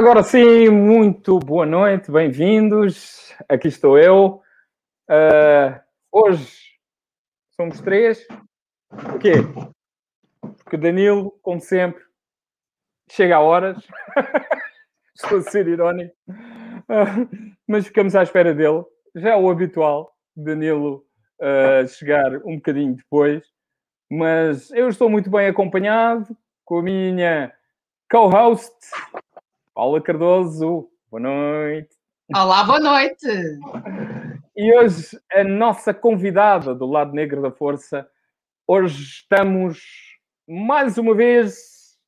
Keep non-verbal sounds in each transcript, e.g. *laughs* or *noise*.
Agora sim, muito boa noite, bem-vindos. Aqui estou eu. Uh, hoje somos três. Por quê? Porque Danilo, como sempre, chega a horas. *laughs* estou a ser irónico. Uh, mas ficamos à espera dele. Já é o habitual, Danilo uh, chegar um bocadinho depois. Mas eu estou muito bem acompanhado com a minha co-host, Paula Cardoso. Boa noite. Olá, boa noite. E hoje a nossa convidada do lado negro da força. Hoje estamos mais uma vez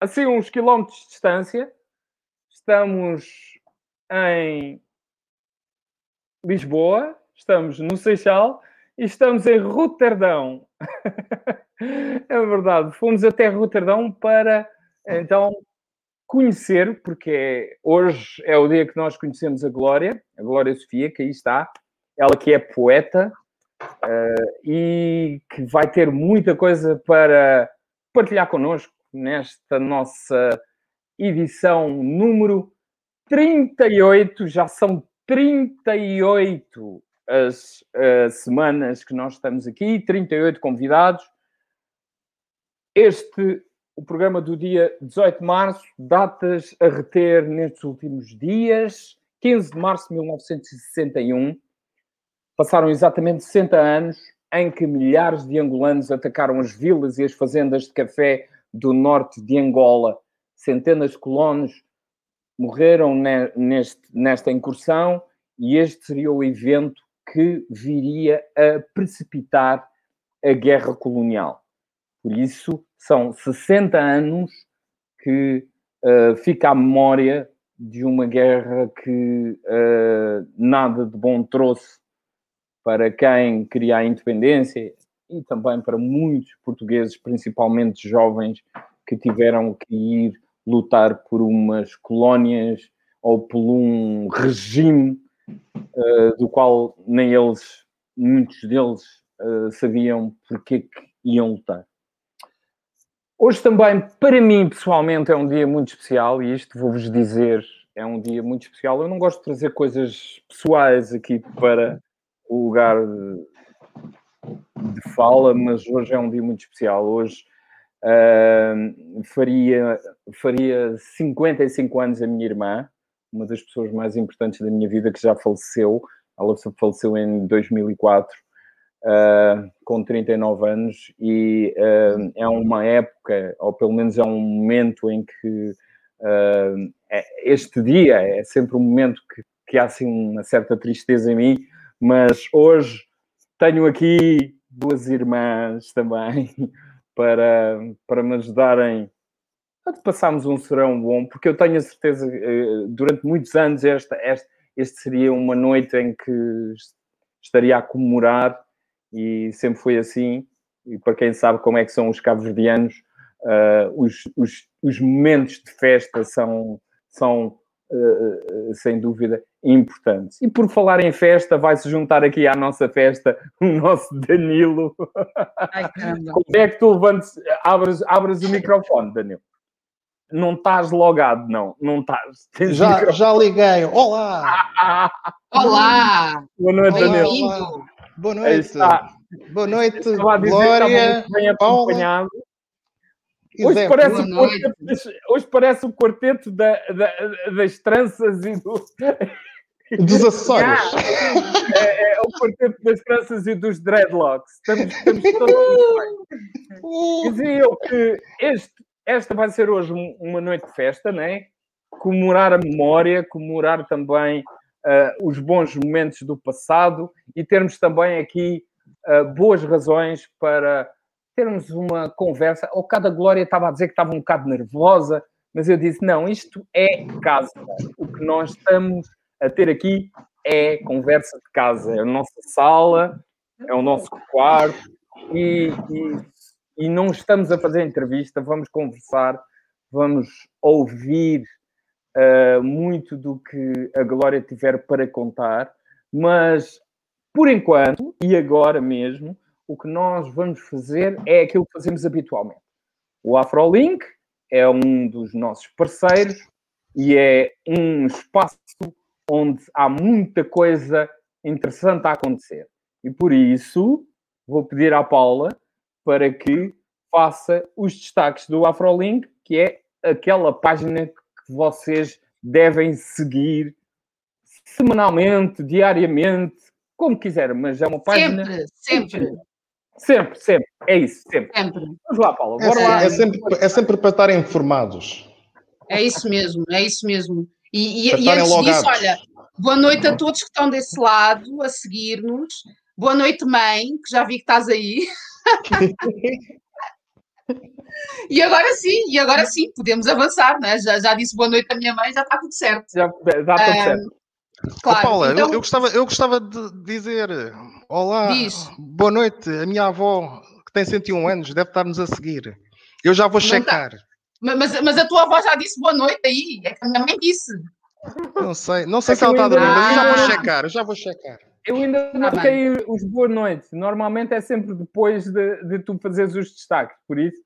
assim uns quilómetros de distância. Estamos em Lisboa, estamos no Seixal e estamos em Roterdão. *laughs* é verdade, fomos até Roterdão para então conhecer, porque hoje é o dia que nós conhecemos a Glória, a Glória Sofia, que aí está, ela que é poeta uh, e que vai ter muita coisa para partilhar connosco nesta nossa edição número 38, já são 38 as uh, semanas que nós estamos aqui, 38 convidados. Este, o programa do dia 18 de março, datas a reter nestes últimos dias, 15 de março de 1961. Passaram exatamente 60 anos em que milhares de angolanos atacaram as vilas e as fazendas de café do norte de Angola. Centenas de colonos morreram neste, nesta incursão e este seria o evento que viria a precipitar a guerra colonial. Por isso, são 60 anos que uh, fica a memória de uma guerra que uh, nada de bom trouxe para quem queria a independência e também para muitos portugueses, principalmente jovens, que tiveram que ir lutar por umas colónias ou por um regime uh, do qual nem eles, muitos deles, uh, sabiam porque que iam lutar. Hoje também, para mim, pessoalmente, é um dia muito especial e isto vou-vos dizer, é um dia muito especial. Eu não gosto de trazer coisas pessoais aqui para o lugar de, de fala, mas hoje é um dia muito especial. Hoje uh, faria, faria 55 anos a minha irmã, uma das pessoas mais importantes da minha vida que já faleceu. Ela faleceu em 2004, uh, com 39 anos, e uh, é uma época, ou pelo menos é um momento em que uh, este dia é sempre um momento que, que há assim uma certa tristeza em mim, mas hoje tenho aqui duas irmãs também *laughs* para, para me ajudarem passámos um serão bom, porque eu tenho a certeza, durante muitos anos, esta, esta, este seria uma noite em que estaria a comemorar e sempre foi assim. E para quem sabe como é que são os cabo-verdianos, uh, os, os, os, momentos de festa são, são uh, sem dúvida, importantes. E por falar em festa, vai-se juntar aqui à nossa festa o nosso Danilo. Ai, *laughs* Como é que tu levantes, abres, abres o microfone, Danilo? não estás logado, não, não estás. Já, já liguei. Olá! *laughs* Olá! Boa noite, Daniel. Boa noite. Boa noite, Glória. Bem acompanhado. Hoje parece, o quarteto, hoje parece o quarteto da, da, das tranças e do... dos acessórios. *laughs* É, é, o quarteto das tranças e dos dreadlocks. Estamos, estamos todos bem. Dizia eu que este, esta vai ser hoje uma noite de festa, né? Comemorar a memória, comemorar também uh, os bons momentos do passado e termos também aqui uh, boas razões para termos uma conversa. O cada Glória estava a dizer que estava um bocado nervosa, mas eu disse: não, isto é casa. O que nós estamos a ter aqui é conversa de casa, é a nossa sala, é o nosso quarto e, e e não estamos a fazer entrevista, vamos conversar, vamos ouvir uh, muito do que a Glória tiver para contar, mas por enquanto e agora mesmo, o que nós vamos fazer é aquilo que fazemos habitualmente. O AfroLink é um dos nossos parceiros e é um espaço onde há muita coisa interessante a acontecer. E por isso vou pedir à Paula para que faça os destaques do Afrolink, que é aquela página que vocês devem seguir semanalmente, diariamente, como quiser, mas é uma página. Sempre, sempre. Sempre, sempre. É isso, sempre. Sempre. Vamos lá, Paula. É, Bora lá. é sempre, é sempre para estarem informados. É isso mesmo, é isso mesmo. E, e, e antes disso, logados. olha, boa noite a todos que estão desse lado, a seguir-nos. Boa noite, mãe, que já vi que estás aí. *laughs* E agora sim, e agora sim, podemos avançar, né? já, já disse boa noite à minha mãe, já está tudo certo. Já dá tudo Ah, certo. Claro. Ô, Paula, eu- então, eu, gostava, eu gostava de dizer olá, Diz. boa noite, a minha avó que tem 101 anos deve estar-nos a seguir. Eu já vou Não checar. mas, mas a tua avó já disse boa noite aí, é que a minha mãe disse. Não sei, não sei É se ela eu está a dormir, mas eu já vou ainda- checar, eu já vou checar. Eu ainda Tá marquei os boa noite. Normalmente é sempre depois de, de tu fazeres os destaques. Por isso,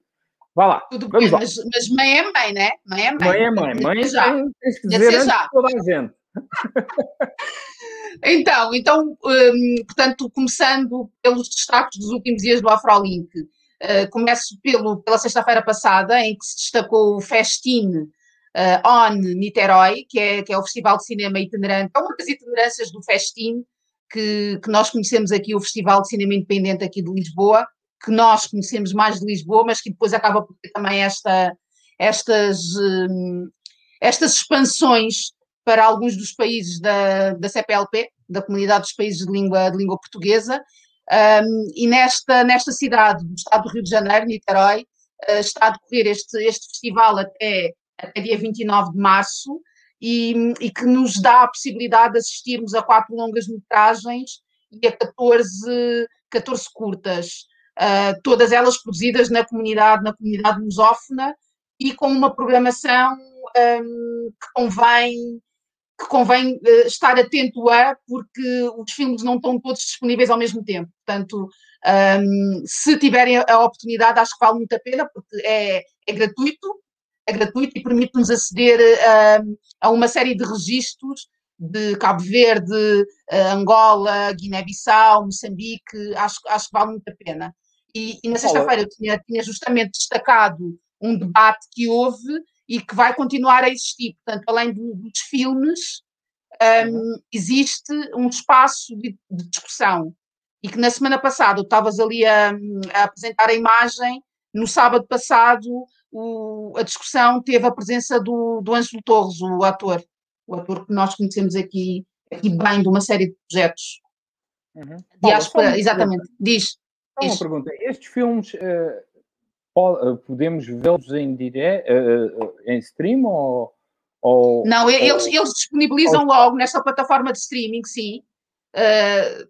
vá lá. Tudo bem, Vamos lá. mas, mas mãe é mãe, né? Mãe é mãe. Mãe é mãe. Mãe Já. tem- tens que dizer já. toda a gente. *laughs* Então, então hum, portanto, começando pelos destaques dos últimos dias do Afrolink, uh, começo pelo, pela sexta-feira passada, em que se destacou o Festin uh, On Niterói, que é, que é o Festival de Cinema Itinerante, é uma das itinerâncias do Festin, que, que nós conhecemos aqui, o Festival de Cinema Independente aqui de Lisboa, que nós conhecemos mais de Lisboa, mas que depois acaba por ter também esta, estas, hum, estas expansões para alguns dos países da, da CPLP, da Comunidade dos Países de Língua, de língua Portuguesa, um, e nesta, nesta cidade do estado do Rio de Janeiro, Niterói, uh, está a decorrer este, este festival até, até dia 29 de março, e, e que nos dá a possibilidade de assistirmos a quatro longas-metragens e a 14, 14 curtas, uh, todas elas produzidas na comunidade, na comunidade lusófona, e com uma programação um, que convém que convém uh, estar atento a, porque os filmes não estão todos disponíveis ao mesmo tempo. Portanto, um, se tiverem a oportunidade, acho que vale muito a pena, porque é, é gratuito, gratuito e permite-nos aceder uh, a uma série de registros de Cabo Verde, uh, Angola, Guiné-Bissau, Moçambique, acho, acho que vale muito a pena. E, e na sexta-feira eu tinha, tinha justamente destacado um debate que houve e que vai continuar a existir. Portanto, além do, dos filmes, um, existe um espaço de, de, discussão. E que na semana passada, eu estavas ali a, a, apresentar a imagem, no sábado passado, o, a discussão teve a presença do, do Ângelo Torres, o ator, o ator que nós conhecemos aqui, aqui bem de uma série de projetos. Uhum. Exatamente. Diz. Só uma pergunta. Estes filmes uh, podemos vê-los em dire... Uh, em stream ou, ou não ou, eles, eles disponibilizam ou... logo nesta plataforma de streaming sim uh,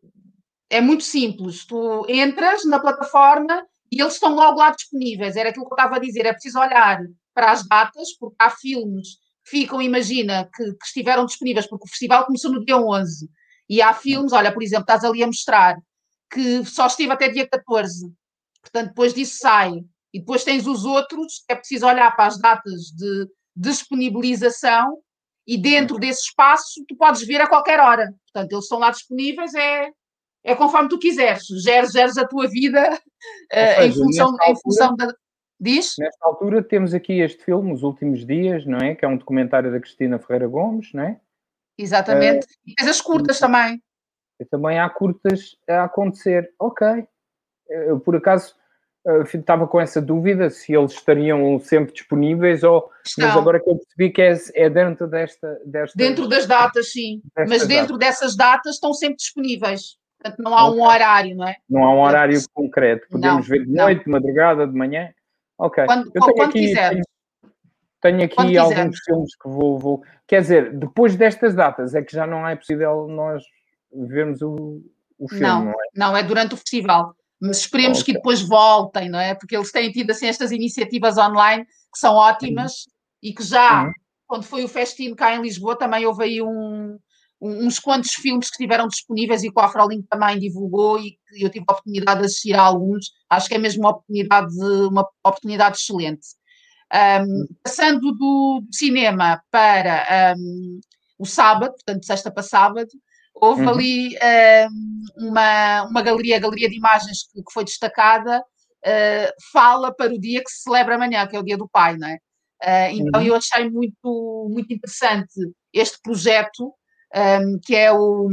é muito simples tu entras na plataforma e eles estão logo lá disponíveis. Era aquilo que eu estava a dizer. É preciso olhar para as datas porque há filmes que ficam imagina que, que estiveram disponíveis porque o festival começou no dia 11 e há filmes olha por exemplo estás ali a mostrar que só esteve até dia 14 portanto depois disso sai. E depois tens os outros, é preciso olhar para as datas de disponibilização. E dentro desse espaço tu podes ver a qualquer hora. Portanto, eles estão lá disponíveis, é, é conforme tu quiseres. Geres, geres a tua vida uh, seja, em, função, em função da. Diz? Nesta altura temos aqui este filme, Os Últimos Dias, não é? Que é um documentário da Cristina Ferreira Gomes, não é? Exatamente. Uh, e tens as curtas também. Também há curtas a acontecer. Ok. Eu, por acaso estava com essa dúvida se eles estariam sempre disponíveis ou Estão. mas agora que eu percebi que é, é dentro desta, desta dentro das datas sim mas dentro datas. dessas datas estão sempre disponíveis portanto não há okay. um horário não é não há um horário concreto podemos não, ver de noite de madrugada de manhã ok quando, eu tenho quando aqui tenho, tenho aqui alguns filmes que vou, vou quer dizer depois destas datas é que já não é possível nós vermos o, o filme não, não é não é durante o festival mas esperemos okay. que depois voltem, não é? Porque eles têm tido assim estas iniciativas online que são ótimas uhum. e que já, uhum. quando foi o Festino cá em Lisboa, também houve aí um, uns quantos filmes que estiveram disponíveis e que o Afrolink também divulgou e que eu tive a oportunidade de assistir a alguns. Acho que é mesmo uma oportunidade, uma oportunidade excelente. Um, passando do, cinema para um, o sábado, portanto, sexta para sábado, houve uhum. ali um, uma, uma galeria, a galeria de imagens que, que foi destacada, uh, fala para o dia que se celebra amanhã, que é o dia do pai, não é? Uh, então uhum. eu achei muito, muito interessante este projeto, um, que é o,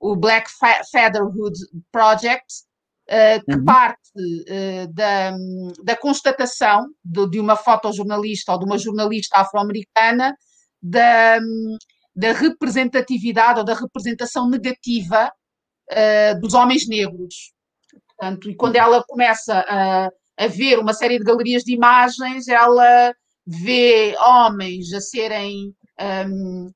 o Black Featherhood Project, uh, que uhum. parte uh, da, da constatação de, de, uma fotojornalista ou de uma jornalista afro-americana da, da representatividade ou da representação negativa dos homens negros. Portanto, e quando ela começa a, a ver uma série de galerias de imagens, ela vê homens a serem, um,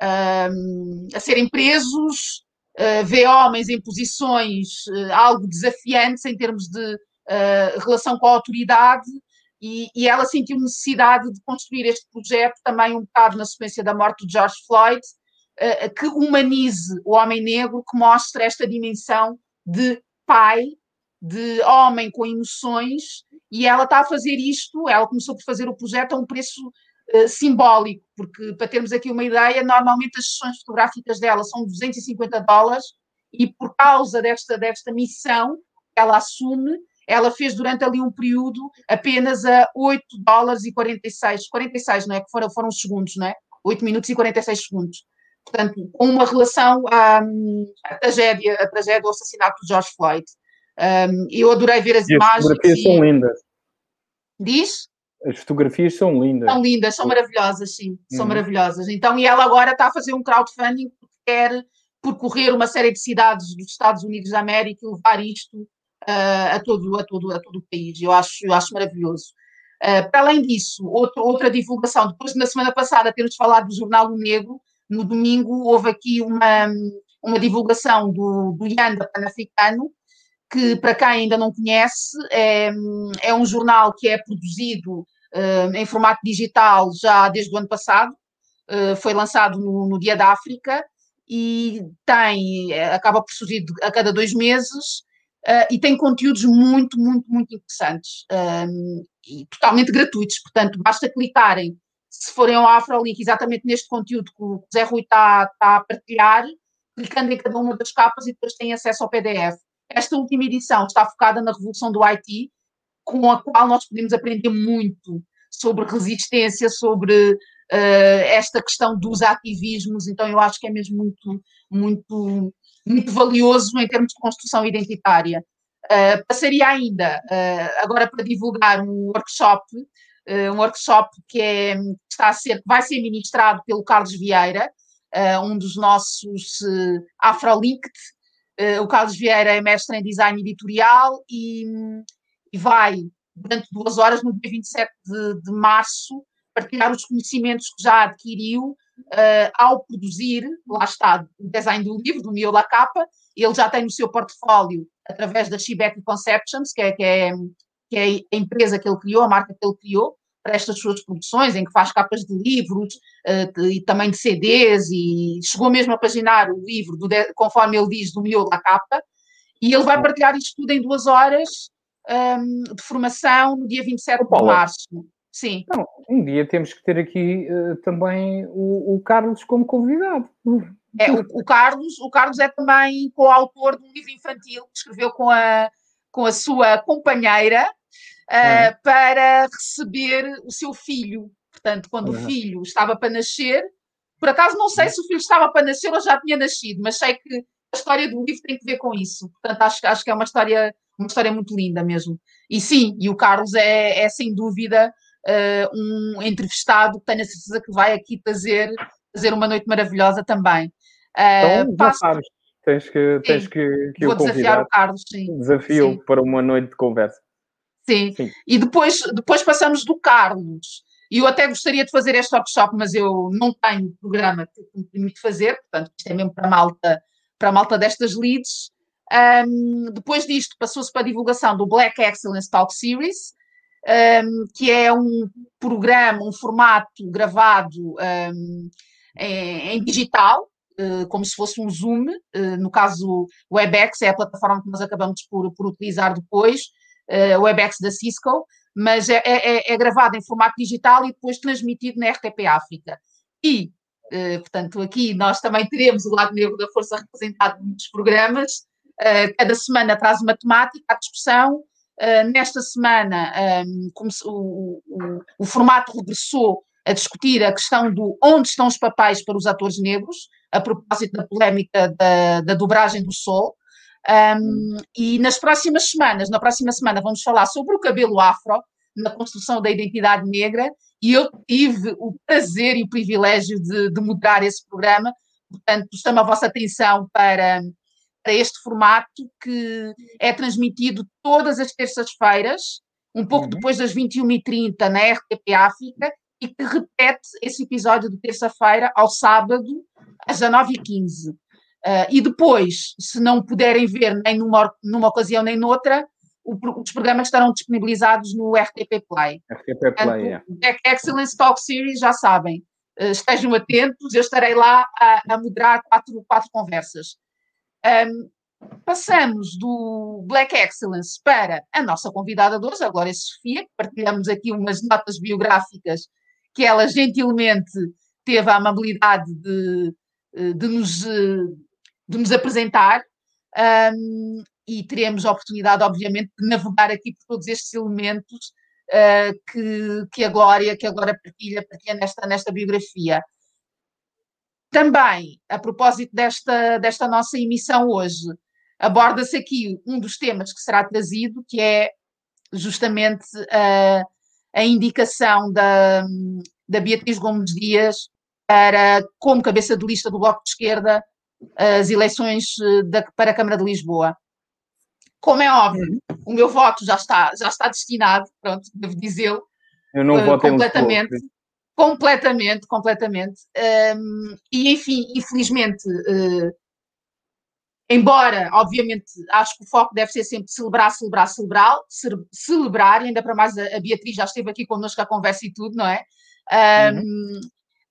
a serem presos, uh, vê homens em posições uh, algo desafiantes em termos de uh, relação com a autoridade, e, e, ela sentiu necessidade de construir este projeto também um bocado na sequência da morte de George Floyd, que humanize o homem negro, que mostre esta dimensão de pai, de homem com emoções e ela está a fazer isto, ela começou por fazer o projeto a um preço uh, simbólico, porque para termos aqui uma ideia, normalmente as sessões fotográficas dela são 250 dólares e por causa desta, desta missão que ela assume, ela fez durante ali um período apenas a 8 dólares e 46, 46, não é? Que foram, foram segundos, não é? 8 minutos e 46 segundos. Portanto, com uma relação à, à tragédia, a tragédia do assassinato de George Floyd. Um, eu adorei ver as e imagens. As fotografias e... são lindas. Diz? As fotografias são lindas. São lindas, são maravilhosas, sim, são uhum. maravilhosas. Então, e ela agora está a fazer um crowdfunding porque quer percorrer uma série de cidades dos Estados Unidos da América e levar isto uh, a, todo, a, todo, a todo o país. Eu acho, eu acho maravilhoso. Uh, para além disso, outro, outra divulgação, depois de na semana passada termos falado do Jornal do Negro, no domingo houve aqui uma, uma divulgação do, do Yanda Pan-Africano, que para quem ainda não conhece, é, é um jornal que é produzido uh, em formato digital já desde o ano passado, uh, foi lançado no, no, Dia da África e tem, eh, acaba por surgir a cada dois meses uh, e tem conteúdos muito, muito, muito interessantes e totalmente gratuitos, portanto basta clicarem se forem ao Afrolink exatamente neste conteúdo que o Zé Rui está, está a partilhar, clicando em cada uma das capas e depois têm acesso ao PDF. Esta última edição está focada na revolução do IT, com a qual nós podemos aprender muito sobre resistência, sobre uh, esta questão dos ativismos. Então, eu acho que é mesmo muito, muito, muito valioso em termos de construção identitária. Uh, passaria ainda, uh, agora para divulgar um workshop, um workshop que, é, está a ser, vai ser ministrado pelo Carlos Vieira, um dos nossos Afrolinked, Uh, o Carlos Vieira é mestre em design editorial e, e vai, durante duas horas, no dia 27 de, de março, partilhar os conhecimentos que já adquiriu uh, ao produzir, lá está, o design do livro, do miolo à capa. Ele já tem no seu portfólio, através da Chibek Conceptions, que é, que, é, que é a empresa que ele criou, a marca que ele criou, para estas suas produções, em que faz capas de livros uh, de, e também de CDs, e chegou mesmo a paginar o livro, do, conforme ele diz, do miolo à capa, e ele vai partilhar isto tudo em duas horas um, de formação no dia 27 de março. Sim. Não, um dia temos que ter aqui uh, também o, o, Carlos como convidado. É, o, o, Carlos, o Carlos é também coautor de um livro infantil que escreveu com a, com a sua companheira, uh, para receber o seu filho. Portanto, quando uhum. o filho estava para nascer, por acaso não sei se o filho estava para nascer ou já tinha nascido, mas sei que a história do livro tem que ver com isso. Portanto, acho, acho que é uma história, uma história muito linda mesmo. E sim, e o Carlos é, é sem dúvida uh, um entrevistado que tenho a certeza que vai aqui fazer, fazer uma noite maravilhosa também. Uh, então, passo... sabes, tens que, tens que, que Vou desafiar o Carlos, sim. Desafio sim. para uma noite de conversa. Sim. Sim. E depois, depois passamos do Carlos. E eu até gostaria de fazer este workshop, mas eu não tenho programa que me permite fazer, portanto, isto é mesmo para a malta, para a malta destas leads. Um, depois disto, passou-se para a divulgação do Black Excellence Talk Series, um, que é um programa, um formato gravado um, em, em, digital, uh, como se fosse um Zoom. Uh, no caso, o WebEx é a plataforma que nós acabamos por, por utilizar depois, uh, WebEx da Cisco, mas é, é, é, gravado em formato digital e depois transmitido na RTP África. E, uh, portanto, aqui nós também teremos o lado negro da força representado nos programas. Uh, cada semana traz uma temática à discussão. Uh, nesta semana, um, o, o, o, formato regressou a discutir a questão do onde estão os papéis para os atores negros, a propósito da polémica da, da dobragem do Sol. Um, e nas próximas semanas, na próxima semana, vamos falar sobre o cabelo afro na construção da identidade negra. E eu tive o prazer e o privilégio de, de moderar esse programa. Portanto, chamo a vossa atenção para, para este formato que é transmitido todas as terças-feiras, um pouco uhum. depois das 21h30 na RTP África, e que repete esse episódio de terça-feira ao sábado às 19h15. Uh, e depois, se não puderem ver nem numa, numa ocasião nem noutra, o, os programas estarão disponibilizados no RTP Play. RTP Play, é. Excellence Talk Series, já sabem. Uh, estejam atentos, eu estarei lá a, a moderar quatro, quatro conversas. Um, passamos do Black Excellence para a nossa convidada de hoje, a Glória Sofia, que partilhamos aqui umas notas biográficas que ela gentilmente teve a amabilidade de, de nos de nos apresentar um, e teremos a oportunidade, obviamente, de navegar aqui por todos estes elementos uh, que, que, a Glória, que agora partilha, partilha nesta, nesta biografia. Também, a propósito desta, desta nossa emissão hoje, aborda-se aqui um dos temas que será trazido, que é justamente a, a indicação da, da Beatriz Gomes Dias para, como cabeça de lista do Bloco de Esquerda, as eleições eh, da, para a Câmara de Lisboa. Como é óbvio, o meu voto já está, já está destinado, pronto, devo dizê-lo. Eu não uh, voto completamente. completamente, completamente. Um, e, enfim, infelizmente, uh, embora, obviamente, acho que o foco deve ser sempre celebrar, celebrar, celebrar, celebrar, e ainda para mais a, a Beatriz já esteve aqui connosco a conversa e tudo, não é? Um, uhum.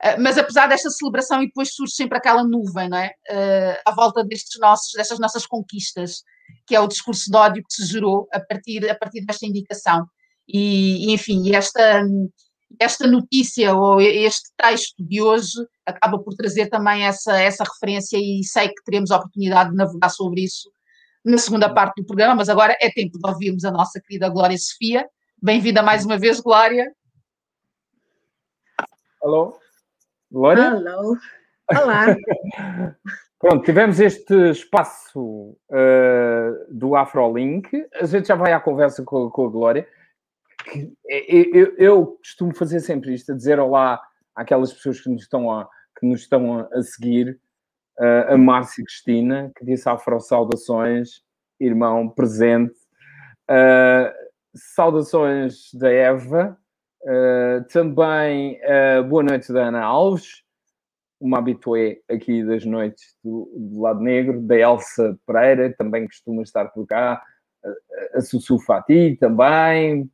Ah, mas apesar desta celebração, e depois surge sempre aquela nuvem, não é? Uh, à volta destes nossos, destas nossas conquistas, que é o discurso de ódio que se gerou a partir, a partir desta indicação. E enfim, esta, esta notícia ou este texto de hoje acaba por trazer também essa, essa referência e sei que teremos a oportunidade de navegar sobre isso na segunda parte do programa, mas agora é tempo de ouvirmos a nossa querida Glória Sofia. Bem-vinda mais uma vez, Glória. Alô? Glória? Hello. Olá. *laughs* Pronto, tivemos este espaço uh, do AfroLink. A gente já vai à conversa com, com a Glória. Eu, eu, eu, costumo fazer sempre isto, a dizer olá àquelas pessoas que nos estão a, que nos estão a, seguir. Uh, a Márcia Cristina, que disse Afro Saudações, irmão presente. Uh, saudações da Eva, Uh, também uh, boa noite da Ana Alves, uma habitué aqui das noites do, do, lado negro, da Elsa Pereira, também costuma estar por cá, a, a Sussu Fati também,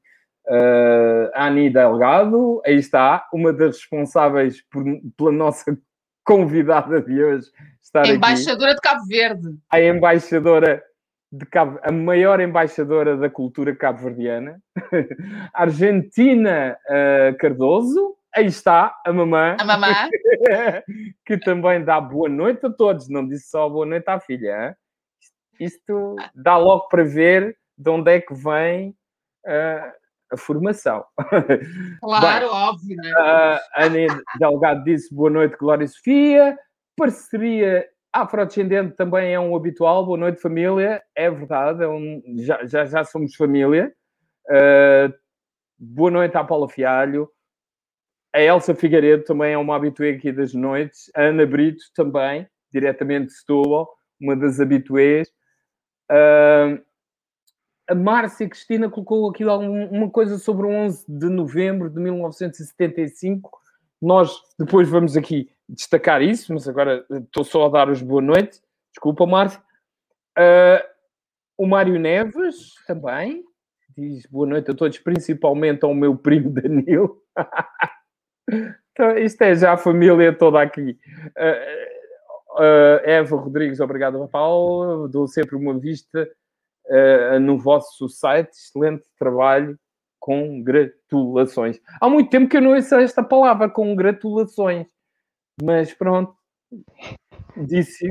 uh, a Ani Delgado, aí está, uma das responsáveis por, pela nossa convidada de hoje estar Embaixadora aqui. de Cabo Verde. A embaixadora de Cabo, a maior embaixadora da cultura cabo-verdiana, *laughs* Argentina uh, Cardoso, aí está a mamã, a mamã. *laughs* que também dá boa noite a todos, não disse só boa noite à filha. Hein? Isto dá logo para ver de onde é que vem uh, a formação. *laughs* Claro, Bem, óbvio. Né? Uh, a Ana Delgado disse boa noite, Glória Sofia. Parceria Afrodescendente também é um habitual. Boa noite, família. É verdade, é um, já, já, já somos família. Uh, boa noite à Paula Fialho. A Elsa Figueiredo também é uma habituê aqui das noites. A Ana Brito também, diretamente de Setúbal, uma das habituês. Uh, a Márcia Cristina colocou aqui uma coisa sobre o 11 de novembro de 1975. Nós depois vamos aqui destacar isso, mas agora estou só a dar os boa noite. Desculpa, Márcio. Uh, o Mário Neves também diz boa noite a todos, principalmente ao meu primo *laughs* Danilo. então, isto é já a família toda aqui. Uh, uh, Eva Rodrigues, obrigado, Paulo. Dou sempre uma vista no vosso site. Excelente trabalho. Congratulações. Há muito tempo que eu não ouço esta palavra, congratulações. Mas pronto, disse.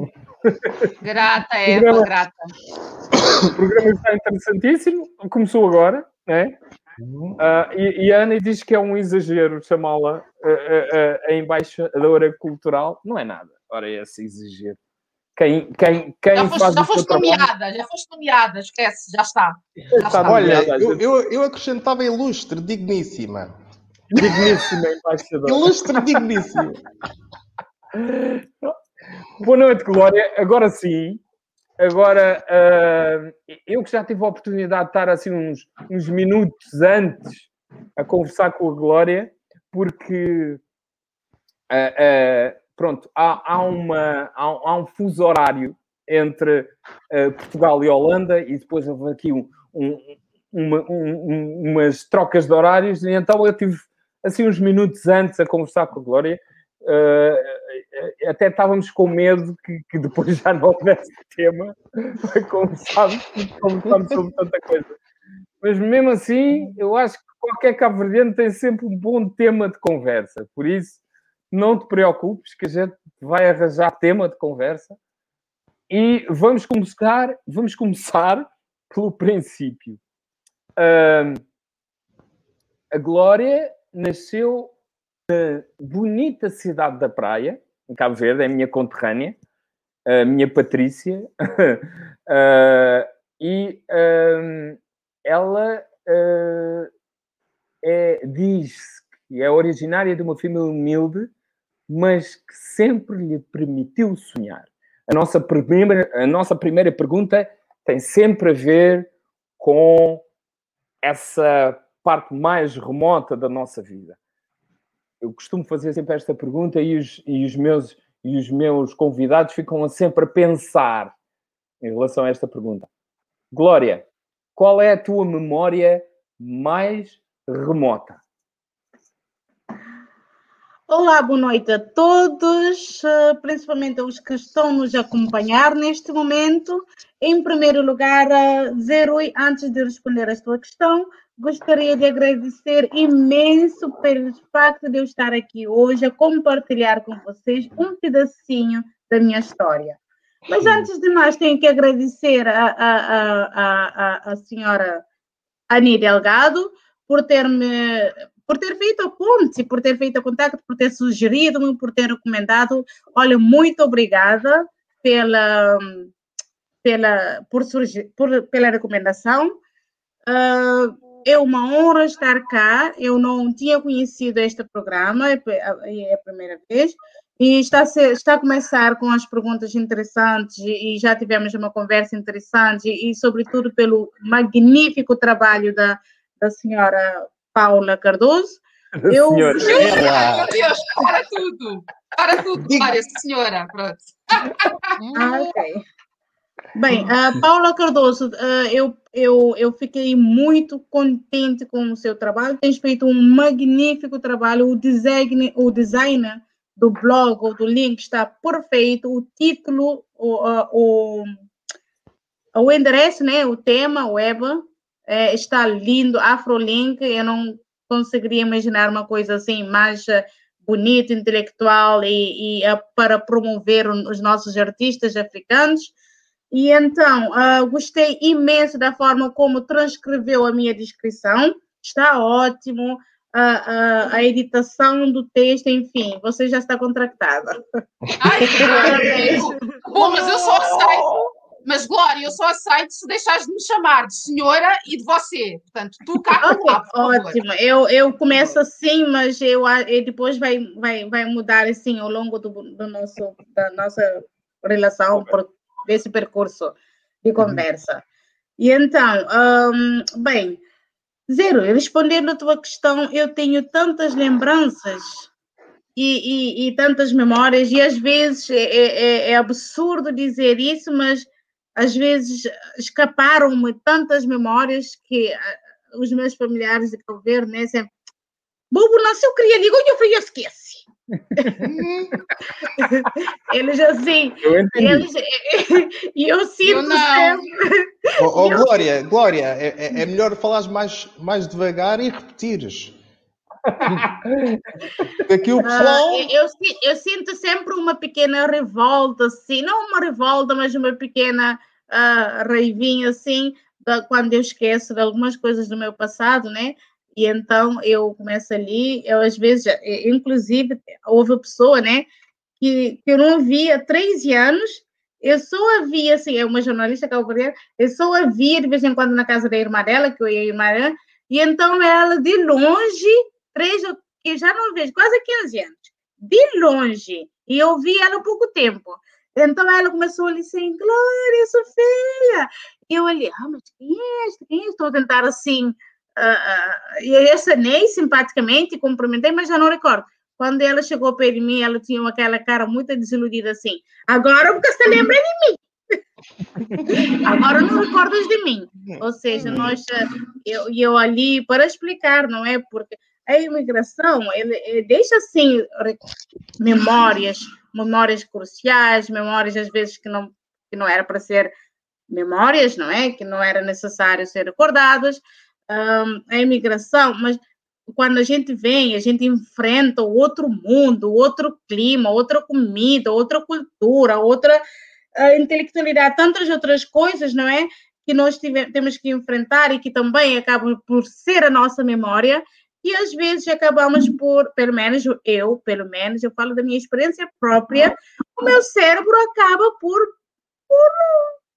Grata, Eva, grata. O programa está interessantíssimo. Começou agora, né? Uh, e, e, a Ana diz que é um exagero chamá-la uh, uh, a embaixadora cultural. Não é nada. Ora, é esse exagero. Quem, quem, quem já foste, já foste nomeada, já foste nomeada, esquece, já está. Já está. Olha, eu, eu, eu acrescentava ilustre, digníssima. Digníssima embaixadora. Ilustre, digníssima. Boa noite, Glória. Agora sim, agora uh, eu que já tive a oportunidade de estar assim uns, uns minutos antes a conversar com a Glória, porque uh, uh, pronto, há, há, uma, há, há, um fuso horário entre Portugal e Holanda e depois houve aqui um, um, uma, um, umas trocas de horários e então eu tive assim uns minutos antes a conversar com a Glória uh, até estávamos com medo que, que, depois já não houvesse tema para conversar, conversarmos sobre tanta coisa. Mas mesmo assim, eu acho que qualquer cabo tem sempre um bom tema de conversa. Por isso, não te preocupes que a gente vai arranjar tema de conversa. E vamos começar, vamos começar pelo princípio. Uh, a Glória nasceu na bonita cidade da Praia, em Cabo Verde, é a minha conterrânea, a minha Patrícia, uh, *laughs* e uh, ela uh, é, diz que é originária de uma família humilde, mas que sempre lhe permitiu sonhar. A nossa primeira, a nossa primeira pergunta tem sempre a ver com essa parte mais remota da nossa vida eu costumo fazer sempre esta pergunta e os, e os, meus, e os meus convidados ficam sempre a pensar em relação a esta pergunta. Glória, qual é a tua memória mais remota? Olá, boa noite a todos, eh, principalmente aos que estão nos acompanhar neste momento. Em primeiro lugar, Zerui, antes de responder a sua questão, gostaria de agradecer imenso pelo facto de eu estar aqui hoje a compartilhar com vocês um pedacinho da minha história. Mas antes de mais, tenho que agradecer a, a, a, a, a senhora Ani Delgado por ter me por ter feito a ponte, por ter feito o contato, por ter sugerido-me, por ter recomendado. Olha, muito obrigada pela, pela, por por, pela recomendação. Uh, é uma honra estar cá. Eu não tinha conhecido este programa, é, é a primeira vez. E está a, ser, está a começar com as perguntas interessantes e já tivemos uma conversa interessante e, sobretudo, pelo magnífico trabalho da, da senhora Paula Cardoso. Eu... Senhora. Meu *laughs* Deus, para tudo! Para tudo, para senhora, pronto. Ah, ok. Bem, uh, Paula Cardoso, uh, eu, eu, eu fiquei muito contente com o seu trabalho. Tens feito um magnífico trabalho. O design, o design do blog ou do link está perfeito. O título, o, uh, o, o endereço, né, o tema, web, é, está lindo. Afrolink, eu não conseguiria imaginar uma coisa assim mais bonita, intelectual e, e para promover os nossos artistas africanos. E então, uh, gostei imenso da forma como transcreveu a minha descrição, está ótimo. A, a, a editação do texto, enfim, você já está contratada. Ai, *laughs* Bom, mas eu só aceito, mas Glória, eu só aceito se deixares de me chamar de senhora e de você. Portanto, tu cá okay, lá, Ótimo, eu, eu começo assim, mas eu, eu depois vai, vai, vai mudar assim ao longo do, do nosso, da nossa relação, okay desse percurso de uhum. conversa. Uhum. E então, um, bem, Zero, respondendo a tua questão, eu tenho tantas lembranças e, e, e tantas memórias, e às vezes é, é, é absurdo dizer isso, mas às vezes escaparam-me tantas memórias que uh, os meus familiares de Cabo Verde, né, sempre, Bobo, não, se eu queria, digo, eu fui, eu esqueci. *laughs* eles assim, Eu eles, *laughs* e eu sinto Eu não. sempre. Oh, oh, *laughs* Eu- Glória, Glória, é, é- é melhor falares mais, mais devagar e repetires. Aqui o pessoal. eu, si- eu sinto sempre uma pequena revolta, assim, não uma revolta, mas uma pequena ah, raivinha, assim, quando eu esqueço de algumas coisas do meu passado, né? E então eu começo ali, eu às vezes, eh, inclusive, houve pessoa, né, que, que eu não via há 13 anos, eu só a via, assim, é uma jornalista cabo-verdiana, eu só a via de vez em quando na casa da irmã dela, que eu ia dela, e então ela, de longe, três, que já não vejo, quase 15 anos, de longe, e eu vi ela há pouco tempo. Então ela começou a dizer Glória, Sofia! E eu ali, ah, mas quem é este? Quem é? Estou a tentar assim, ah, ah, e eu acenei simpaticamente, cumprimentei, mas já não recordo. Quando ela chegou perto de mim, ela tinha aquela cara muito desiludida assim. Agora porque você lembra de mim. *laughs* Agora não recordas de mim. Ou seja, nós, eh, eu, eu ali para explicar, não é? Porque a imigração, ele, ele deixa assim memórias, memórias cruciais, memórias às vezes que não, que não era para ser memórias, não é? Que não era necessário ser recordadas. Ahm, a imigração, mas quando a gente vem, a gente enfrenta outro mundo, outro clima, outra comida, outra cultura, outra ah, intelectualidade, tantas outras coisas, não é? Que nós temos que enfrentar e que também acabam por ser a nossa memória, e às vezes acabamos por, pelo menos eu, pelo menos, eu falo da minha experiência própria, o meu cérebro acaba por, por,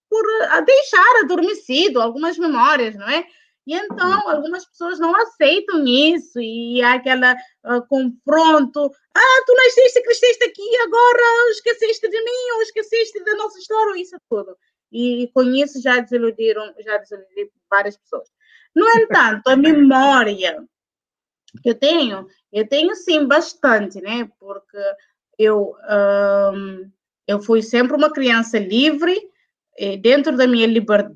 por ah, deixar adormecido algumas memórias, não é? E então algumas pessoas não aceitam isso e há aquela ah, confronto. Ah, tu nasceste, cresceste aqui, agora esqueceste de mim ou esqueceste da nossa história, isso tudo. E com isso já desiludiram, já desiludiram várias pessoas. No *laughs* entanto, a memória eu tenho, eu tenho sim bastante, né? Porque eu, eu fui sempre uma criança livre, dentro da minha liberdade,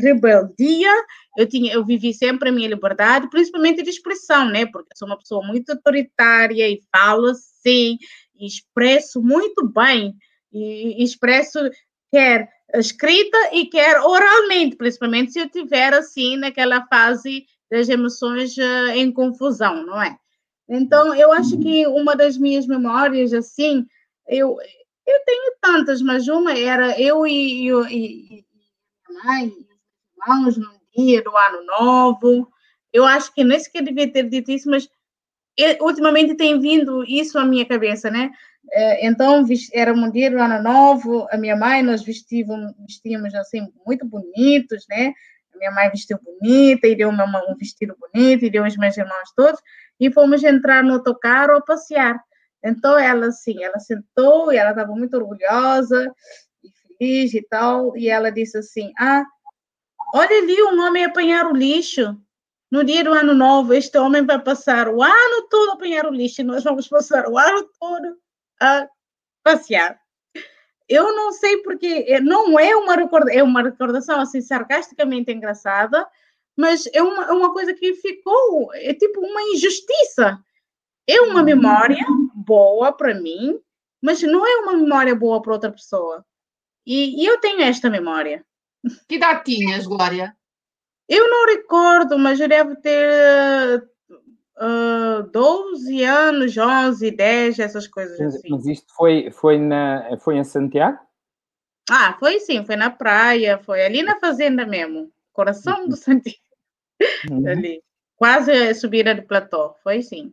rebeldia, eu, tinha, eu vivi sempre a minha liberdade, principalmente de expressão, né? Porque sou uma pessoa muito autoritária e falo assim, e expresso muito bem, e, e expresso quer escrita e quer oralmente, principalmente se eu tiver assim naquela fase das emoções eh, em confusão, não é? Então, eu acho que uma das minhas memórias, assim, eu, eu tenho tantas, mas uma era eu e, e minha mãe, os irmãos, num dia do ano novo. Eu acho que nem sequer devia ter dito isso, mas eu, ultimamente tem vindo isso à minha cabeça, né? Eh, Então, era um dia do ano novo, a minha mãe, nós vestíamos, vestíamos assim, muito bonitos, né? Minha mãe vestiu bonita, e deu uma, um vestido bonito, e deu os meus irmãos todos, e fomos entrar no autocarro a passear. Então, ela, assim, ela sentou, e ela estava muito orgulhosa, e feliz e tal, e ela disse assim, ah, olha ali um homem apanhar o lixo. No dia do ano novo, este homem vai passar o ano todo a apanhar o lixo, e nós vamos passar o ano todo a passear. Eu não sei porque eh, não é uma recorda, é uma recordação assim sarcasticamente engraçada, mas é uma, é uma coisa que ficou, é tipo uma injustiça. É uma memória boa para mim, mas não é uma memória boa para outra pessoa. E, e eu tenho esta memória. Que idade tinhas, Glória? Eu não recordo, mas eu devo ter uh, 12 anos, 11, 10, essas coisas Mas, assim. mas isto foi, foi, na, foi em Santiago? Ah, foi sim, foi na praia, foi ali na fazenda mesmo, coração do Santiago, Uhum. ali, quase a subida de platô, foi sim.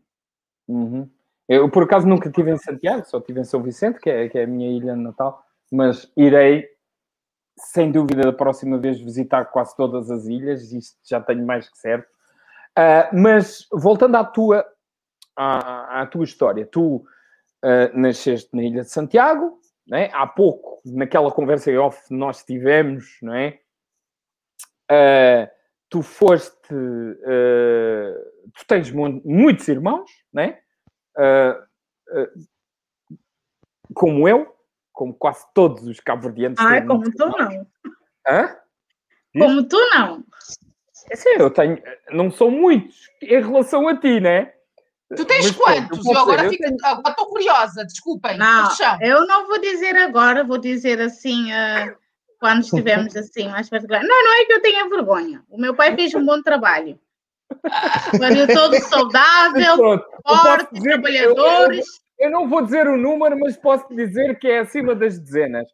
Uhum. Eu, por acaso, nunca estive em Santiago, só estive em São Vicente, que é, que é a minha ilha natal, mas irei, sem dúvida, da próxima vez visitar quase todas as ilhas, isto já tenho mais que certo. Ah, mas, voltando à tua, à, à tua história, tu ah, nasceste na Ilha de Santiago, não é? há pouco, naquela conversa em off nós tivemos, não é? Ah, tu foste, ah, tu tens mu- muitos irmãos, não é? Ah, ah, como eu, como quase todos os cabo-verdianos. Têm como tu irmãos. não, Hã? como tu não. É sim, eu tenho, não são muitos em relação a ti, né? Tu tens Mas, quantos? eu agora eu fico- tenho- agora estou curiosa, desculpem. Não, são? eu não vou dizer agora, vou dizer assim, ah, quando estivermos assim, mais particular. Não, não é que eu tenha vergonha. O meu pai fez um bom trabalho. Marido todo saudável, pronto, forte, dizer- eu- eu- trabalhadores. Eu não vou dizer o número, mas posso dizer que é acima das dezenas.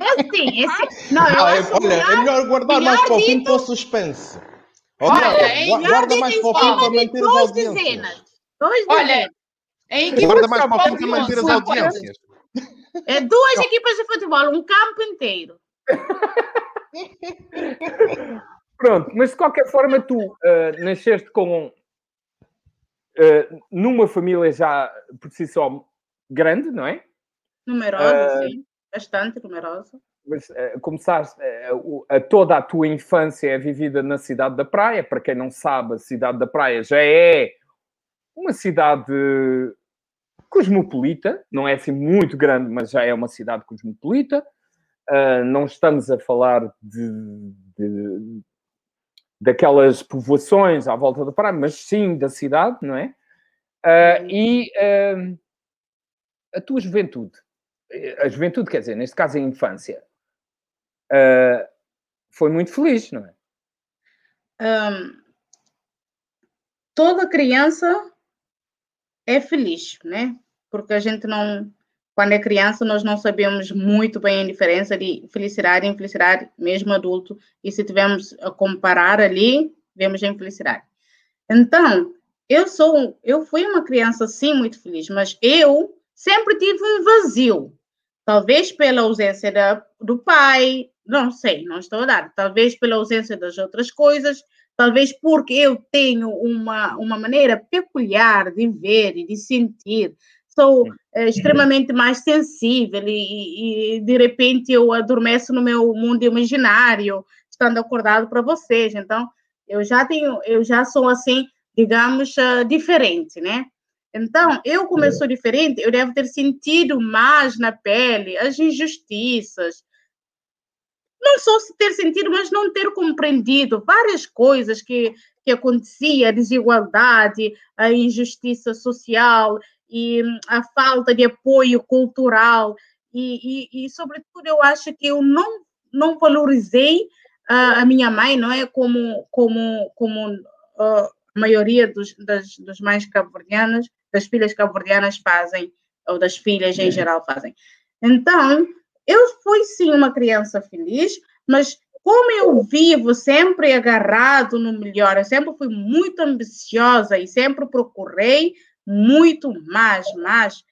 É assim, é assim. Não, eu Ah, é- acho olha, melhor- é melhor guardar melhor mais para o fim dito- para o suspense. Olha, gua- melhor guarda mais em para o fim cima para de manter as duas audiências. dezenas. Dois Olha, dezenas. Guarda de mais para o fim futebol, para manter as audiências. É duas equipas de futebol, um campo inteiro. Pronto, mas de qualquer forma, tu ah, nasceste com. ah, numa família já por si só grande, não é? Numerosa, Ah. sim. Bastante numerosa. Mas ah, começaste. ah, o- a toda a tua infância é vivida na cidade da Praia. Para quem não sabe, a cidade da Praia já é uma cidade cosmopolita, não é assim muito grande, mas já é uma cidade cosmopolita. Ah, não estamos a falar de, de- daquelas povoações à volta da praia, mas sim da cidade, não é? Ah, e ah, a tua juventude, eh, a juventude, quer dizer, neste caso a infância, ah, foi muito feliz, não é? Hum, toda criança é feliz, né? Porque a gente não, quando é criança, nós não sabemos muito bem a diferença de felicidade e infelicidade, mesmo adulto, e se tivermos a comparar ali, vemos a infelicidade. Então, eu sou, eu fui uma criança sim muito feliz, mas eu sempre tive um vazio. Talvez pela ausência da, do pai, não sei, não estou a dar. Talvez pela ausência das outras coisas, talvez porque eu tenho uma, uma maneira peculiar de ver e de sentir. Sou eh, extremamente mais sensível e, e- de repente eu adormeço no meu mundo imaginário, estando acordado para vocês. Então, eu já tenho, eu já sou assim, digamos, ah, diferente, né? Então, eu, como eu sou diferente, eu devo ter sentido mais na pele as injustiças. Não só se ter sentido, mas não ter compreendido várias coisas que, que acontecia, a desigualdade, a injustiça social e hum, a falta de apoio cultural. E, e, e sobretudo, eu acho que eu não, não valorizei ah, a minha mãe, não é? Como, como, como ah, a maioria dos, das, dos mães cabo-verdianas, das filhas cabo-verdianas fazem, ou das filhas em geral fazem. Então, eu fui sim uma criança feliz, mas como eu vivo sempre agarrado no melhor, eu sempre fui muito ambiciosa e sempre procurei muito mais, mais,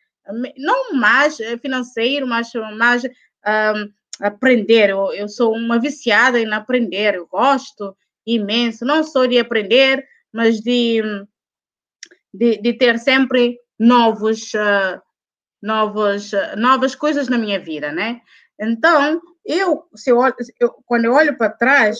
não mais eh, financeiro, mas mais ahm, aprender. Eu, eu sou uma viciada em aprender, eu gosto imenso, não só de aprender, mas de, de, de ter sempre novos, ah, novos, ah, novas coisas na minha vida, né? Então, eu, se eu, eu, quando eu olho para trás,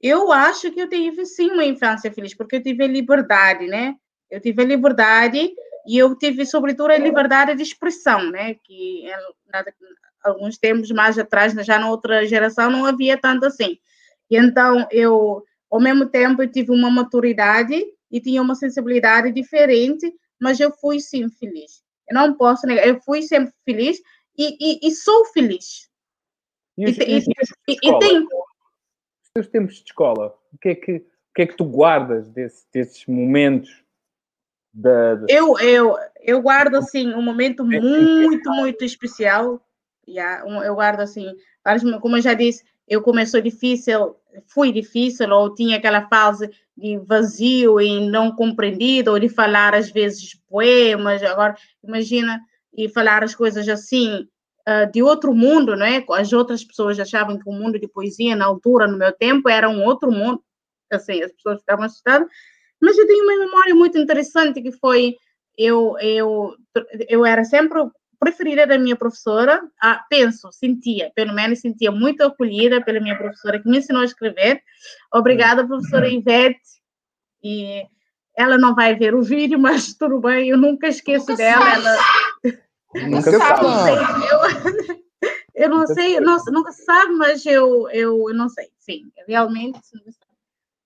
eu acho que eu tive sim uma infância feliz, porque eu tive a liberdade, né? Eu tive a liberdade e eu tive, sobretudo, a liberdade de expressão, né? Que na- alguns tempos mais atrás, já na outra geração, não havia tanto assim. E então, eu, ao mesmo tempo, eu tive uma maturidade e tinha uma sensibilidade diferente, mas eu fui sim feliz. Eu não posso negar, eu fui sempre feliz e, e, e sou feliz. E os, E e os E, tenho, teus tempos de escola, o que é que, o que, é que tu guardas desse- desses momentos da, da- eu, eu, eu guardo assim um momento muito, muito especial. Yeah, eu guardo assim, como eu já disse, eu começou difícil, fui difícil, ou tinha aquela fase de vazio e não compreendido, ou de falar às vezes poemas. Agora, imagina, e falar as coisas assim, ah, de outro mundo, não é? As outras pessoas achavam que o mundo de poesia, na altura, no meu tempo, era um outro mundo. Assim, as pessoas ficavam assustadas. Mas eu tenho uma memória muito interessante que foi eu eu eu era sempre preferida da minha professora. Ah, penso, sentia, pelo menos sentia muito acolhida pela minha professora que me ensinou a escrever. Obrigada, professora Ivete. E ela não vai ver o vídeo, mas tudo bem, eu nunca esqueço Nunca dela. sabe. Ela, Nunca sabe. sabe. eu, eu não Nunca sei, não, nunca se sabe, mas eu, eu, eu não sei, sim, realmente.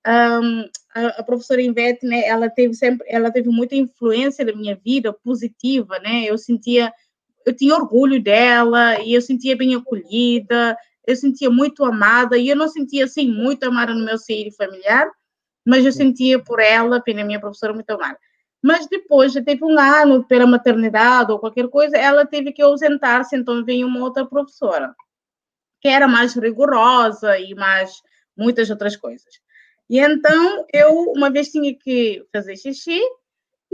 Ahm, a, a, professora Ivete, né, ela teve sempre, ela teve muita influência na minha vida positiva, né? Eu sentia, eu tinha orgulho dela e eu sentia bem acolhida, eu sentia muito amada e eu não sentia assim muito amada no meu seio familiar, mas eu sentia por ela, pela minha professora, muito amada. Mas depois, já teve um ano pela maternidade ou qualquer coisa, ela teve que ausentar-se, então veio uma outra professora, que era mais rigorosa e mais muitas outras coisas. E então eu uma vez tinha que fazer xixi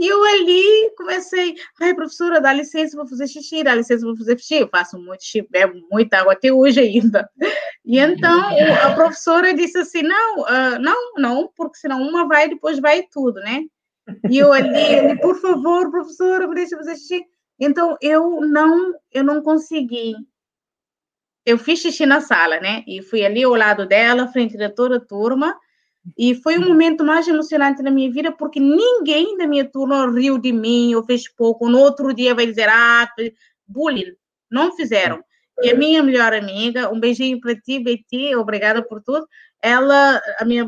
e eu ali comecei, ai professora, dá licença para fazer xixi, dá licença para fazer xixi, eu faço muito xixi, bebo muita água até hoje ainda. E então a professora disse assim, não, uh, não, não, porque senão uma vai e depois vai tudo, né? E eu ali, por favor, professora, me deixa fazer xixi. Então eu não, eu não consegui eu fiz xixi na sala, né? E fui ali ao lado dela, frente da toda a turma. E foi o momento mais emocionante da minha vida, porque ninguém da minha turma riu de mim ou fez pouco. No outro dia vai dizer, ah, bullying. Não fizeram. E a minha melhor amiga, um beijinho para ti, Betty, obrigada por tudo. Ela, a minha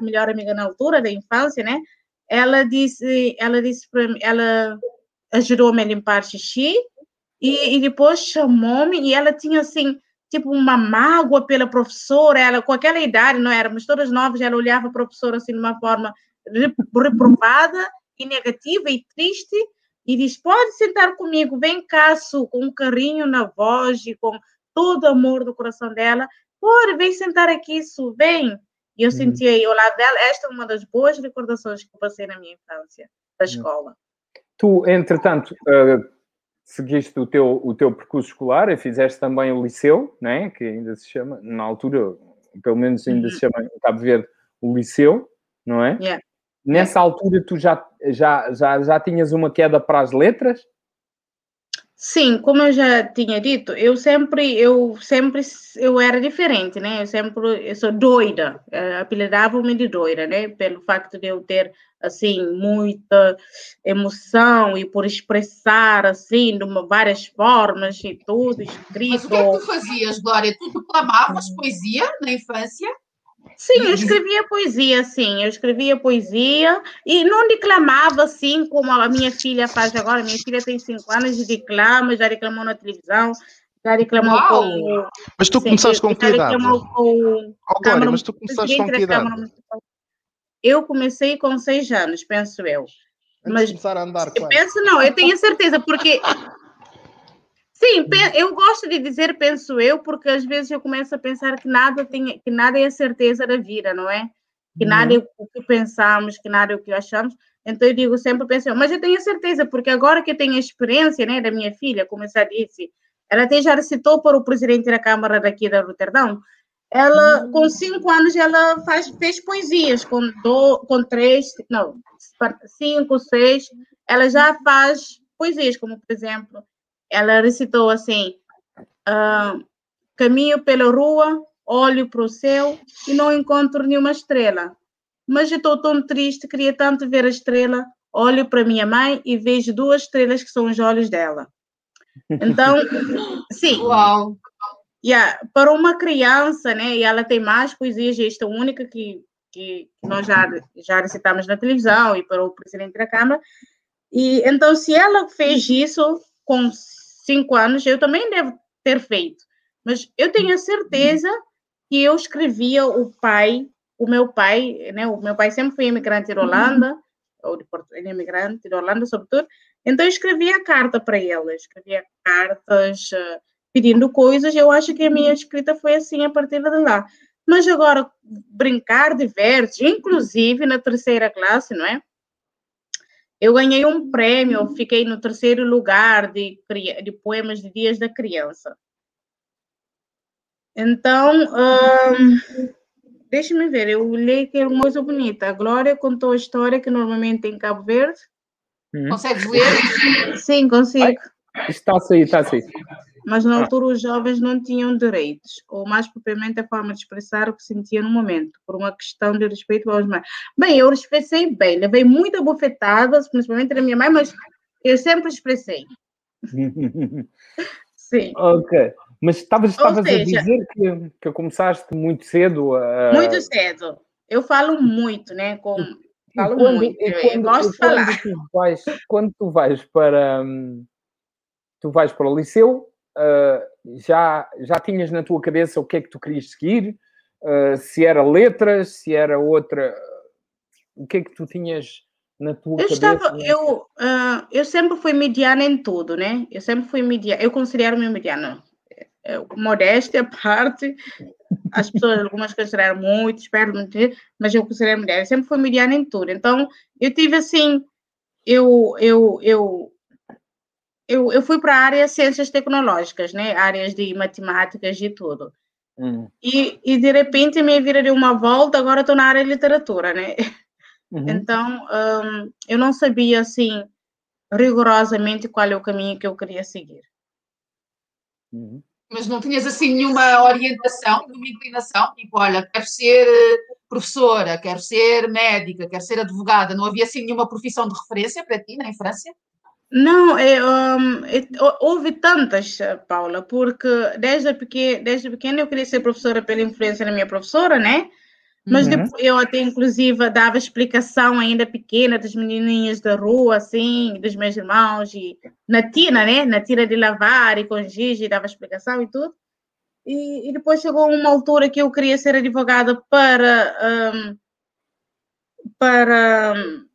melhor amiga na altura da infância, né? Ela disse, ela disse para mim, ela ajudou-me a limpar xixi e, e depois chamou-me e ela tinha assim tipo uma mágoa pela professora, ela com aquela idade, não éramos todas novas, ela olhava a professora assim de uma forma reprovada e negativa e triste e diz: Pode sentar comigo, vem cá, Su, com um carinho na voz e com todo o amor do coração dela. Pode, vem sentar aqui, Su, vem. E eu uhum. senti aí ao lado dela, esta é uma das boas recordações que eu passei na minha infância, da escola. Tu, entretanto, uh, seguiste o teu, o teu percurso escolar e fizeste também o liceu, né? que ainda se chama, na altura, pelo menos ainda se uhum. chama em Cabo Verde, o liceu, não é? Yeah. Nessa altura tu já, já, já, já tinhas uma queda para as letras? Sim, como eu já tinha dito, eu sempre, eu sempre, eu era diferente, né? Eu sempre, eu sou doida, uh, apelidavam-me de doida, né? Pelo facto de eu ter, assim, muita emoção e por expressar, assim, de uma, várias formas e tudo, escrito. Mas o que é que tu fazias, Glória? Tu declamavas poesia na infância? Sim, eu escrevia poesia, sim, eu escrevia poesia e não declamava assim como a minha filha faz agora. Minha filha tem cinco anos e declama, já declamou na televisão, já declamou Uau. com. Mas tu sim, começaste com que idade? Com, Glória, mas tu começaste com que idade? Eu comecei com seis anos, penso eu. Antes mas começar a andar, eu penso não, eu tenho certeza, porque Sim, eu gosto de dizer penso eu, porque às vezes eu começo a pensar que nada, tem, que nada é a certeza da vida, não é? Que nada é o que pensamos, que nada é o que achamos. Então eu digo sempre penso eu, mas eu tenho certeza, porque agora que eu tenho a experiência né, da minha filha, como eu já disse, ela até já recitou para o presidente da Câmara daqui da Roterdão, ela, com cinco anos, ela faz, fez poesias, com, do, com três, não, cinco, seis, ela já faz poesias, como, por exemplo, ela recitou assim: ah, caminho pela rua, olho para o céu e não encontro nenhuma estrela. Mas estou tão triste, queria tanto ver a estrela. Olho para minha mãe e vejo duas estrelas que são os olhos dela. Então, *laughs* sim. Uau! Yeah, para uma criança, né, e ela tem mais poesias, esta única que, que nós já, já recitamos na televisão e para o presidente da Câmara. E então, se ela fez isso com cinco anos, eu também devo ter feito. Mas eu tenho a certeza que eu escrevia o pai, o meu pai, né? O meu pai sempre foi imigrante da Holanda, ou de Porto, ele é imigrante da Holanda, sobretudo. Então eu escrevia carta para ele, escrevia cartas uh, pedindo coisas. Eu acho que a minha escrita foi assim a partir de lá. Mas agora brincar de versos, inclusive na terceira classe, não é? Eu ganhei um prêmio, fiquei no terceiro lugar de, de poemas de Dias da Criança. Então, um, deixa-me ver, eu olhei que é uma coisa bonita. A Glória contou a história que normalmente em Cabo Verde. Hum. Consegues ler? Sim, consigo. Está a sair, está a sair mas na altura os jovens não tinham direitos, ou mais propriamente a forma de expressar o que sentiam no momento, por uma questão de respeito aos mais. Bem, eu expressei bem, levei muita bofetada, principalmente da minha mãe, mas eu sempre expressei. *laughs* Sim. Ok. Mas estavas, a dizer que, que começaste muito cedo a. Muito cedo. eu falo muito, né? Com, falo quando, muito. e eu quando- gosto de falar. quando tu vais, quando tu vais para hum, tu vais para o liceu, ah, já, já tinhas na tua cabeça o que é que tu querias seguir, Ah, se era letras, se era outra, o que é que tu tinhas na tua Eu cabeça? estava, eu, ah, eu sempre fui mediana em tudo, né? Eu sempre fui mediana, eu considero-me mediana. É, modéstia à parte, as pessoas, algumas consideram muito, espero muito, mas eu considero mediana. Eu sempre fui mediana em tudo. Então, eu tive assim, eu, eu, eu, eu, eu fui para a área de ciências tecnológicas, né? Áreas de matemáticas e tudo. Hum, E, e de repente minha vida deu uma volta, agora estou na área de literatura, né? uhum. Então, hum, eu não sabia, assim, rigorosamente qual é o caminho que eu queria seguir. Uhum. Mas não tinhas assim nenhuma orientação, nenhuma inclinação, tipo, olha, quero ser eh, professora, quero ser médica, quero ser advogada. Não havia assim nenhuma profissão de referência para ti na infância? Não, é, hum, é, hou- houve tantas, Paula, porque desde, peque, desde pequena eu queria ser professora pela influência da minha professora, né? Mas Uhum. depois, eu até, inclusive, dava explicação ainda pequena das menininhas da rua, assim, dos meus irmãos, e na tina, né? Na tina de lavar e com giz, e dava explicação e tudo. E, e depois chegou uma altura que eu queria ser advogada para, hum, para hum,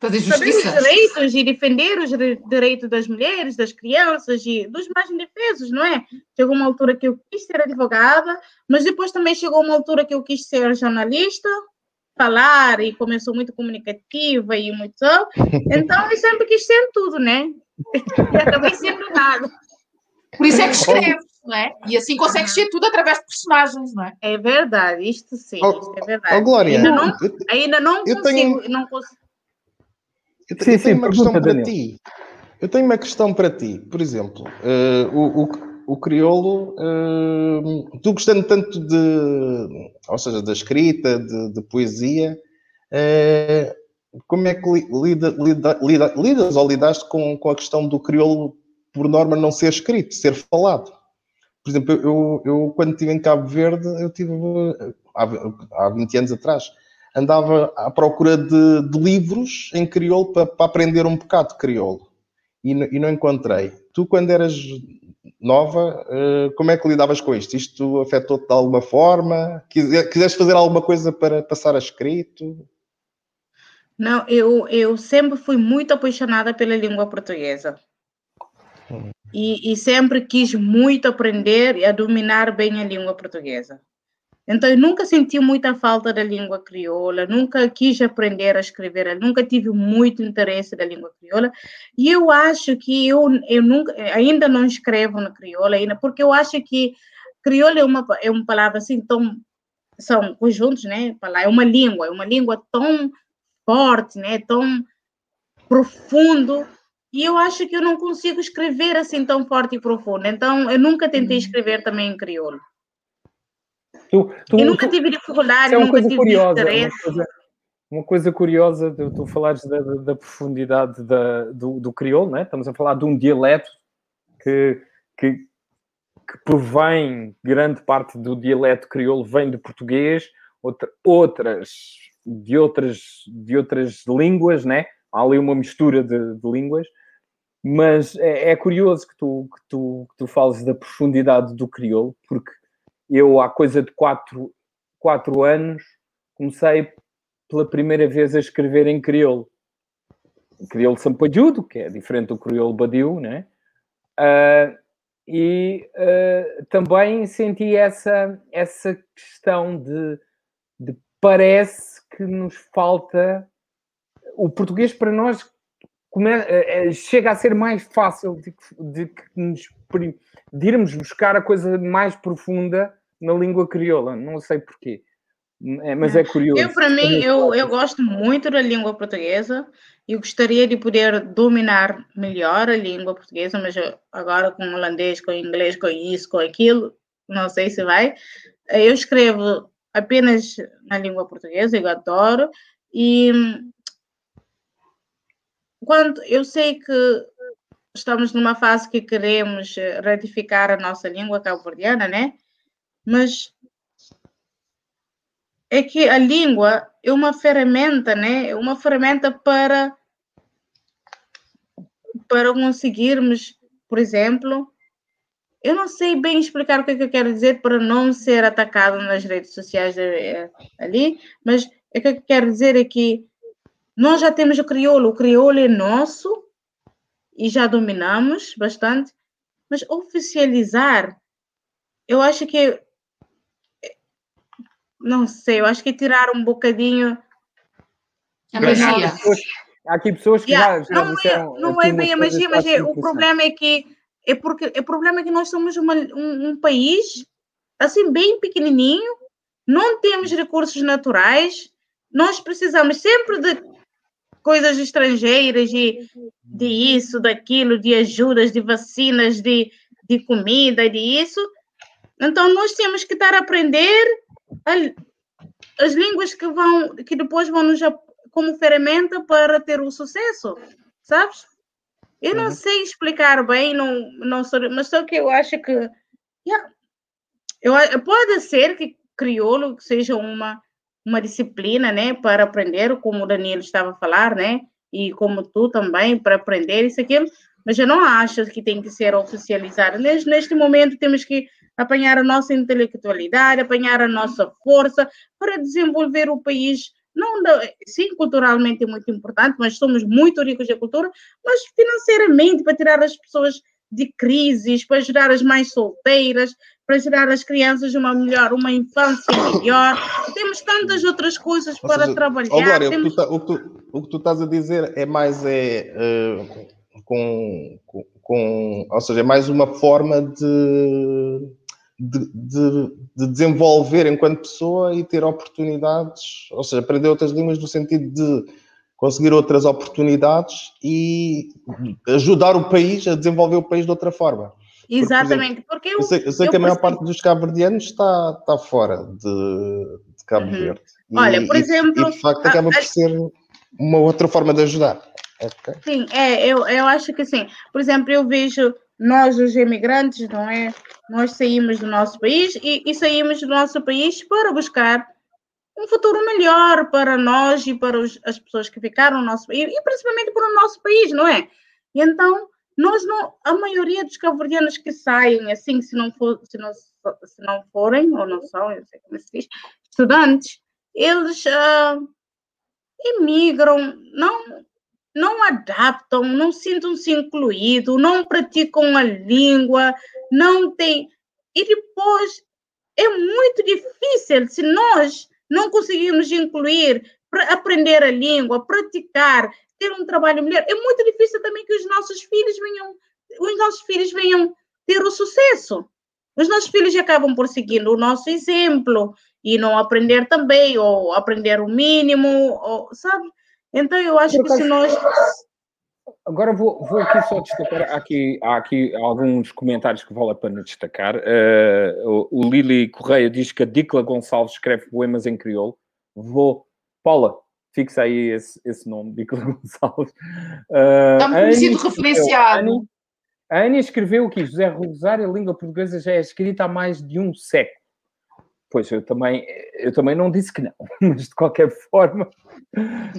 Fazer saber os justiça? direitos e defender os dire- direitos das mulheres, das crianças e dos mais indefesos, não é? Chegou uma altura que eu quis ser advogada, mas depois também chegou uma altura que eu quis ser jornalista, falar e sou muito comunicativa e muito *laughs* então eu sempre quis ser tudo, né? *laughs* E acabei sendo nada. Por isso é que escreves, não é? E assim consegues ser tudo através de personagens, não é? É verdade, isto sim, Oh, isto é verdade. Ó, Glória, Ainda não, ainda não eu consigo, tenho- não consigo. Eu Sim, eu sim, tenho uma questão pergunta, para Daniel. ti. Eu tenho uma questão para ti. Por exemplo, eh, o, o, o crioulo, eh, tu gostando tanto de, ou seja, da escrita, de, de poesia, eh, como é que li- lida, lida, lida- lidas ou lidaste com, com a questão do crioulo, por norma, não ser escrito, ser falado? Por exemplo, eu, eu, quando estive em Cabo Verde, eu tive há, há 20 anos atrás, andava à procura de, de livros em crioulo para, para aprender um bocado de crioulo e, e não encontrei. Tu, quando eras nova, eh, como é que lidavas com isto? Isto afetou-te de alguma forma? Quise- Quiseste fazer alguma coisa para passar a escrito? Não, eu, eu sempre fui muito apaixonada pela língua portuguesa. E, e sempre quis muito aprender e a dominar bem a língua portuguesa. Então, eu nunca senti muita falta da língua crioula, nunca quis aprender a escrever, nunca tive muito interesse da língua crioula. E eu acho que eu, eu nunca, ainda não escrevo na crioula, ainda, porque eu acho que crioula é uma, é uma palavra assim tão. São conjuntos, né? É uma língua, é uma língua tão forte, né? Tão profundo. E eu acho que eu não consigo escrever assim tão forte e profundo. Então, eu nunca tentei escrever também em crioulo. Tu, tu, E nunca tu- tive dificuldade, é uma nunca coisa tive curiosa, uma coisa, uma coisa curiosa de tu falares da, da- da profundidade da- do, do crioulo, né? estamos a falar de um dialeto que, que, que provém, grande parte do dialeto crioulo vem do português, outra- outras de outras, de outras línguas, né? há ali uma mistura de, de línguas, mas é, é curioso que tu, que, tu, que tu fales da profundidade do crioulo, porque eu, há coisa de quatro, quatro anos, comecei pela primeira vez a escrever em crioulo. O crioulo sampajudo, que é diferente do crioulo badiu, né? Ah, e ah, também senti essa, essa questão de, de parece que nos falta o português para nós come- eh, eh, chega a ser mais fácil de, de, de irmos buscar a coisa mais profunda na língua crioula. Não sei porquê, É, mas é curioso. Eu, para mim, eu, eu gosto muito da língua portuguesa e gostaria de poder dominar melhor a língua portuguesa, mas agora com holandês, com inglês, com isso, com aquilo, não sei se vai. Eu escrevo apenas na língua portuguesa, eu adoro, e quando eu sei que estamos numa fase que queremos ratificar a nossa língua cabo-verdiana, né? Mas é que a língua é uma ferramenta, né? É uma ferramenta para para conseguirmos, por exemplo, eu não sei bem explicar o que, é que eu quero dizer para não ser atacado nas redes sociais eh, ali, mas o que eu quero dizer é que nós já temos o crioulo, o crioulo é nosso e já dominamos bastante, mas oficializar, eu acho que não sei, eu acho que tirar um bocadinho a magia. Há aqui pessoas que Yeah, já, já não é, não é bem a magia, mas é, acho o problema é que é porque o problema é que nós somos uma- um, um país assim bem pequenininho, não temos recursos naturais, nós precisamos sempre de coisas estrangeiras e de isso, daquilo, de ajudas, de vacinas, de, de comida, de isso. Então nós temos que estar a aprender as línguas que vão que depois vão nos como ferramenta para ter o sucesso, sabes? Eu não Uhum. sei explicar bem, não, não sou, mas só que eu acho que yeah, eu, pode ser que crioulo seja uma uma disciplina, né, para aprender, como o Danilo estava a falar, né, e como tu também, para aprender isso aqui, mas eu não acho que tem que ser oficializado. Neste, neste momento temos que apanhar a nossa intelectualidade, apanhar a nossa força para desenvolver o país. Não sim, culturalmente é muito importante, mas somos muito ricos de cultura, mas financeiramente, para tirar as pessoas de crises, para ajudar as mães solteiras, para ajudar as crianças uma melhor, uma infância melhor. Temos tantas outras coisas Ou para seja, trabalhar. Que, temos... tu, tá- o, que tu, o que tu estás a dizer é mais é, eh, com, com, com- ou seja, é mais uma forma de, de, de- de desenvolver enquanto pessoa e ter oportunidades, ou seja, aprender outras línguas no sentido de conseguir outras oportunidades e ajudar o país a desenvolver o país de outra forma. Exatamente, porque eu, Eu sei, eu sei eu que a maior percebo- parte dos cabo-verdianos está, está fora de, de Cabo Uhum. Verde. E- Olha, por e- exemplo, E de facto a- acaba a- por ser uma outra forma de ajudar. Ok. Sim, é, eu, eu acho que sim. Por exemplo, eu vejo nós, os imigrantes, não é? Nós saímos do nosso país e, e saímos do nosso país para buscar um futuro melhor para nós e para os- as pessoas que ficaram no nosso país, e principalmente para o nosso país, não é? E então, nós não, a maioria dos cabo-verdianos que saem, assim, se não, for, se, não, se não forem, ou não são, eu sei como se diz, estudantes, eles ah, imigram, não, não adaptam, não sintam-se incluídos, não praticam a língua, não tem. E depois é muito difícil se nós não conseguirmos incluir, aprender a língua, praticar, ter um trabalho melhor. É muito difícil também que os nossos filhos venham, os nossos filhos venham ter o sucesso. Os nossos filhos acabam por seguir o nosso exemplo e não aprender também, ou aprender o mínimo, ou, sabe? Então eu acho que se nós. Agora vou, vou aqui só destacar, há aqui, há aqui alguns comentários que vale a pena destacar. Eh, o, o Lili Correia diz que a Dicla Gonçalves escreve poemas em crioulo. Vou, Paula, fixa aí esse, esse nome, Dicla *laughs* Gonçalves. Eh, Está-me conhecido escreveu- referenciado. a Annie- A Annie escreveu aqui, José Rosário, a língua portuguesa já é escrita há mais de um século. Pois, eu também, eu também não disse que não, *laughs* mas de qualquer forma,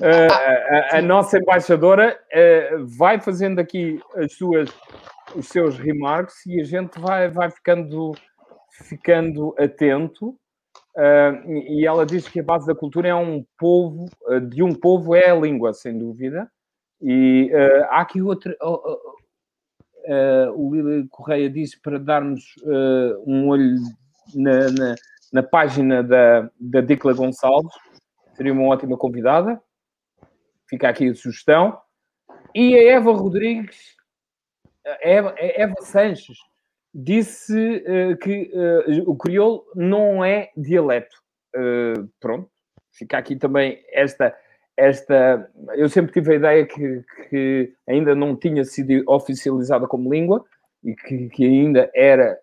eh, a, a- a nossa embaixadora eh, vai fazendo aqui as suas, os seus remarks e a gente vai, vai ficando, ficando atento. eh, e ela diz que a base da cultura é um povo, de um povo é a língua, sem dúvida. E há aqui outra. oh, oh, oh, o Lili Correia disse para darmos um olho na, na, na página da, da Dicla Gonçalves, seria uma ótima convidada. Fica aqui a sugestão. E a Eva Rodrigues, a Eva, a Eva Sanches, disse eh, que eh, o crioulo não é dialeto. Eh, pronto, fica aqui também esta. Esta, eu sempre tive a ideia que, que ainda não tinha sido oficializada como língua e que, que ainda era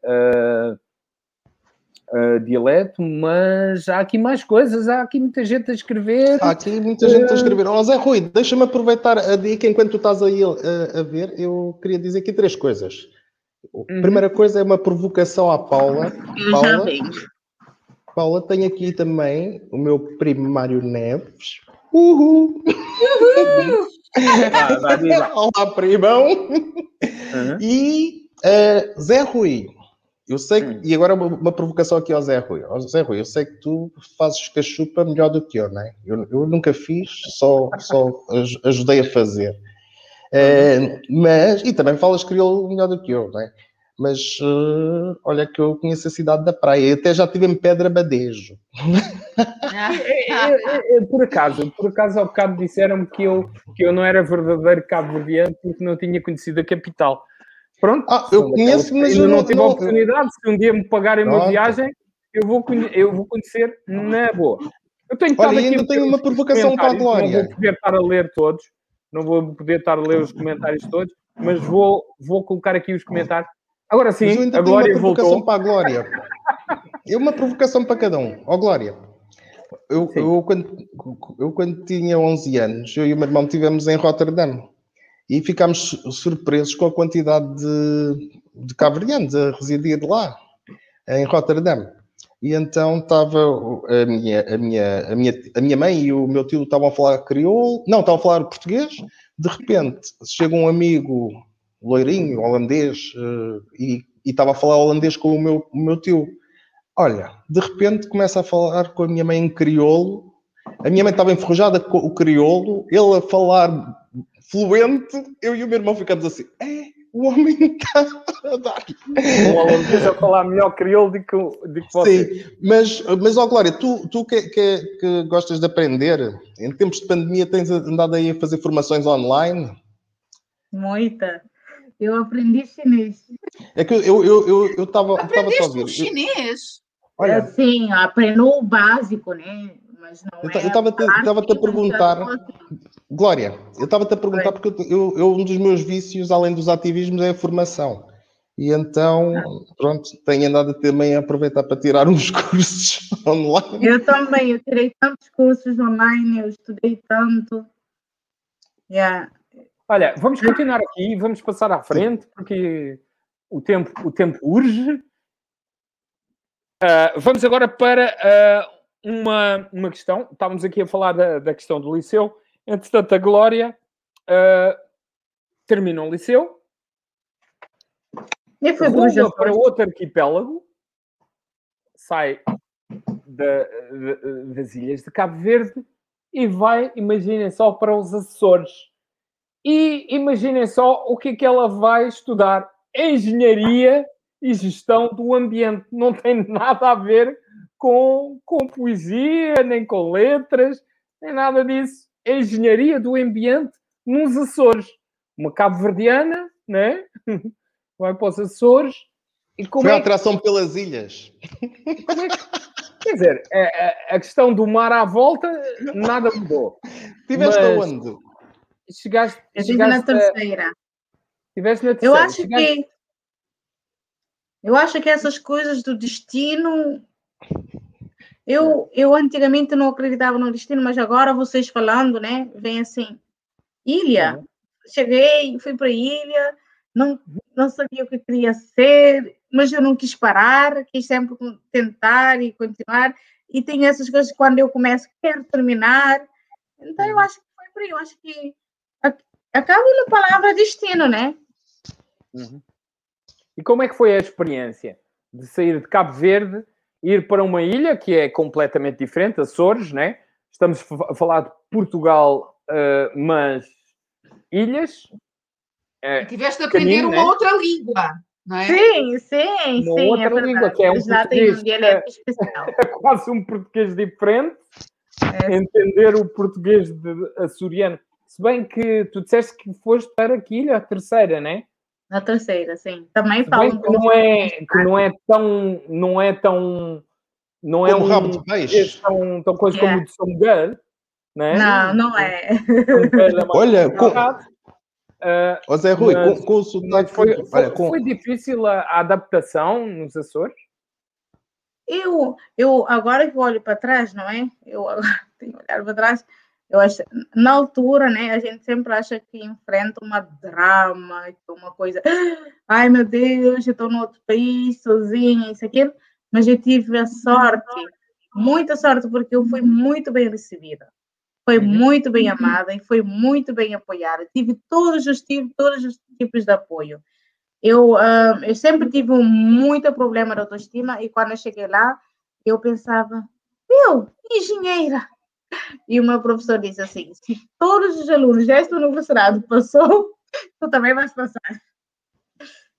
ah, ah, dialeto, mas há aqui mais coisas, há aqui muita gente a escrever. Há aqui muita gente a escrever. Ó Zé Rui, deixa-me aproveitar a dica enquanto tu estás aí a, a ver. Eu queria dizer aqui três coisas. A Uhum. primeira coisa é uma provocação à Paula. Eu já Paula. Paula, tenho aqui também o meu primo Mário Neves. Uhul! *laughs* Diz lá. Olá, primão! Uhum. E eh, Zé Rui, eu sei que, Hum. e agora uma, uma provocação aqui ao Zé Rui. Ó, Zé Rui, eu sei que tu fazes cachupa melhor do que eu, não é? Eu, eu nunca fiz, só, só aj- ajudei a fazer. Eh, mas, e também falas crioulo melhor do que eu, não é? Mas eh, olha que eu conheço a cidade da praia, até já tive em Pedra Badejo. É, é, é, por acaso, por acaso, ao bocado disseram-me que eu, que eu não era verdadeiro cabo-verdiano porque não tinha conhecido a capital. Pronto. Ah, eu conheço, mas eu não tive a oportunidade. Se um dia me pagarem uma Pronto. viagem, eu vou, eu vou conhecer na boa. Eu tenho estado Olha, aqui ainda tenho uma provocação para a comentários, Não Glória. vou poder estar a ler todos, não vou poder estar a ler os comentários todos, mas vou, vou colocar aqui os comentários. Agora Mas eu sim, ainda a tenho uma Glória provocação voltou. para a Glória. É uma provocação para cada um. Ó, Glória. Eu, Sim. eu, quando, eu, quando tinha 11 anos, eu e o meu irmão estivemos em Rotterdam e ficámos su- surpresos com a quantidade de, de cabo-verdianos a residir lá, em Rotterdam. E então estava a minha, a, minha, a, minha, a minha mãe e o meu tio estavam a falar crioulo, não, estavam a falar português. De repente, chega um amigo loirinho, holandês, eh, e, e estava a falar holandês com o meu, o meu tio. Olha, de repente começa a falar com a minha mãe em crioulo. A minha mãe estava enferrujada com o crioulo, ele a falar fluente, eu e o meu irmão ficamos assim: é, o homem está a dar. Um holandês a falar melhor crioulo do que, o- do que você. Sim, mas, mas ó Glória, tu, tu que, que, que gostas de aprender, em tempos de pandemia tens andado aí a fazer formações online? Muita. Eu aprendi chinês. É que eu eu eu eu eu estava estava a ouvir. o chinês? Olha, Assim, aprendo o básico, né? Mas não Eu é eu tava-te- falar tava-te a perguntar-. Glória, eu estava-te a perguntar porque eu, eu, um dos meus vícios, além dos ativismos, é a formação. E então, pronto, tenho andado também a aproveitar para tirar *laughs* uns cursos online. Eu também, eu tirei tantos cursos online, eu estudei tanto. Yeah. Olha, vamos continuar aqui, vamos passar à frente, porque o tempo, o tempo urge. Ah, vamos agora para ah, uma, uma questão. Estávamos aqui a falar da, da questão do liceu. Entretanto, a Glória termina o liceu, E foi dos para outro arquipélago, sai da- da- das ilhas de Cabo Verde e vai, imaginem só, para os Açores. E imaginem só o que é que ela vai estudar: engenharia e gestão do ambiente. Não tem *laughs* nada a ver com, com poesia, nem com letras, nem nada disso. Engenharia do ambiente nos Açores. Uma cabo-verdiana, né? *laughs* Vai para os Açores. E como Foi a é que atração pelas ilhas. Quer dizer, a, a- a questão do mar à volta, nada mudou. Tiveste Mas- aonde? Chegaste, Eu na chegaste a, terceira. estiveste na Eu terceira. acho chegaste- que eu acho que essas coisas do destino eu, eu antigamente não acreditava no destino, mas agora vocês falando, né? Vem assim, ilha. Cheguei, fui para a ilha, não, não sabia o que queria ser, mas eu não quis parar, quis sempre tentar e continuar. E tem essas coisas quando eu começo, quero terminar. Então eu acho que foi por aí, eu acho que ac- acaba na palavra destino, né? Uhum. E como é que foi a experiência de sair de Cabo Verde, ir para uma ilha que é completamente diferente, Açores, né? Estamos a falar de Portugal, eh, mas ilhas. E tiveste de aprender Caminho, uma né? outra língua, não é? Sim, sim, Uma sim. outra é língua, que é um português um *laughs* é quase um português diferente. É. Entender o português de açoriano. Se bem que tu disseste que foste para que ilha? A terceira, né? Na terceira, sim. Também falam bem que não é, que não é tão. Não é tão. Não é Como um rabo de peixe. tão, tão coisa Yeah. como o de São Miguel, né? Não, não é. É *laughs* Olha, com-. Ah, Ó Zé Rui, Mas- com, com o sotaque. foi, olha, foi, com, foi difícil a, a adaptação nos Açores? Eu, eu agora que eu olho para trás, não é? Eu agora *laughs* tenho que olhar para trás. Eu acho, na altura, né? A gente sempre acha que enfrenta uma drama, que uma coisa. Ai meu Deus, eu estou no outro país sozinha, isso aquilo. Mas eu tive a sorte muita sorte, porque eu fui muito bem recebida. Foi muito bem amada e foi muito bem apoiada. Tive todos os tipos, todos os tipos de apoio. Eu, uh, eu sempre tive um muito problema de autoestima e quando eu cheguei lá, eu pensava, eu, engenheira. E o meu professor disse assim, se todos os alunos desta universidade passou, tu também vais passar.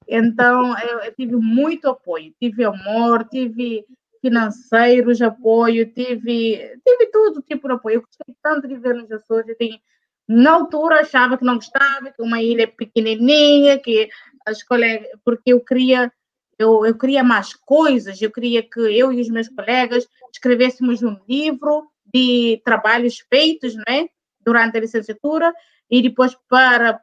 Então, eu, eu, tive muito apoio, tive amor, tive financeiros, apoio, tive, tive todo tipo de apoio. Eu gostei tanto de ver nos Açores. Eu tenho, na altura achava que não gostava, que uma ilha pequenininha, que as colegas, porque eu queria, eu, eu queria mais coisas, eu queria que eu e os meus colegas escrevêssemos um livro de trabalhos feitos, não é? Durante a licenciatura e depois para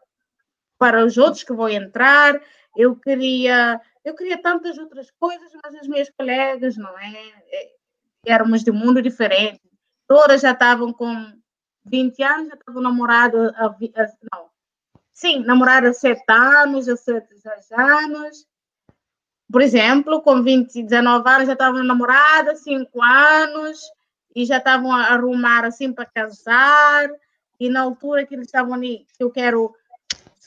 para os outros que vão entrar, eu queria, eu queria tantas outras coisas, mas as minhas colegas, não é? é éramos de mundo diferente. Todas já estavam com 20 anos, já estavam namoradas, não, sim, namoradas há 7 anos, há 7 anos. Por exemplo, com 20, 19 anos já estavam namoradas, 5 anos, e já estavam a arrumar assim para casar. E na altura que eles estavam ali, eu quero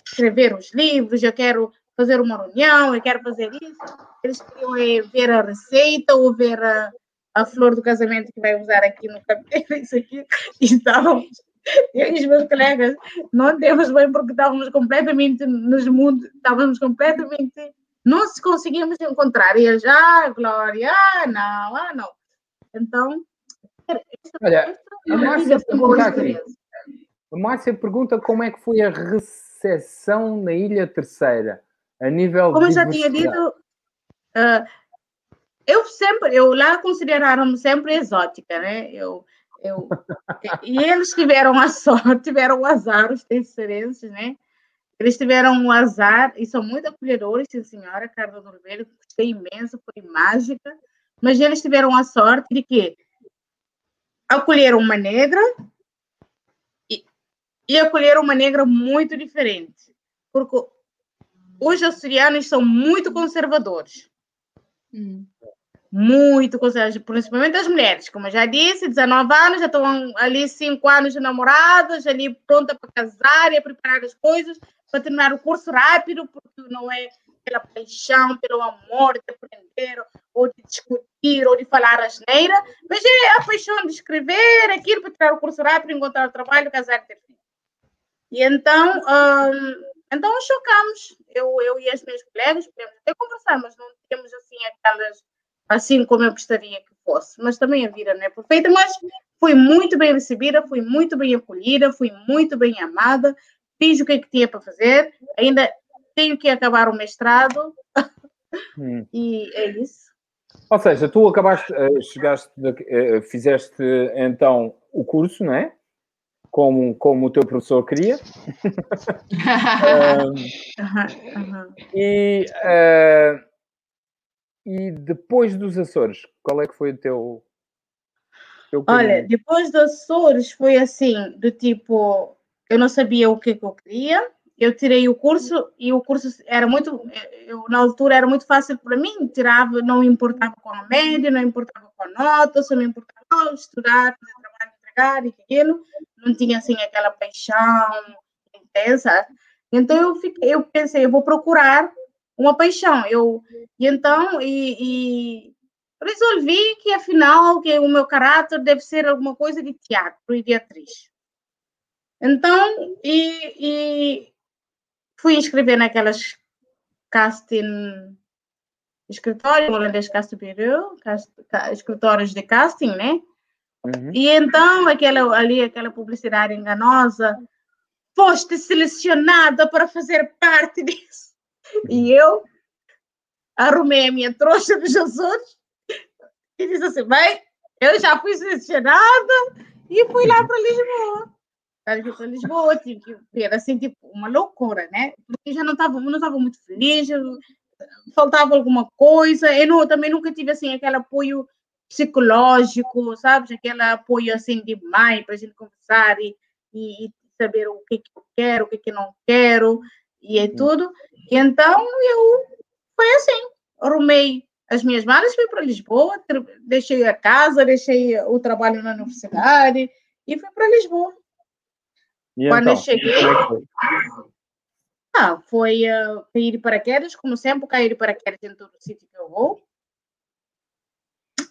escrever os livros, eu quero fazer uma reunião, eu quero fazer isso. Eles queriam é, ver a receita ou ver a, a flor do casamento que vai usar aqui no cabelo, *laughs* isso aqui. E estávamos, eu e os meus colegas, não temos bem porque estávamos completamente nos mundos, estávamos completamente, não se conseguimos encontrar. E eles, ah, Glória, ah, não, ah, não. Então, Olha, a Márcia pergunta aqui. A Márcia pergunta como é que foi a recepção na Ilha Terceira a nível Como eu já tinha dito, uh, eu sempre, eu lá consideraram-me sempre exótica, né? Eu, eu, e eles tiveram a sorte, *laughs* tiveram o azar, os terceirenses, né? Eles tiveram um azar e são muito acolhedores, sim, senhora, Carla Ribeiro, gostei imenso, foi mágica, mas eles tiveram a sorte de que acolheram uma negra e, e acolheram uma negra muito diferente, porque os açorianos são muito conservadores. Hum. Muito conservadores, principalmente as mulheres. Como eu já disse, 19 anos, já estão ali 5 anos de namoradas, ali pronta para casar e a preparar as coisas, para terminar o curso rápido, porque não é pela paixão, pelo amor de aprender, ou de discutir, ou de falar asneira, mas é a paixão de escrever, aquilo para tirar o curso rápido, encontrar o trabalho, casar e ter filho. E então, hum, então chocamos, eu, eu e as minhas colegas, podemos até conversar, mas não temos assim aquelas, assim como eu gostaria que fosse. Mas também a vida não é perfeita, mas fui muito bem recebida, fui muito bem acolhida, fui muito bem amada, fiz o que, é que tinha para fazer, ainda tenho que acabar o mestrado hum. e é isso. Ou seja, tu acabaste, eh, chegaste, eh, fizeste então o curso, não é? como, como o teu professor queria. *laughs* um, e, uh, e depois dos Açores, qual é que foi o teu. teu Olha, depois dos Açores foi assim, do tipo, eu não sabia o que, que eu queria. Eu tirei o curso e o curso era muito, eu, na altura era muito fácil para mim, tirava, não importava com a média, não importava com a nota, só me importava estudar, fazer trabalho, entregar e aquilo não tinha assim aquela paixão intensa. Então eu fiquei, eu pensei, eu vou procurar uma paixão. Eu e então e, e resolvi que afinal que o meu caráter deve ser alguma coisa de teatro e de atriz. Então e, e fui inscrever naquelas casting escritório, holandês casting bureau, escritórios de casting, né? Uhum. E então, aquela, ali, aquela publicidade enganosa, foste selecionada para fazer parte disso. E eu arrumei a minha trouxa de Jesus e disse assim: bem, eu já fui selecionada e fui lá para Lisboa. Para Lisboa, tive que ver assim, tipo, uma loucura, né? Porque já não estava não tava muito feliz, faltava alguma coisa. Eu não, também nunca tive assim aquele apoio psicológico, sabes? Aquele apoio assim de mãe para a gente conversar e, e, saber o que, que eu quero, o que, que não quero, e é tudo. E então eu foi assim, arrumei as minhas malas, fui para Lisboa, deixei a casa, deixei o trabalho na universidade e fui para Lisboa. E Quando eu então, cheguei- como é que foi? Ah, foi uh, cair de paraquedas, como sempre, cair de paraquedas em todo sítio que eu vou.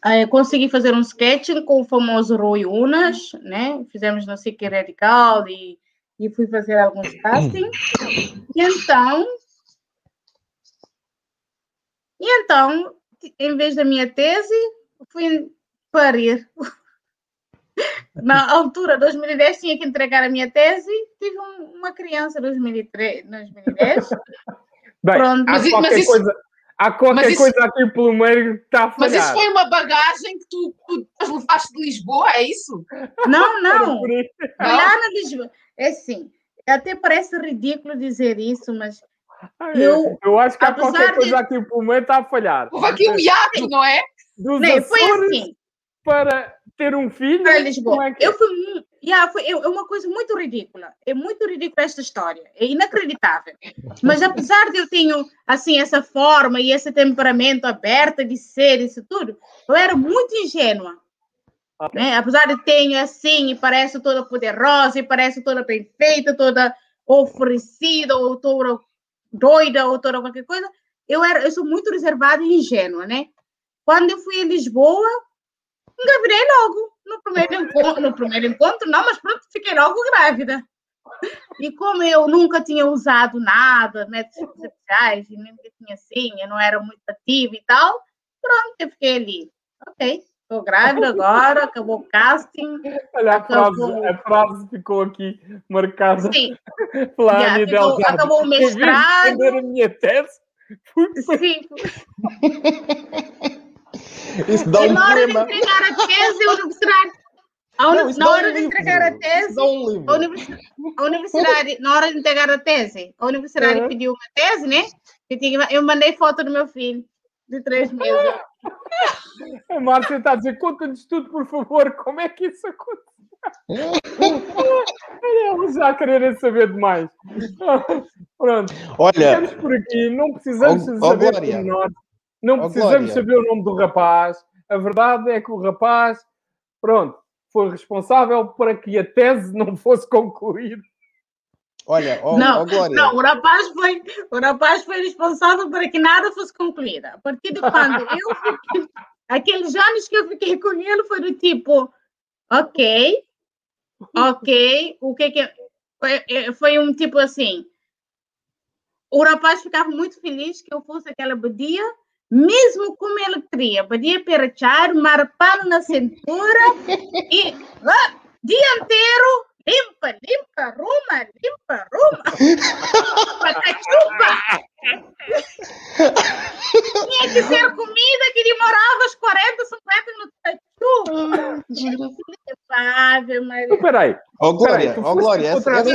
Ah, consegui fazer um sketching com o famoso Rui Unas, né? Fizemos no SIC Radical e, e fui fazer alguns castings. E então, e então, em vez da minha tese, fui parir. Na altura, 2010, tinha que entregar a minha tese. Tive um- uma criança em 2003, 2010. Bem, Pronto. há Mas qualquer mas isso- coisa, há qualquer mas isso- coisa aqui pelo meio que está a Mas falhar. isso foi uma bagagem que tu, tu levaste de Lisboa, é isso? Não, *laughs* não. Foi lá na Lisboa. É assim, até parece ridículo dizer isso, mas Eu- Eu acho que há qualquer de- coisa aqui pelo meio que está a falhar. Houve aqui um hiato, não é? Dos foi Açores assim, para ter um filho. para Lisboa. é que é? Eu fui, yeah, foi, é uma coisa muito ridícula. É muito ridícula esta história. É inacreditável. Mas apesar de eu tenho assim essa forma e esse temperamento aberto de ser isso tudo, eu era muito ingênua. Ok. né? Apesar de tenho assim e parece toda poderosa e parece toda bem feita, toda oferecida ou toda doida ou toda qualquer coisa, eu era eu sou muito reservada e ingênua, né? Quando eu fui a Lisboa, engravidei logo no primeiro *laughs* encontro, no primeiro encontro não, mas pronto, fiquei logo grávida. E como eu nunca tinha usado nada, métodos anticoncepcionais, e nunca tinha assim, eu não era muito ativa e tal, pronto, eu fiquei ali. Ok, estou grávida *laughs* agora, acabou o casting. Olha, a frase, Acabou. a frase ficou aqui marcada Sim, *laughs* já, Ana ficou- acabou o mestrado. defender a minha tese, sim. Isso dá E um na hora de entregar a tese, a universidade. a uni- Não, na dá um hora de livro. entregar a tese, um a universidade, a universidade, na hora de entregar a tese, a universidade Uhum. pediu uma tese, né? Eu, tinha, eu mandei foto do meu filho, de três meses. *laughs* A Márcia está a dizer, conta-nos tudo, por favor, como é que isso aconteceu? *laughs* Eles já quererem saber demais. *laughs* Pronto, Olha, ficamos por aqui, não precisamos Ó- ó, saber Glória. Não Ó, precisamos Glória. saber o nome do rapaz. A verdade é que o rapaz, pronto, foi responsável para que a tese não fosse concluída. olha, ó, Não, ó, Glória. Não, o rapaz, foi, o rapaz foi responsável para que nada fosse concluído. A partir de quando eu fiquei, *laughs* aqueles anos que eu fiquei com ele foi do tipo, ok, ok, o que que foi, eh, foi um tipo assim, o rapaz ficava muito feliz que eu fosse aquela badia, mesmo como ele queria, badia perachar, marpano na cintura e ah, dianteiro, limpa, limpa, arruma, limpa, arruma. Pacachupa! Tinha que ser comida que demorava uns 40, 50 minutos. Pacachupa! mas... Espera aí, Ó, Glória, Peraí, tu ó, foste Glória, essa, essa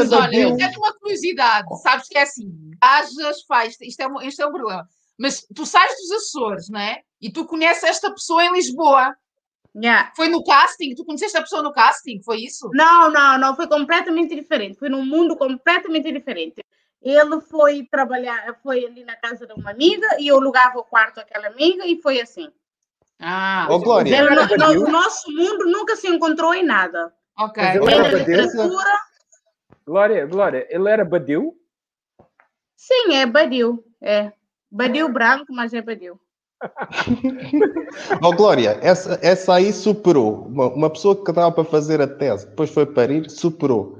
tenho uma curiosidade. Sabes que é assim, gajas faz, isto é, um- isto é um problema. Mas tu sais dos Açores, não é? E tu conheces esta pessoa em Lisboa. Yeah. Foi no casting? Tu conheceste a pessoa no casting? Foi isso? Não, não, não, foi completamente diferente. Foi num mundo completamente diferente. Ele foi trabalhar, foi ali na casa de uma amiga e eu alugava o quarto daquela amiga e foi assim. Ah, Ó, Glória, Ele, no- no- o nosso mundo nunca se encontrou em nada. ok. Ele Nem era na literatura. Glória, Glória, ele era Badil? Sim, é Badil. É. Badil branco, mas é Badil. *laughs* ó, Glória, essa, essa aí superou. Uma, uma pessoa que estava para fazer a tese, depois foi parir, superou.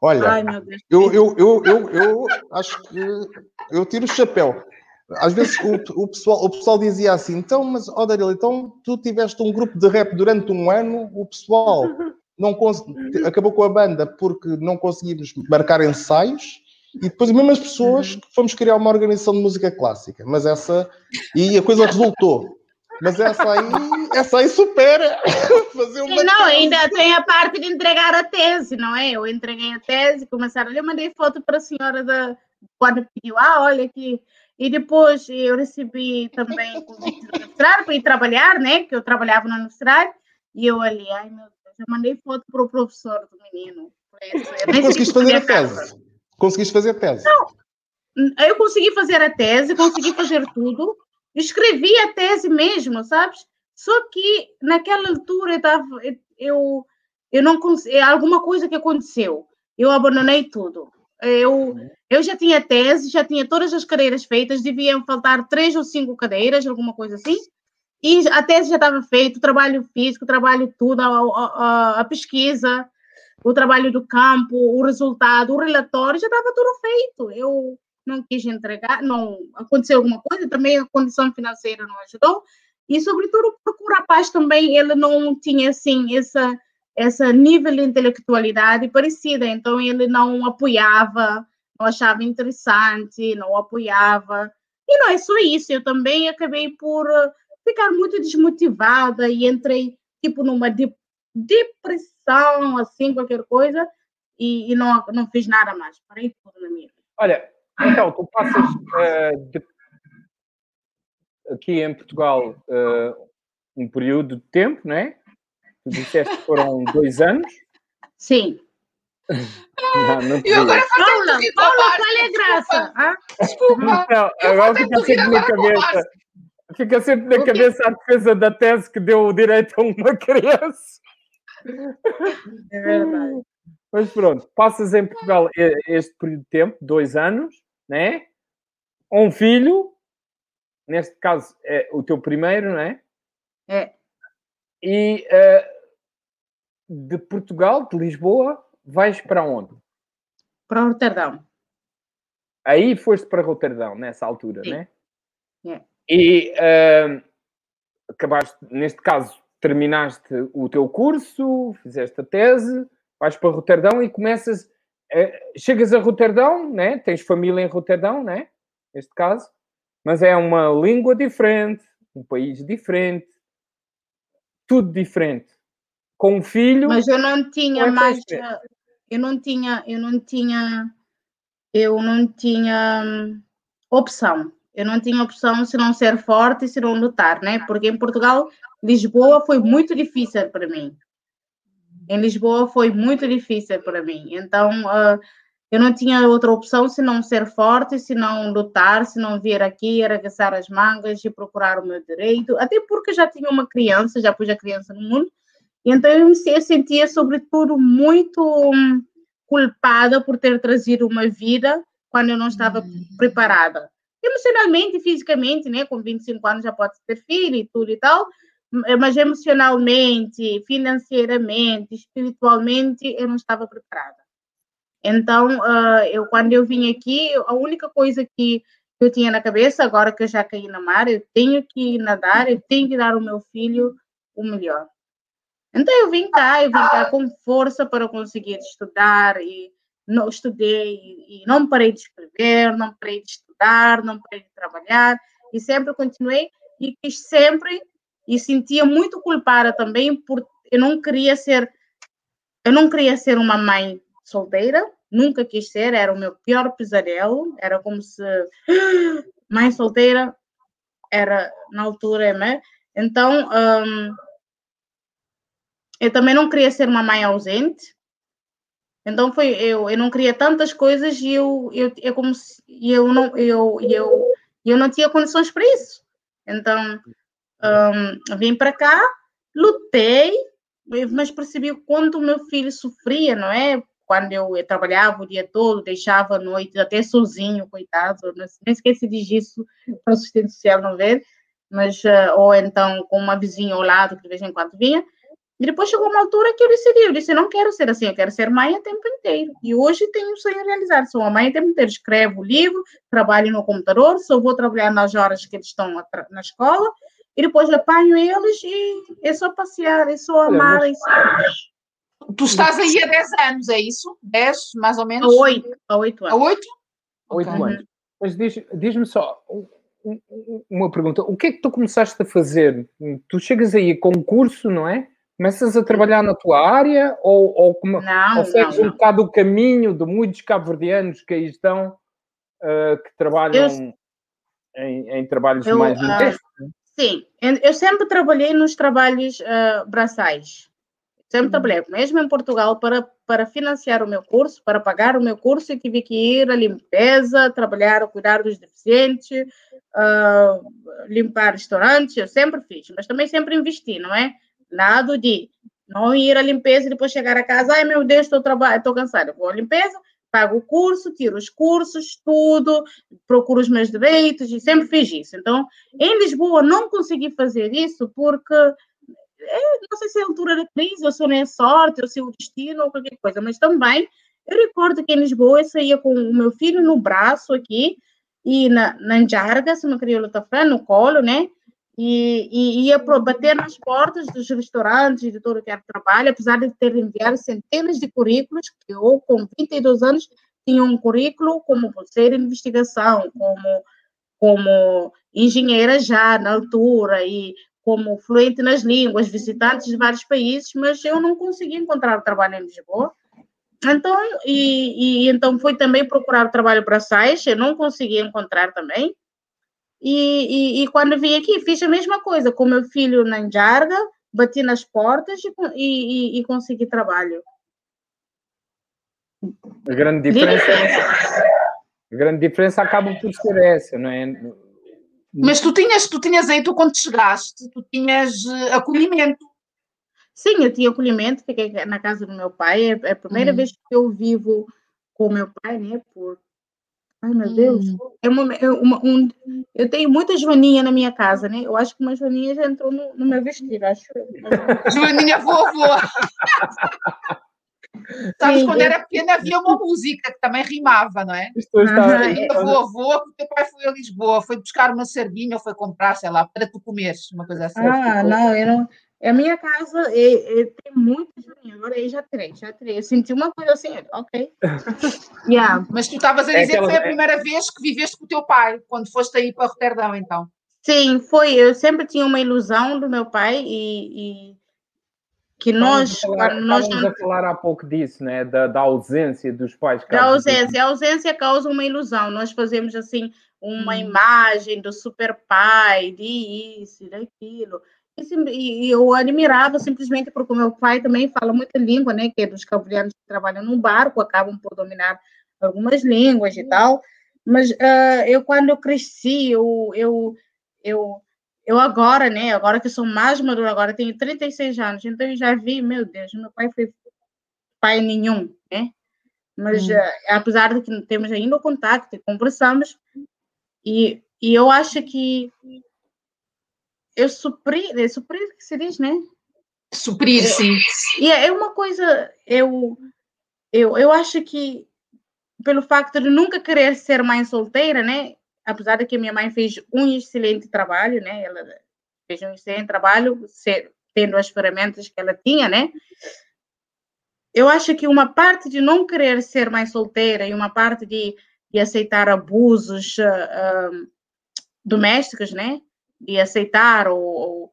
Olha, Ai, eu, eu, eu, eu, eu acho que eu tiro o chapéu. Às vezes o, o, pessoal, o pessoal dizia assim, então, mas, ó Daril, então tu tiveste um grupo de rap durante um ano, o pessoal não *laughs* acabou com a banda porque não conseguimos marcar ensaios e depois as mesmas pessoas que fomos criar uma organização de música clássica, mas essa e a coisa resultou. Mas essa aí, essa aí supera *laughs* fazer uma não, tese. ainda tem a parte de entregar a tese, não é? Eu entreguei a tese, começaram, eu mandei foto para a senhora da quando pediu, ah, olha aqui. E depois eu recebi também convite da universidade para ir trabalhar, né? Que eu trabalhava na universidade. E eu ali, ai meu Deus, eu mandei foto para o professor do menino. Mas nem conseguiste sei fazer a tese. Conseguiste fazer a tese. Eu consegui fazer a tese, consegui fazer tudo, escrevi a tese mesmo, sabes? Só que naquela altura eu, tava, eu, eu não consegui, alguma coisa que aconteceu, eu abandonei tudo. Eu, eu já tinha tese, já tinha todas as cadeiras feitas, deviam faltar três ou cinco cadeiras, alguma coisa assim. E a tese já estava feita, o trabalho físico, o trabalho tudo, a, a, a pesquisa, o trabalho do campo, o resultado, o relatório, já estava tudo feito. Eu não quis entregar, não aconteceu alguma coisa, também a condição financeira não ajudou. E, sobretudo, porque o rapaz também, ele não tinha, assim, essa, essa nível de intelectualidade parecida, então ele não apoiava, não achava interessante, não apoiava. E não é só isso, eu também acabei por ficar muito desmotivada e entrei tipo numa de, depressão, assim, qualquer coisa, e, e, não, não fiz nada mais. Parei tudo na minha vida. Olha, então, tu passas uh, de, aqui em Portugal uh, um período de tempo, não é? Tu disseste que foram *laughs* dois anos. Sim. Não, não E agora Paula, Paula, Paula, qual é a graça? Ah? Desculpa. Não, Eu agora fica que sempre na cabeça. Fica sempre na cabeça a defesa da tese que deu o direito a uma *laughs* criança. É verdade. Mas pronto, passas em Portugal este período de tempo, dois anos, né? Um filho, neste caso é o teu primeiro, não é? É. E eh, de Portugal, de Lisboa, vais para onde? Para Roterdão. Aí foste para Roterdão, nessa altura, Sim. né? É. E eh, acabaste, neste caso, terminaste o teu curso, fizeste a tese, vais para Roterdão e começas. eh, chegas a Roterdão, né? Tens família em Roterdão, né? Neste caso, mas é uma língua diferente, um país diferente, tudo diferente. Com um filho, Mas eu não tinha é mais. Eu não tinha, eu não tinha, eu não tinha hum, opção. Eu não tinha opção se não ser forte e se não lutar, né? Porque em Portugal, Lisboa foi muito difícil para mim. Em Lisboa foi muito difícil para mim. Então, ah, eu não tinha outra opção se não ser forte, se não lutar, se não vir aqui, arregaçar as mangas e procurar o meu direito. Até porque já tinha uma criança, já pus a criança no mundo. E então eu me sentia, sobretudo, muito hum, culpada por ter trazido uma vida quando eu não estava preparada. Emocionalmente e fisicamente, né? Com 25 anos já pode ter filho e tudo e tal, m- mas emocionalmente, financeiramente, espiritualmente, eu não estava preparada. Então, ah, eu quando eu vim aqui, a única coisa que eu tinha na cabeça, agora que eu já caí na mar, eu tenho que nadar, eu tenho que dar ao meu filho o melhor. Então eu vim cá, eu vim cá com força para conseguir estudar e não estudei e, não parei de escrever, não parei de estudar, não parei de trabalhar e sempre continuei e quis sempre e sentia muito culpada também por eu não queria ser eu não queria ser uma mãe solteira, nunca quis ser, era o meu pior pesadelo, era como se *gasps* mãe solteira era na altura, né? Então, hum, eu também não queria ser uma mãe ausente. Então foi eu, eu não queria tantas coisas e eu eu, eu como se, eu não eu eu eu não tinha condições para isso. Então hum, vim para cá, lutei, mas percebi o quanto o meu filho sofria, não é? Quando eu, eu trabalhava o dia todo, deixava a noite até sozinho, coitado, não- nem esqueci isso para o assistente social não ver, mas ah, ou então com uma vizinha ao lado que de vez em quando vinha. E depois chegou uma altura que eu decidi, eu disse, não quero ser assim, eu quero ser mãe a tempo inteiro. E hoje tenho um sonho realizado, sou uma mãe a tempo inteiro, escrevo livro, trabalho no computador, só vou trabalhar nas horas que eles estão na escola, e depois apanho eles e é só passear, é só amar, mas- é só... Tu estás aí há 10 anos, é isso? 10, mais ou menos? oito, a oito A anos. 8? oito Ok. anos. Mas diz- diz-me só um- um- uma pergunta: o que é que tu começaste a fazer? Tu chegas aí com um curso, não é? Começas a trabalhar na tua área ou, ou, como, Não, ou segues não, um não. bocado o caminho de muitos cabo-verdianos que aí estão, ah, que trabalham em, em trabalhos Eu, mais ah, modestos? Sim, eu eu sempre trabalhei nos trabalhos ah, braçais. Sempre trabalhei, mesmo em Portugal, para, para financiar o meu curso, para pagar o meu curso, eu tive que ir à limpeza, trabalhar, cuidar dos deficientes, uh, limpar restaurantes, eu sempre fiz, mas também sempre investi, não é? Nada de não ir à limpeza e depois chegar a casa, ai meu Deus, estou trabalhando, estou cansada, vou à limpeza, pago o curso, tiro os cursos, estudo, procuro os meus direitos e sempre fiz isso. Então, em Lisboa não consegui fazer isso porque é, não sei se é a altura da crise, ou se não é sorte, ou se é o destino, ou qualquer coisa, mas também eu recordo que em Lisboa eu saía com o meu filho no braço aqui, e na, na Njarga, se não queria lutar no colo, né? E, e ia bater nas portas dos restaurantes de todo o que trabalho, apesar de ter enviado centenas de currículos, que eu, com 22 anos, tinha um currículo como bolseira de investigação, como, como engenheira já na altura, e como fluente nas línguas, visitantes de vários países, mas eu não consegui encontrar trabalho em Lisboa. Então, e, e então fui também procurar trabalho para SAIS, eu não consegui encontrar também. E, e, e, quando vim aqui, fiz a mesma coisa com meu filho na Njarga, bati nas portas e, e consegui trabalho. A grande diferença, a grande diferença acaba por ser essa, não é? Mas tu tinhas, tu tinhas aí, tu quando chegaste, tu tinhas uh, acolhimento. Sim, eu tinha acolhimento, fiquei na casa do meu pai. É, é a primeira hum. vez que eu vivo com o meu pai, né? Por... Ai, meu Deus. Hum. É uma, é uma, um... Eu tenho muita joaninha na minha casa, né? Eu acho que uma joaninha já entrou no, no meu vestido, acho. *laughs* joaninha vovô. Sabes, Sim, quando era pequena havia uma música que também rimava, não é? Estou. Uhum. Avô, avô, teu pai foi a Lisboa, foi buscar uma sardinha ou foi comprar, sei lá, para tu comeres, uma coisa assim. Ah, não, eu não. A minha casa é, é, tem muitas agora aí já tirei, já tirei. Eu senti uma coisa assim, ok. *laughs* yeah. Mas tu estavas a é dizer é que foi a primeira vez que viveste com o teu pai, quando foste aí para Roterdão, então. Sim, foi. Eu sempre tinha uma ilusão do meu pai e, e que nós. Falar, nós não... a falar há pouco disso, né? da, da ausência dos pais. Da ausência. A ausência causa uma ilusão. Nós fazemos assim uma hum. imagem do super pai, de isso, daquilo. E, e eu admirava simplesmente porque o meu pai também fala muita língua, né? Que é dos cabo-verdianos que trabalham num barco, acabam por dominar algumas línguas e tal. Mas uh, eu, quando eu cresci, eu, eu, eu eu agora, né, agora que sou mais madura, agora tenho 36 anos, então eu já vi, meu Deus, meu pai foi pai nenhum, né? Mas hum. uh, apesar de que temos ainda o contato e conversamos, e, e eu acho que eu supri, é suprir que se diz, né? Suprir, sim. E é, é uma coisa, eu, eu, eu acho que pelo facto de nunca querer ser mãe solteira, né? apesar de que minha mãe fez um excelente trabalho, né? Ela fez um excelente trabalho, tendo as ferramentas que ela tinha, né? Eu acho que uma parte de não querer ser mais solteira e uma parte de, de aceitar abusos uh, domésticos, né? De aceitar ou,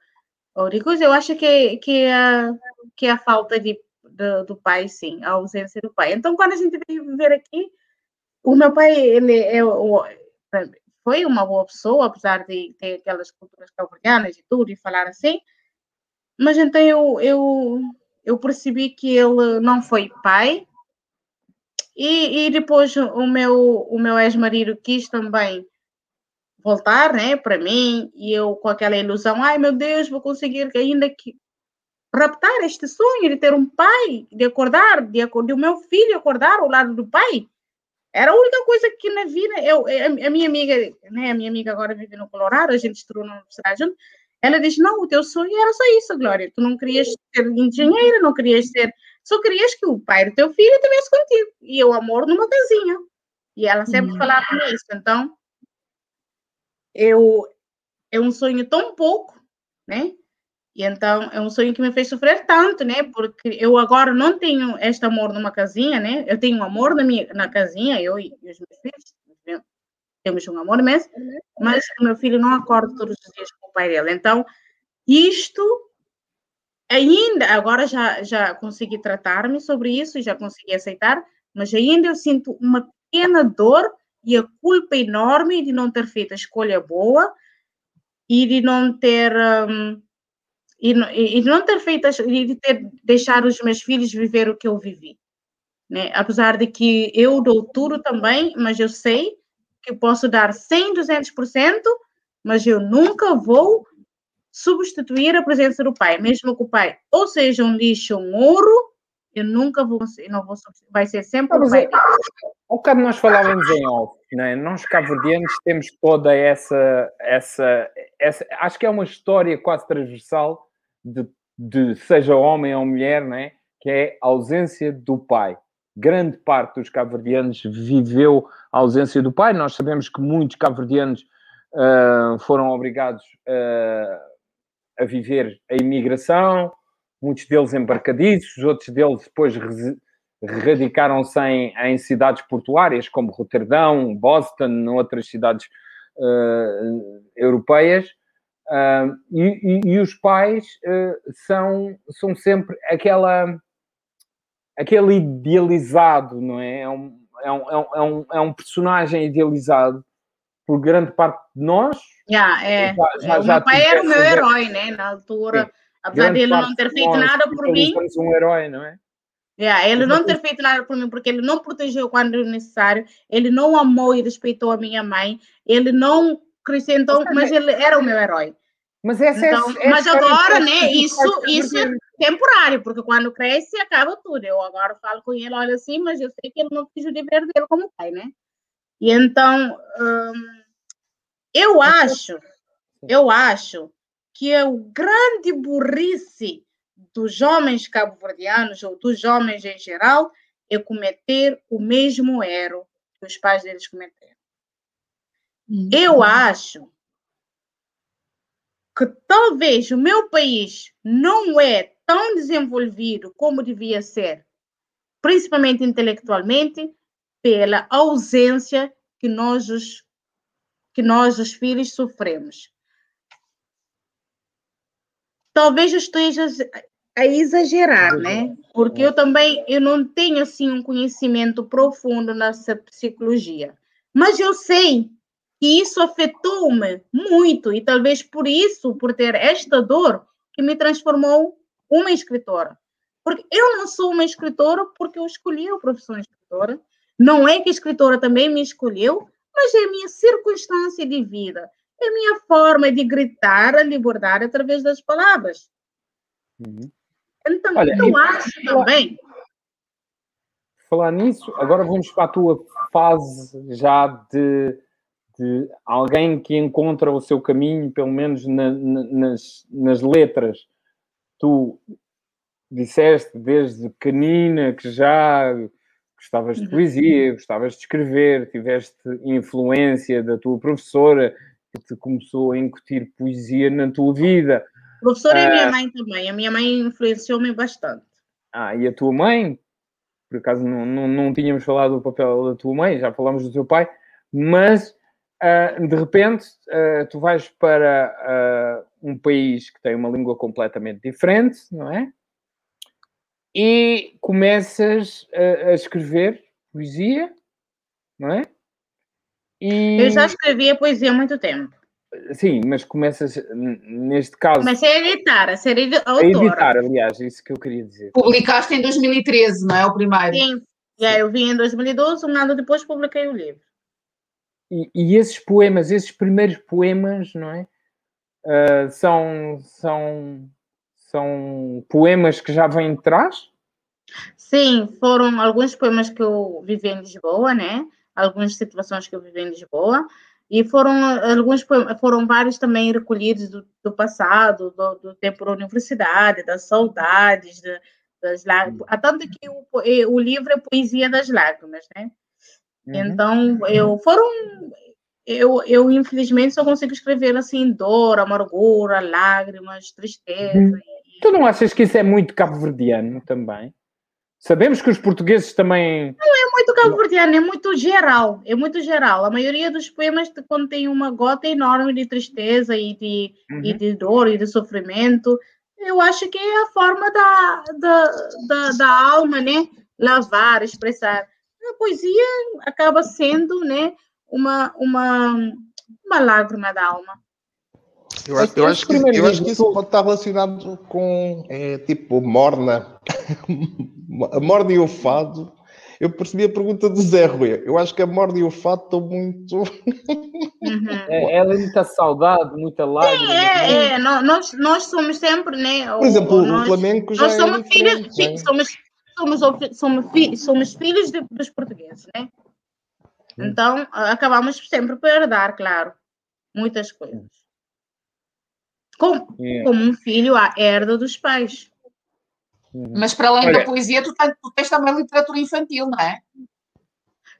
ou, de coisa, eu acho que, que, uh, que é a falta de, de, do pai, sim, a ausência do pai. Então, quando a gente veio viver aqui, o meu pai, ele é, foi uma boa pessoa, apesar de ter aquelas culturas calvarianas e tudo, e falar assim. Mas então eu, eu, eu percebi que ele não foi pai. E, e depois o meu, o meu ex-marido quis também voltar, né, para mim, e eu com aquela ilusão, ai meu Deus, vou conseguir ainda que raptar este sonho de ter um pai, de acordar, de, de o meu filho acordar ao lado do pai. Era a única coisa que na vida, eu, a minha amiga, né, a minha amiga agora vive no Colorado, a gente estudou na universidade junto, ela diz, não, o teu sonho era só isso, Glória, tu não querias ser engenheira, não querias ser, só querias que o pai do teu filho estivesse contigo, e o amor numa casinha, e ela sempre uhum. falava isso, então, eu, é um sonho tão pouco, né, e então é um sonho que me fez sofrer tanto, né? Porque eu agora não tenho este amor numa casinha, né? Eu tenho um amor na minha na casinha, eu e, os meus filhos temos um amor mesmo, mas o meu filho não acorda todos os dias com o pai dele. Então, isto ainda agora já já consegui tratar-me sobre isso e já consegui aceitar, mas ainda eu sinto uma pequena dor e a culpa enorme de não ter feito a escolha boa e de não ter um, e, e, não ter feito e ter deixar os meus filhos viver o que eu vivi. Né? Apesar de que eu dou tudo também, mas eu sei que posso dar 100, 200%, mas eu nunca vou substituir a presença do pai, mesmo que o pai ou seja um lixo um ouro, eu nunca vou, não vou vai ser sempre o pai. Ao bocado nós falávamos em off, né? nós cabo-verdianos temos toda essa, essa, essa, acho que é uma história quase transversal de, de seja homem ou mulher, né? que é a ausência do pai. Grande parte dos cabo-verdianos viveu a ausência do pai. Nós sabemos que muitos cabo-verdianos uh, foram obrigados uh, a viver a imigração, muitos deles embarcadiços, outros deles depois radicaram-se em, em, cidades portuárias como Roterdão, Boston, outras cidades uh, europeias. Uh, e, e, e, os pais uh, são, são sempre aquela aquele idealizado, não é? É um, é um, é um, é um personagem idealizado por grande parte de nós. Yeah, é. Já, já, o meu pai era o meu herói, né? Na altura, Sim. Apesar dele não ter feito nós, nada por mim. um herói, não é? Yeah, ele não ter feito nada por mim, porque ele não protegeu quando necessário, ele não amou e respeitou a minha mãe, ele não acrescentou, mas ele era o meu herói. Mas essa é então, é, mas agora, né, isso, isso é temporário, porque quando cresce acaba tudo. Eu agora falo com ele, olha assim, mas eu sei que ele não quis o dever dele como pai, né? E então, hum, eu acho, eu acho que é o grande burrice dos homens cabo-verdianos ou dos homens em geral é cometer o mesmo erro que os pais deles cometeram. Uhum. Eu acho que talvez o meu país não é tão desenvolvido como devia ser, principalmente intelectualmente, pela ausência que nós, os, que nós, os filhos, sofremos. Talvez eu esteja a exagerar, né? Porque eu também eu não tenho assim um conhecimento profundo nessa psicologia, mas eu sei que isso afetou-me muito e talvez por isso, por ter esta dor, que me transformou uma escritora. Porque eu não sou uma escritora porque eu escolhi a profissão de escritora. Não é que a escritora também me escolheu, mas é a minha circunstância de vida, é a minha forma de gritar a liberdade através das palavras. Uhum. Então, Olha, eu acho também. Falar nisso, agora vamos para a tua fase já de, de alguém que encontra o seu caminho, pelo menos na, na, nas, nas letras. Tu disseste desde pequenina que já gostavas de uhum. poesia, gostavas de escrever, tiveste influência da tua professora que te começou a incutir poesia na tua vida. Professora e a minha ah. mãe também. A minha mãe influenciou-me bastante. Ah, e a tua mãe? Por acaso não, não, não tínhamos falado do papel da tua mãe, já falamos do teu pai, mas uh, de repente uh, tu vais para uh, um país que tem uma língua completamente diferente, não é? E começas a, a escrever poesia, não é? E... Eu já escrevia poesia há muito tempo. Sim, mas começas, neste caso. Comecei a editar, a ser autora. A editar, aliás, isso que eu queria dizer. Publicaste em 2013, não é? O primeiro. Sim, e aí eu vim em 2012, um ano depois publiquei o livro. E, e esses poemas, esses primeiros poemas, não é? Uh, são, são, são poemas que já vêm de trás? Sim, foram alguns poemas que eu vivi em Lisboa, né? Algumas situações que eu vivi em Lisboa. E foram alguns foram vários também recolhidos do, do passado, do, do, tempo da universidade, das saudades, de, das lágrimas. Há tanto que o, o livro é poesia das lágrimas, né? Uhum. Então, eu foram eu, eu infelizmente só consigo escrever assim dor, amargura, lágrimas, tristeza. Uhum. E... Tu não achas que isso é muito cabo-verdiano também? Sabemos que os portugueses também. Não é cabo-verdiano, é muito geral. É muito geral. A maioria dos poemas contém uma gota enorme de tristeza e de, uhum. e de dor e de sofrimento. Eu acho que é a forma da, da, da, da alma, né? Lavar, expressar. A poesia acaba sendo, né? Uma, uma, uma lágrima da alma. Eu, acho- eu acho que, eu acho que isso pode estar relacionado com é, tipo Morna. a *laughs* Morna e o Fado. Eu percebi a pergunta do Zé Rui. Eu acho que a Morna e o Fado estão muito. Uhum. É, ela é muita saudade, muita lágrima. É, é, nó- nós, nós somos sempre, né? Por exemplo, o nós, Flamengo já nós é somos filhos, diferente, sim, né? somos, somos, somos, fi- somos filhos de- dos portugueses, né? Então, acabamos sempre por herdar, claro, muitas coisas. Como, É. como um filho a herda dos pais. Uhum. Mas para além Olha- da poesia, tu, tens- tu tens também literatura infantil, não é?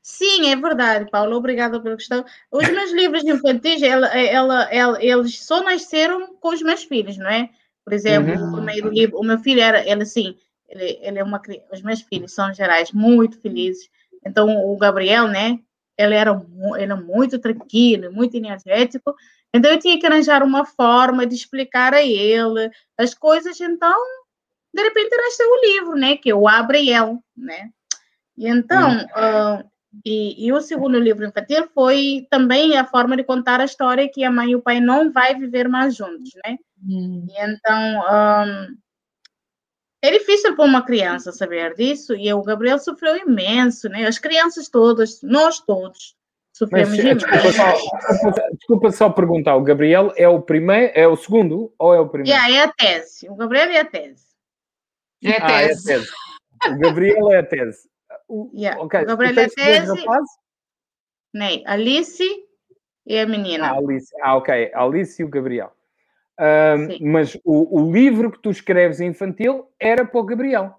Sim, é verdade, Paulo. Obrigada pela questão. Os meus livros infantis, ela, ela, ela- eles só nasceram com os meus filhos, não é? Por exemplo, Uhum. o primeiro livro, o meu filho era, ele assim, ele, ele é uma os meus filhos são gerais muito felizes. Então, o Gabriel, né? Ele era, ele era muito tranquilo, muito energético. Então, eu tinha que arranjar uma forma de explicar a ele as coisas. Então, de repente, nasceu o livro, né? Que é o Abriel, né? E então, ah, e, e o segundo livro infantil foi também a forma de contar a história que a mãe e o pai não vai viver mais juntos, né? E então, ahn, é difícil para uma criança saber disso, e o Gabriel sofreu imenso, né? As crianças todas, nós todos, Mas sofremos eh, desculpa imenso. só, desculpa- desculpa só perguntar, o Gabriel é o primeiro, é o segundo ou é o primeiro? Yeah, é a tese, o Gabriel é a tese. É Ah, é a tese. tese. O Gabriel é a tese. O, Yeah, ok, o Gabriel é a tese, né? Alice e a menina. Ah, Alice. Ah, ok. A Alice e o Gabriel. Sim. mas o, o livro que tu escreves infantil era para o Gabriel.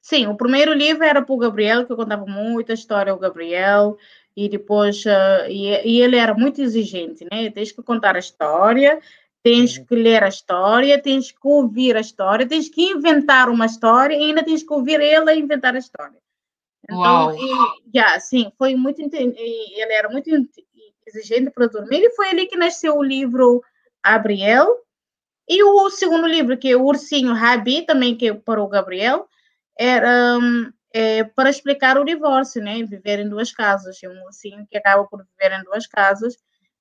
Sim, o primeiro livro era para o Gabriel, que eu contava muita história ao Gabriel, e depois, ah, e, e ele era muito exigente, né? Tens que contar a história, tens que ler a história, tens que ouvir a história, tens que inventar uma história e ainda tens que ouvir ele a inventar a história. Então, Uau. e, já, sim, foi muito, ele era muito exigente para dormir, e foi ali que nasceu o livro Gabriel, e o segundo livro, que é o Ursinho Rabi, também que é para o Gabriel, era hum, é, para explicar o divórcio, né? Viver em duas casas. É um ursinho que acaba por viver em duas casas.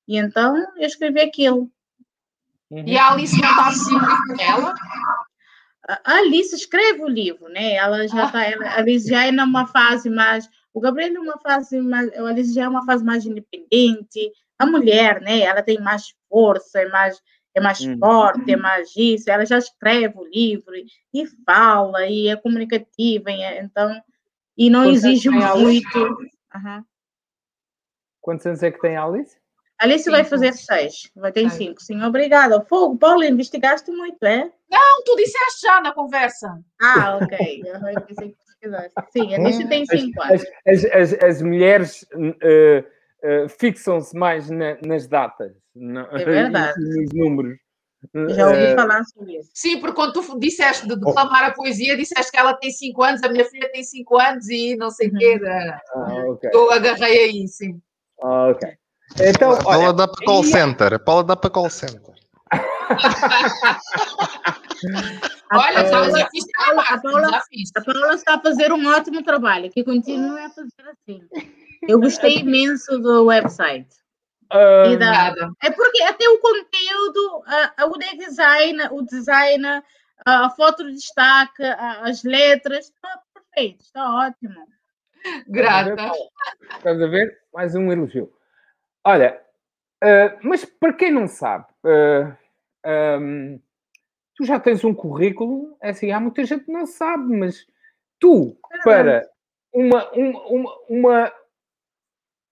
E então eu escrevi aquilo. E a Alice não está assim com ela? A Alice escreve o livro, né? Ela já está, a Alice já é numa fase mais, o Gabriel é uma fase mais, a Alice já é uma fase mais independente. A mulher, né? Ela tem mais força, é mais, é mais Hum. forte, é mais isso. Ela já escreve o livro e, e fala e é comunicativa, e então e não Quantos exige muito. Aham. Quantos anos é que tem a Alice? Alice vai Cinco. fazer seis, vai ter Seis. cinco. Sim, obrigada. Fogo, Paulo, investigaste muito, é? Não, tu disseste já na conversa. Ah, ok. *laughs* Eu pensei que. Sim, a Alice tem cinco anos. As, as, as, as mulheres eh, eh, fixam-se mais na- nas datas na- É *laughs* verdade. nos números. Já ouvi Eh, falar sobre isso. Sim, porque quando tu disseste de declamar a poesia, disseste que ela tem 5 anos, a minha filha tem 5 anos e não sei o quê. da- ah, ok. Eu agarrei aí, sim. Ah, ok. Então, *laughs* a Paula olha, dá para call center. A Paula dá para call center. Olha, a, Paula, já fiz a Paula- a Paula- já fiz. a Paula está a fazer um ótimo trabalho, que continue a fazer assim. Eu gostei imenso do website. ah, E da-. É porque até o conteúdo, a- a- o design, o design, a, a foto de destaque, as letras, está perfeito, está ótimo. Grata. Estás a ver? Mais um elogio. Olha, ah, mas para quem não sabe, ah, ahm, tu já tens um currículo, é assim, há muita gente que não sabe, mas tu, para uma, uma, uma, uma,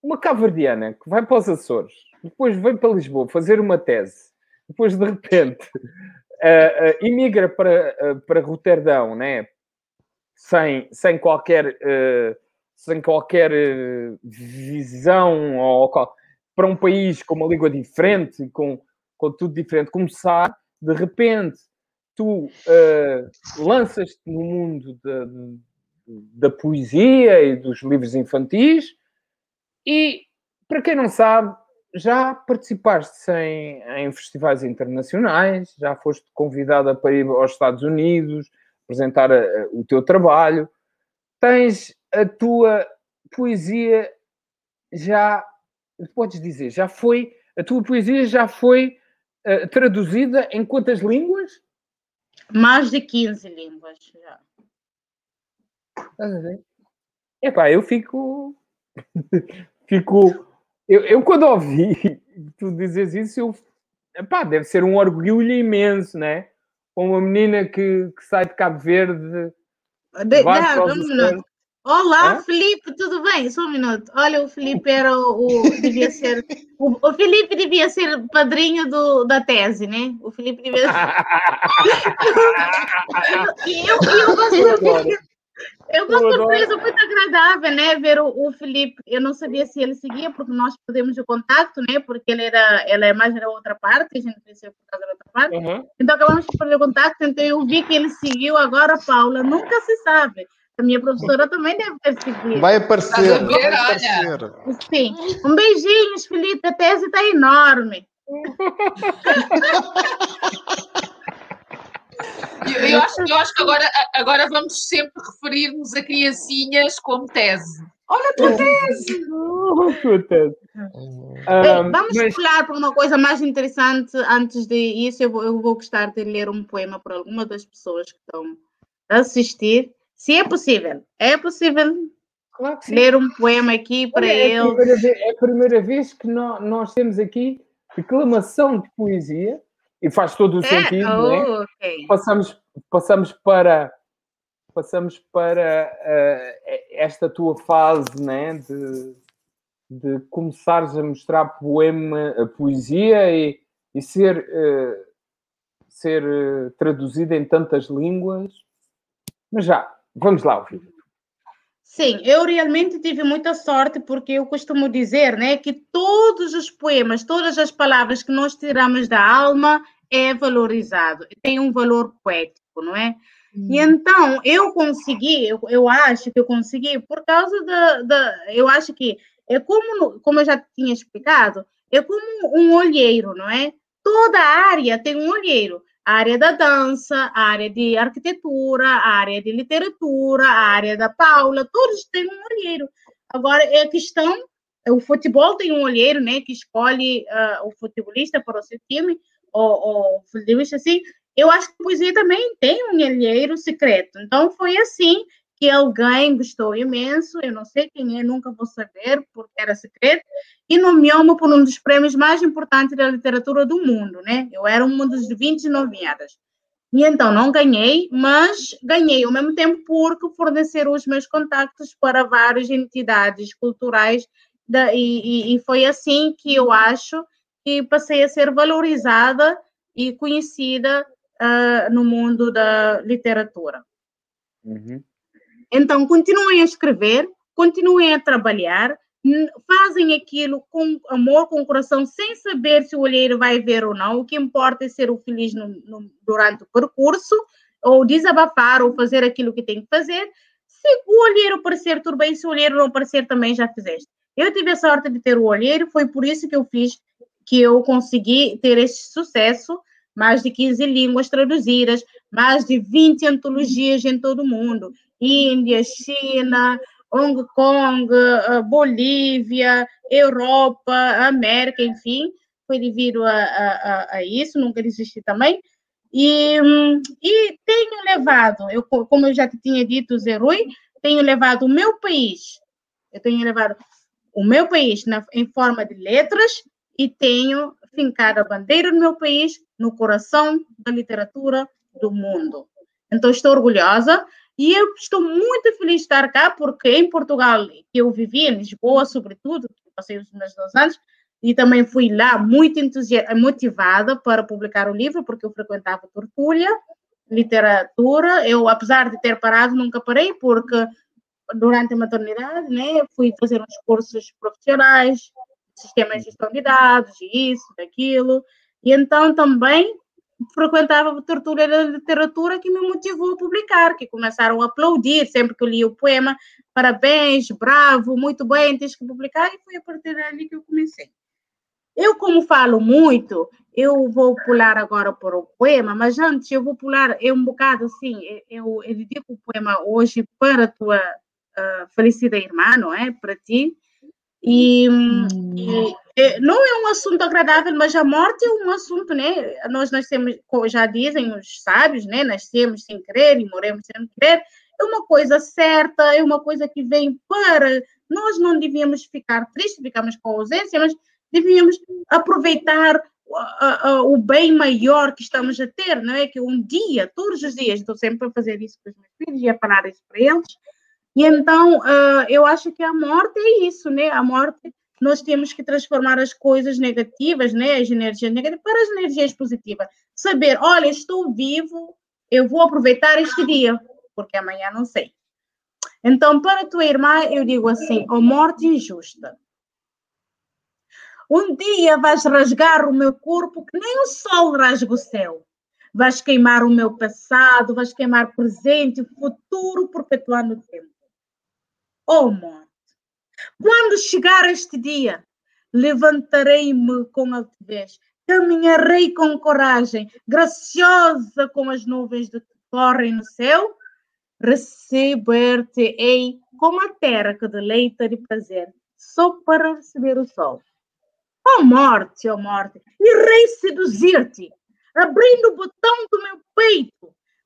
uma caverdiana que vai para os Açores, depois vem para Lisboa fazer uma tese, depois de repente ah, ah, imigra para, ah, para Roterdão, né? sem, sem qualquer eh, sem qualquer eh, visão ou qual- para um país com uma língua diferente, com, com tudo diferente, começar, de repente, tu eh, lanças-te no mundo da, da poesia e dos livros infantis e, para quem não sabe, já participaste em, em festivais internacionais, já foste convidada para ir aos Estados Unidos, apresentar eh, o teu trabalho, tens a tua poesia já, podes dizer, já foi, a tua poesia já foi uh, traduzida em quantas línguas? Mais de 15 línguas já. Epá, eu fico. *laughs* fico. Eu, eu, quando ouvi tu dizes isso, eu. Epá, deve ser um orgulho imenso, né? Uma menina que, que sai de Cabo Verde. De, não, não, Olá, Hã? Felipe, tudo bem? Só um minuto. Olha, o Felipe era o. o devia ser. O, o, Felipe devia ser padrinho do, da tese, né? O Felipe devia ser. *laughs* e eu, eu, gosto. Eu uma surpresa muito agradável, né? Ver o, o, Felipe. Eu não sabia se ele seguia, porque nós perdemos o contato, né? Porque ele era, ela é mais da outra parte, a gente conheceu por causa da outra parte. Uhum. Então acabamos de perder o contato, então eu vi que ele seguiu agora, Paula. Nunca se sabe. A minha professora também deve ter seguido. Vai aparecer, vai aparecer. Sim. Um beijinho, Felipe. A tese está enorme. *laughs* Eu, eu, acho, eu acho que agora, agora vamos sempre referir-nos a criancinhas como tese. Olha a tua tese! *laughs* Tese. Um, vamos mas... pular para uma coisa mais interessante. Antes de isso, eu vou, eu vou gostar de ler um poema para alguma das pessoas que estão a assistir. Se é possível, é possível claro ler um poema aqui para é eles. é a primeira vez que nós, nós temos aqui declamação de poesia e faz todo o é? sentido, oh, né? okay. Passamos, passamos para passamos para uh, esta tua fase, né, de, de começares a mostrar poema, a poesia e, e ser uh, ser uh, traduzida em tantas línguas. Mas já, Vamos lá ouvir. Sim, eu realmente tive muita sorte porque eu costumo dizer, né, que todos os poemas, todas as palavras que nós tiramos da alma é valorizado, tem um valor poético, não é? Hum. E então eu consegui, eu, eu acho que eu consegui por causa da, da, eu acho que é como como eu já tinha explicado, é como um olheiro, não é? Toda área tem um olheiro área da dança, área de arquitetura, área de literatura, área da Paula, todos têm um olheiro. Agora, é a questão, o futebol tem um olheiro, né, que escolhe uh, o futebolista para o seu time, ou, o futebolista assim, eu acho que a poesia também tem um olheiro secreto. Então, foi assim que alguém gostou imenso, eu não sei quem é, nunca vou saber, porque era secreto, e nomeou-me por um dos prêmios mais importantes da literatura do mundo, né? Eu era uma dos 20 nomeadas. E então não ganhei, mas ganhei ao mesmo tempo porque forneceram os meus contactos para várias entidades culturais da, e, e, foi assim que eu acho que passei a ser valorizada e conhecida uh, no mundo da literatura. Uhum. Então, continuem a escrever, continuem a trabalhar, fazem aquilo com amor, com coração, sem saber se o olheiro vai ver ou não. O que importa é ser o feliz no, no, durante o percurso, ou desabafar, ou fazer aquilo que tem que fazer. Se o olheiro parecer tudo bem, se o olheiro não parecer, também já fizeste. Eu tive a sorte de ter o olheiro, foi por isso que eu fiz, que eu consegui ter este sucesso. Mais de 15 línguas traduzidas, mais de 20 antologias em todo o mundo. Índia, China, Hong Kong, eh, Bolívia, Europa, América, enfim, foi devido a, a, a isso, nunca desisti também. E, e tenho levado, eu, como eu já te tinha dito, Zé Rui, tenho levado o meu país, eu tenho levado o meu país na, em forma de letras e tenho fincado a bandeira do meu país no coração da literatura do mundo. Então, estou orgulhosa e eu estou muito feliz de estar cá, porque em Portugal, que eu vivi, em Lisboa, sobretudo, passei os meus dois anos, e também fui lá muito motivada para publicar o livro, porque eu frequentava Tortulha, literatura. Eu, apesar de ter parado, nunca parei, porque durante a maternidade, né, fui fazer uns cursos profissionais, sistemas de gestão de dados, isso, daquilo. E então também frequentava tortura da literatura que me motivou a publicar, que começaram a aplaudir sempre que eu li o poema, parabéns, bravo, muito bem, tens que publicar, e foi a partir dali que eu comecei. Eu, como falo muito, eu vou pular agora para o poema, mas antes eu vou pular é um bocado assim, eu, eu dedico o poema hoje para a tua uh, falecida irmã, não é? Para ti. E, hum. e não é um assunto agradável, mas a morte é um assunto, né? Nós nascemos, como já dizem os sábios, né? Nascemos sem querer e morremos sem querer. É uma coisa certa, é uma coisa que vem para. Nós não devíamos ficar tristes, ficamos com ausência, mas devíamos aproveitar o bem maior que estamos a ter, não é? Que um dia, todos os dias, estou sempre a fazer isso com os meus filhos e a falar isso para eles. E então, uh, eu acho que a morte é isso, né? A morte nós temos que transformar as coisas negativas, né, as energias negativas, para as energias positivas. Saber, olha, estou vivo, eu vou aproveitar este dia, porque amanhã não sei. Então, para a tua irmã, eu digo assim: a morte injusta. Um dia vais rasgar o meu corpo que nem o sol rasga o céu. Vais queimar o meu passado, vais queimar presente futuro, perpetuando o tempo. Oh, morte quando chegar este dia, levantarei-me com altivez, caminharei com coragem, graciosa como as nuvens que correm no céu, receber-te-ei como a terra que deleita de prazer, só para receber o sol. Ó oh morte, ó oh morte, irei seduzir-te, abrindo o botão do meu peito,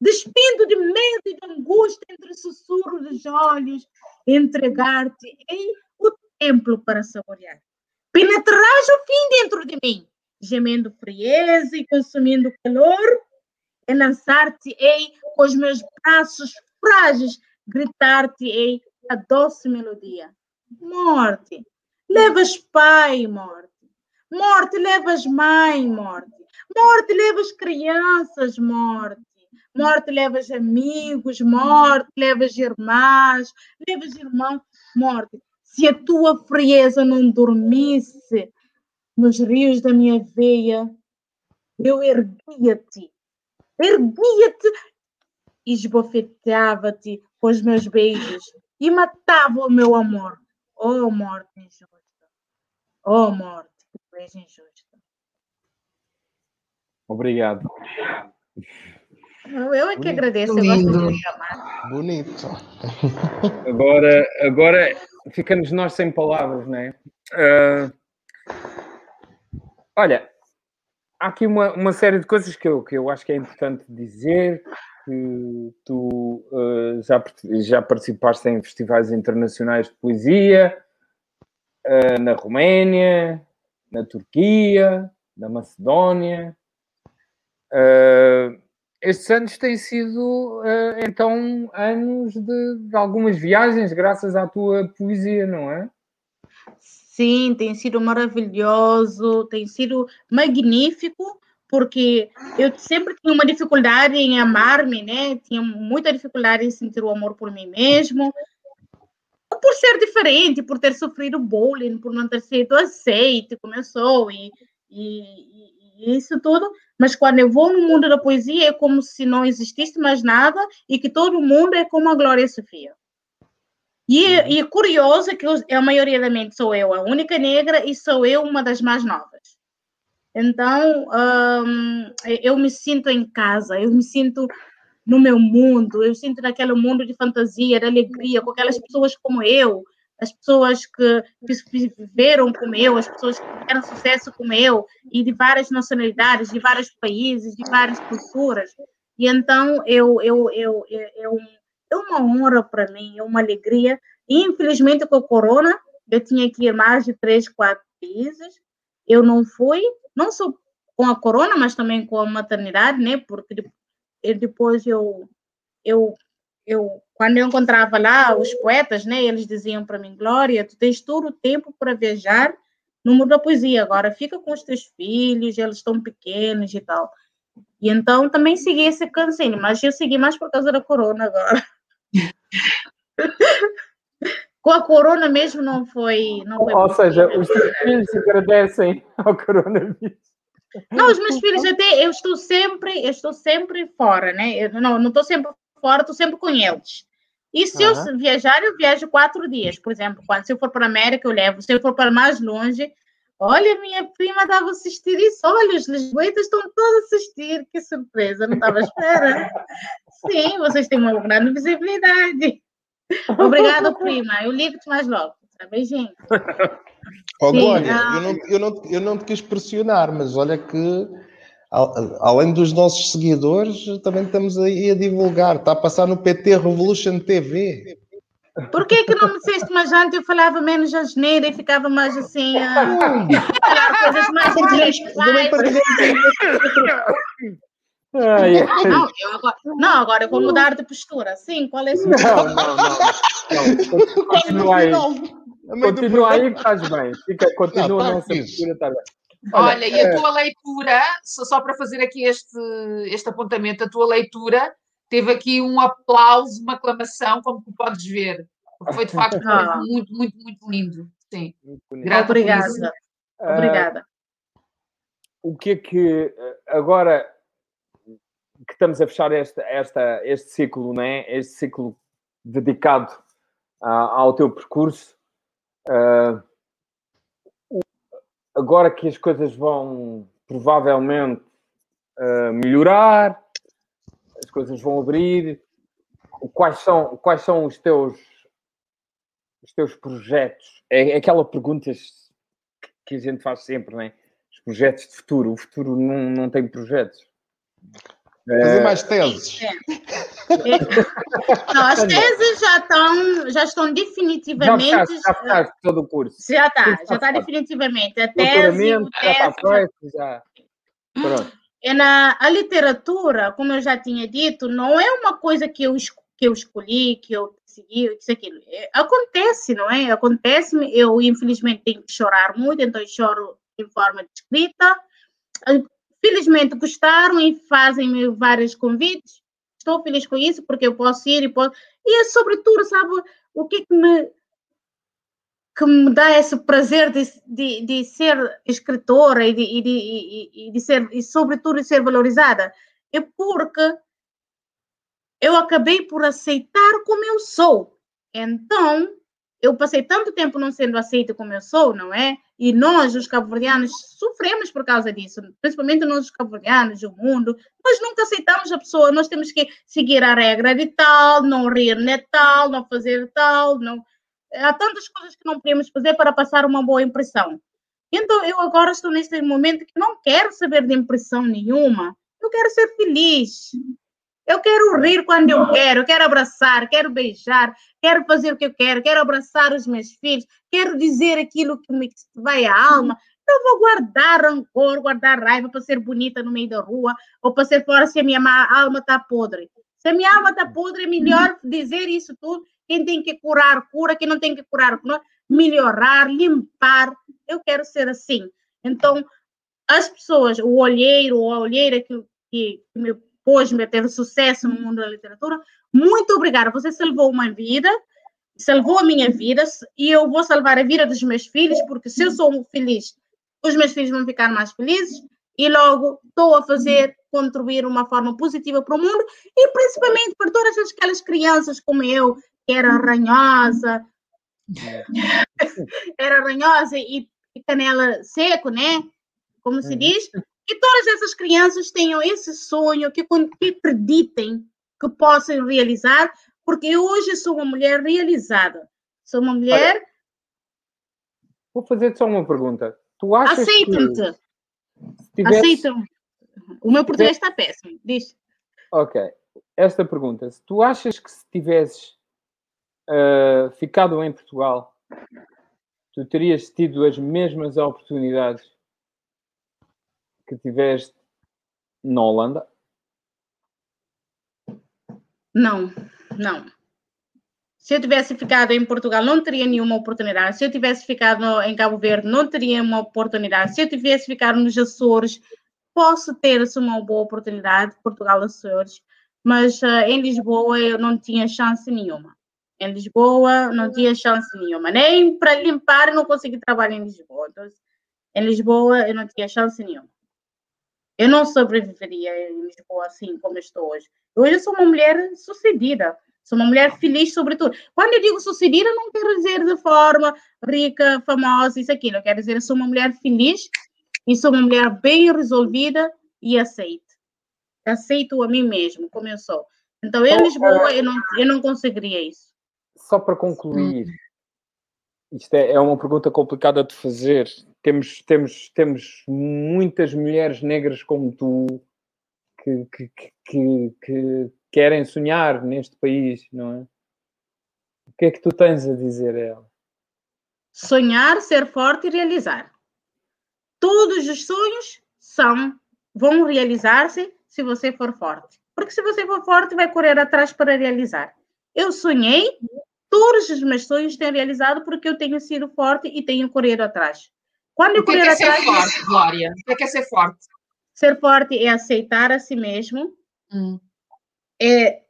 despindo de medo e de angústia entre sussurros dos olhos, entregar-te-ei o templo para saborear. Penetrarás o fim dentro de mim, gemendo frieza e consumindo calor, e lançar-te-ei com os meus braços frágeis, gritar-te-ei a doce melodia. Morte, levas pai, morte. Morte, levas mãe, morte. Morte, levas crianças, morte. Morte, levas amigos, morte, levas irmãs, levas irmãos, morte se a tua frieza não dormisse nos rios da minha veia, eu erguia-te, erguia-te e esbofeteava-te com os meus beijos e matava o meu amor. Oh, morte injusta! Oh, morte, que és injusta. Obrigado. Eu é que Bonito. agradeço, eu gosto de chamar. Bonito. Agora, agora ficamos nós sem palavras, não é? Uh, olha, há aqui uma, uma série de coisas que eu, que eu acho que é importante dizer. Que tu uh, já, já participaste em festivais internacionais de poesia uh, na Roménia, na Turquia, na Macedónia. Uh, estes anos têm sido, uh, então, anos de, de, algumas viagens, graças à tua poesia, não é? Sim, tem sido maravilhoso, tem sido magnífico, porque eu sempre tinha uma dificuldade em amar-me, né? Tinha muita dificuldade em sentir o amor por mim mesmo, por ser diferente, por ter sofrido bullying, por não ter sido sou, e, e, e isso tudo. Mas quando eu vou no mundo da poesia, é como se não existisse mais nada e que todo mundo é como a Glória Sofia. E, uhum. e é curioso que eu, a maioria da mente sou eu a única negra e sou eu uma das mais novas. Então, um, eu me sinto em casa, eu me sinto no meu mundo, eu sinto naquele mundo de fantasia, de alegria, com aquelas pessoas como eu, as pessoas que, que viveram como eu, as pessoas que tiveram sucesso como eu, e de várias nacionalidades, de vários países, de várias culturas. E então eu, eu, eu, eu, é uma honra para mim, é uma alegria. E infelizmente com a corona, eu tinha que ir mais de três, quatro países. Eu não fui, não só com a corona, mas também com a maternidade, né? Porque depois eu, eu eu quando eu encontrava lá os poetas, né, eles diziam para mim, Glória, tu tens todo o tempo para viajar no mundo da poesia, agora fica com os teus filhos, eles estão pequenos e tal. E então também segui esse cansino, mas eu segui mais por causa da corona agora. *laughs* com a corona mesmo não foi. Não foi Ou seja, os teus filhos agradecem *laughs* ao coronavírus. Não, os meus filhos até, eu estou sempre, eu estou sempre fora, né? Eu, não, não estou sempre fora, estou sempre com eles. E se uhum. eu viajar, eu viajo quatro dias, por exemplo. Quando, se eu for para a América, eu levo. Se eu for para mais longe, olha, minha prima estava a assistir isso. Olha, os lisboetas estão todos a assistir. Que surpresa, não estava à espera. *laughs* Sim, vocês têm uma grande visibilidade. *laughs* Obrigada, prima. Eu ligo-te mais logo. Beijinho. Ó, *laughs* Sim, Glória, ah. eu, não, eu, não, eu não te quis pressionar, mas olha que, além dos nossos seguidores, também estamos aí a divulgar. Está a passar no PT Revolution TV. Por que que não me disseste mais antes? Eu falava menos asneira e ficava mais assim, a falar *laughs* coisas mais ai. Não, eu agora, não, agora eu vou mudar de postura. Sim, qual é a sua Não, não, não. não. Continua aí. A Continua aí que estás bem. Fica, continua Não, tá nessa postura, está bem. Olha, e é. a tua leitura, só, só para fazer aqui este, este apontamento, a tua leitura teve aqui um aplauso, uma aclamação, como tu podes ver. Foi de facto Ah. muito, muito, muito lindo. Sim. Muito. Obrigada, Ah, obrigada. o que é que agora que estamos a fechar esta, esta, este ciclo, né? este ciclo dedicado a- ao teu percurso, o- agora que as coisas vão provavelmente ah, melhorar, as coisas vão abrir, quais são, quais são os teus os teus projetos? É, é aquela pergunta que a gente faz sempre, não é? Os projetos de futuro. O futuro não, não tem projetos. Fazer mais teses. Não, as teses já estão, já estão Já definitivamente. já fechaste todo o curso. Já está, já está definitivamente. A tese, o Doutoramento, já está tese, feito, já. Pronto. É na a literatura, como eu já tinha dito, não é uma coisa que eu, que eu escolhi, que eu segui, isso aquilo. É, acontece, não é? Acontece-me. Eu, infelizmente, tenho que chorar muito, então eu choro em forma de escrita. Felizmente gostaram e fazem-me vários convites. Estou feliz com isso, porque eu posso ir e posso. E, sobretudo, sabe o que é que me que me dá esse prazer de, de, de ser escritora e de, e de, e de ser, e sobretudo, de ser valorizada, é porque eu acabei por aceitar como eu sou. Então, eu passei tanto tempo não sendo aceita como eu sou, não é? E nós, os cabo-verdianos, sofremos por causa disso, principalmente nós, os cabo-verdianos, o mundo. Nós nunca aceitamos a pessoa, nós temos que seguir a regra de tal, não rir de tal, não fazer tal, não há tantas coisas que não podemos fazer para passar uma boa impressão. Então, eu agora estou neste momento que não quero saber de impressão nenhuma. Eu quero ser feliz. Eu quero rir quando eu quero, quero abraçar, quero beijar, quero fazer o que eu quero, quero abraçar os meus filhos, quero dizer aquilo que me vai à alma. Não vou guardar rancor, guardar raiva para ser bonita no meio da rua ou para ser fora se a minha ma- alma está podre. Se a minha alma está podre, é melhor dizer isso tudo. Quem tem que curar, cura. Quem não tem que curar, cura. melhorar, limpar. Eu quero ser assim. Então, as pessoas, o olheiro ou a olheira que, que me a ter sucesso no mundo da literatura, muito obrigada. Você salvou uma vida, salvou a minha vida e eu vou salvar a vida dos meus filhos, porque se eu sou feliz, os meus filhos vão ficar mais felizes e logo estou a fazer, contribuir uma forma positiva para o mundo e principalmente para todas aquelas crianças como eu, que era ranhosa, *laughs* era ranhosa e, e canela seco, né? Como se Uhum. diz. Que todas essas crianças tenham esse sonho, que, que acreditem que possam realizar, porque hoje eu sou uma mulher realizada. Sou uma mulher, Vou fazer só uma pergunta. Tu achas que aceitam-te, se tivesse... aceitam. O meu português está péssimo. Diz. Ok. Esta pergunta. Se tu achas que se tivesses ah, ficado em Portugal, tu terias tido as mesmas oportunidades que tiveste na Holanda? Não, não. Se eu tivesse ficado em Portugal, não teria nenhuma oportunidade. Se eu tivesse ficado em Cabo Verde, não teria uma oportunidade. Se eu tivesse ficado nos Açores, posso ter uma boa oportunidade, Portugal, Açores, mas ah, em Lisboa eu não tinha chance nenhuma. Em Lisboa não tinha chance nenhuma. Nem para limpar não consegui trabalhar em Lisboa. Então, em Lisboa eu não tinha chance nenhuma. Eu não sobreviveria em Lisboa assim como estou hoje. Hoje eu sou uma mulher sucedida, sou uma mulher feliz, sobretudo. Quando eu digo sucedida, não quero dizer de forma rica, famosa, isso aqui. Eu quero dizer eu sou uma mulher feliz e sou uma mulher bem resolvida e aceito. Aceito a mim mesmo, como eu sou. Então, em Lisboa, eu não, eu não conseguiria isso. Só para concluir, Isto é, é uma pergunta complicada de fazer. Temos, temos, temos muitas mulheres negras como tu que, que, que, que querem sonhar neste país, não é? O que é que tu tens a dizer a ela? Sonhar, ser forte e realizar. Todos os sonhos são vão realizar-se se você for forte. Porque se você for forte, vai correr atrás para realizar. Eu sonhei, todos os meus sonhos têm realizado porque eu tenho sido forte e tenho corrido atrás. Quando eu correr é atrás. Ser forte, Glória? O que é, ser forte? Ser forte é aceitar a si mesmo, hum. é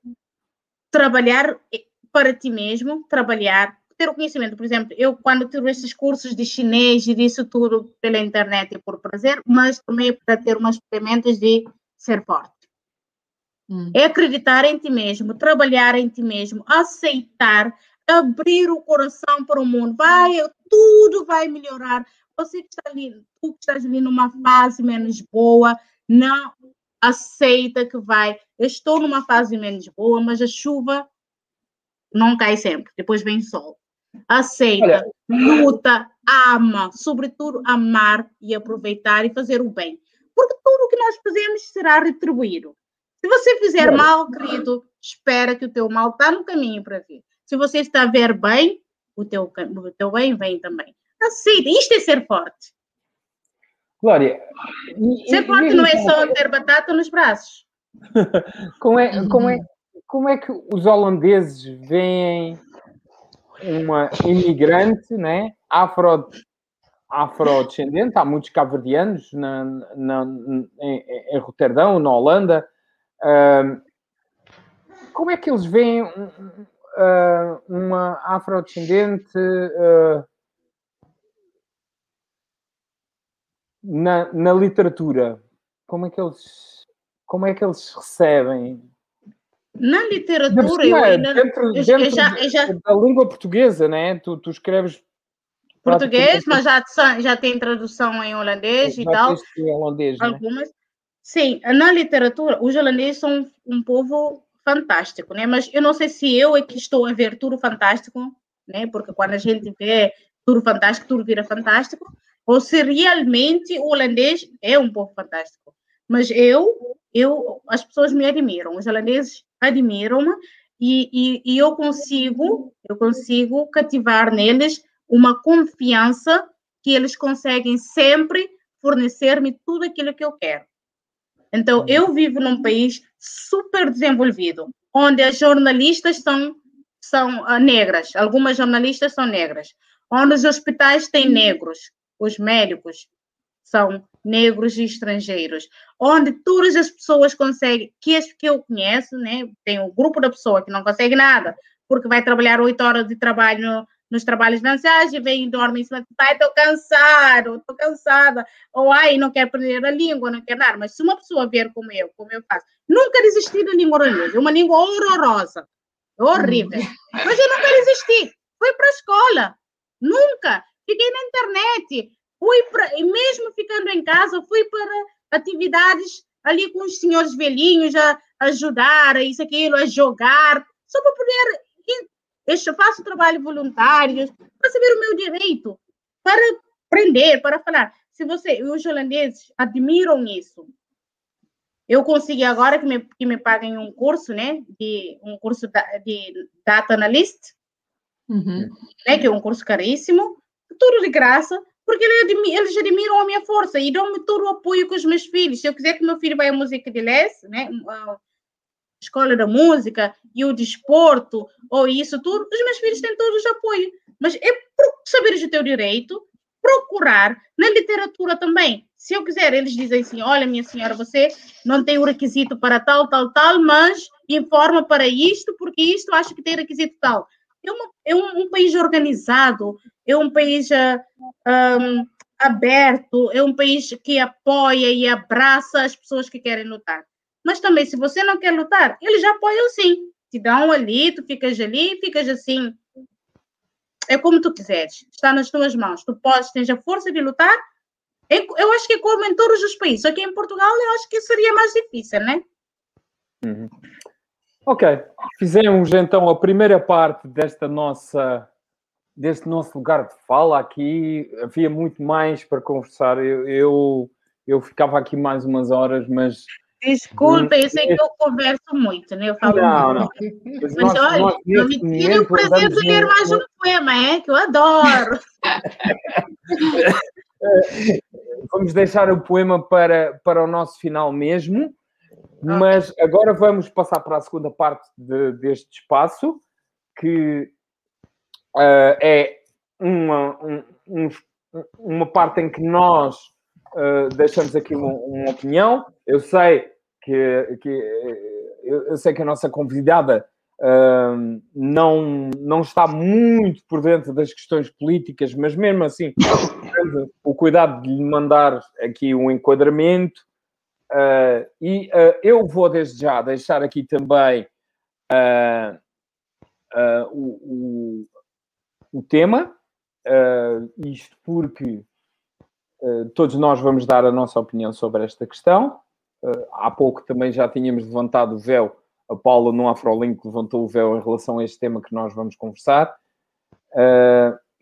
trabalhar para ti mesmo, trabalhar, ter o conhecimento. Por exemplo, eu quando tive esses cursos de chinês e disso tudo pela internet e por prazer, mas também para ter umas ferramentas de ser forte. Hum. É acreditar em ti mesmo, trabalhar em ti mesmo, aceitar, abrir o coração para o mundo. Vai, tudo vai melhorar. Você que está ali, tu que estás ali numa fase menos boa, não aceita que vai. Eu estou numa fase menos boa, mas a chuva não cai sempre. Depois vem sol aceita, Olha. luta, ama, sobretudo amar e aproveitar e fazer o bem. Porque tudo o que nós fazemos será retribuído. Se você fizer mal, querido, espera que o teu mal está no caminho para vir. Se você está a ver bem, o teu, o teu bem vem também. Aceita. Isto é ser forte. Glória. ser forte não é só ter batata nos braços. *laughs* como, é, como, é, como é que os holandeses veem uma imigrante, né? Afro, afrodescendente, há muitos cabo-verdianos na, na, em, em, Roterdão, na Holanda. Uh, como é que eles veem uh, uma afrodescendente uh, na, na literatura? Como é que eles como é que eles recebem na literatura, eu ainda. Dentro, eu, dentro já, eu já, da língua portuguesa, né? Tu, tu escreves. Português, mas já, já tem tradução em holandês e tal. Em holandês, né? Algumas. Né? Sim, na literatura, os holandeses são um povo fantástico, né? Mas eu não sei se eu é que estou a ver tudo fantástico, né? Porque quando a gente vê tudo fantástico, tudo vira fantástico, ou se realmente o holandês é um povo fantástico. Mas eu, eu, as pessoas me admiram, os holandeses admiram-me e, e, e, eu consigo, eu consigo cativar neles uma confiança que eles conseguem sempre fornecer-me tudo aquilo que eu quero. Então, eu vivo num país super desenvolvido, onde as jornalistas são, são uh, negras, algumas jornalistas são negras, onde os hospitais têm negros, os médicos são negros e estrangeiros, onde todas as pessoas conseguem, que as que eu conheço, né, tem um grupo da pessoa que não consegue nada, porque vai trabalhar oito horas de trabalho no, nos trabalhos brancais e vem e dorme em cima, pai, estou cansado, estou cansada, ou ai, não quero aprender a língua, não quero nada, mas se uma pessoa vier como eu, como eu faço, nunca desisti da língua holandesa, é uma língua horrorosa, horrível, uhum. mas eu nunca desisti, fui para a escola, nunca, fiquei na internet, fui para, e mesmo ficando em casa, fui para atividades ali com os senhores velhinhos a, ajudar, a isso, aquilo, a jogar, só para poder. Eu faço trabalho voluntário, para saber o meu direito, para aprender, para falar. Se você, os holandeses admiram isso. Eu consegui agora que me, que me paguem um curso, né, de um curso de data analyst, uhum. né, que é um curso caríssimo, tudo de graça, porque eles admiram a minha força e dão-me todo o apoio com os meus filhos. Se eu quiser que meu filho vá à música de Les, né, a escola da música e o desporto, ou isso tudo, os meus filhos têm todos o apoio. Mas é saberes o teu direito, procurar na literatura também. Se eu quiser, eles dizem assim: olha, minha senhora, você não tem o requisito para tal, tal, tal, mas informa para isto, porque isto acho que tem requisito tal é, uma, é um, um, país organizado, é um país um, aberto, é um país que apoia e abraça as pessoas que querem lutar. Mas também, se você não quer lutar, eles apoiam sim. Te dão ali, tu ficas ali, ficas assim. É como tu quiseres, está nas tuas mãos. Tu podes, tens a força de lutar. Eu acho que é como em todos os países. Aqui em Portugal, eu acho que seria mais difícil, né? Uhum. Ok, fizemos então a primeira parte desta nossa deste nosso lugar de fala aqui. Havia muito mais para conversar. Eu, eu, eu ficava aqui mais umas horas, mas. Desculpa, eu sei que eu converso muito, né? Eu falo Não, muito. não. Mas, Mas nós- olha, nós, neste me tire o prazer de ler mais um poema, é? Que eu adoro. *laughs* Vamos deixar o poema para, para o nosso final mesmo, mas agora vamos passar para a segunda parte de- deste espaço, que ah, é uma, um- uns- uma parte em que nós ah, deixamos aqui uma, uma opinião. Eu sei que, que eu, eu sei que a nossa convidada ah, não, não está muito por dentro das questões políticas, mas mesmo assim o cuidado de lhe mandar aqui um enquadramento. Ah, e ah, eu vou desde já deixar aqui também ah, o, o, o tema, isto porque todos nós vamos dar a nossa opinião sobre esta questão. Há pouco também já tínhamos levantado o véu, a Paula no Afrolink levantou o véu em relação a este tema que nós vamos conversar.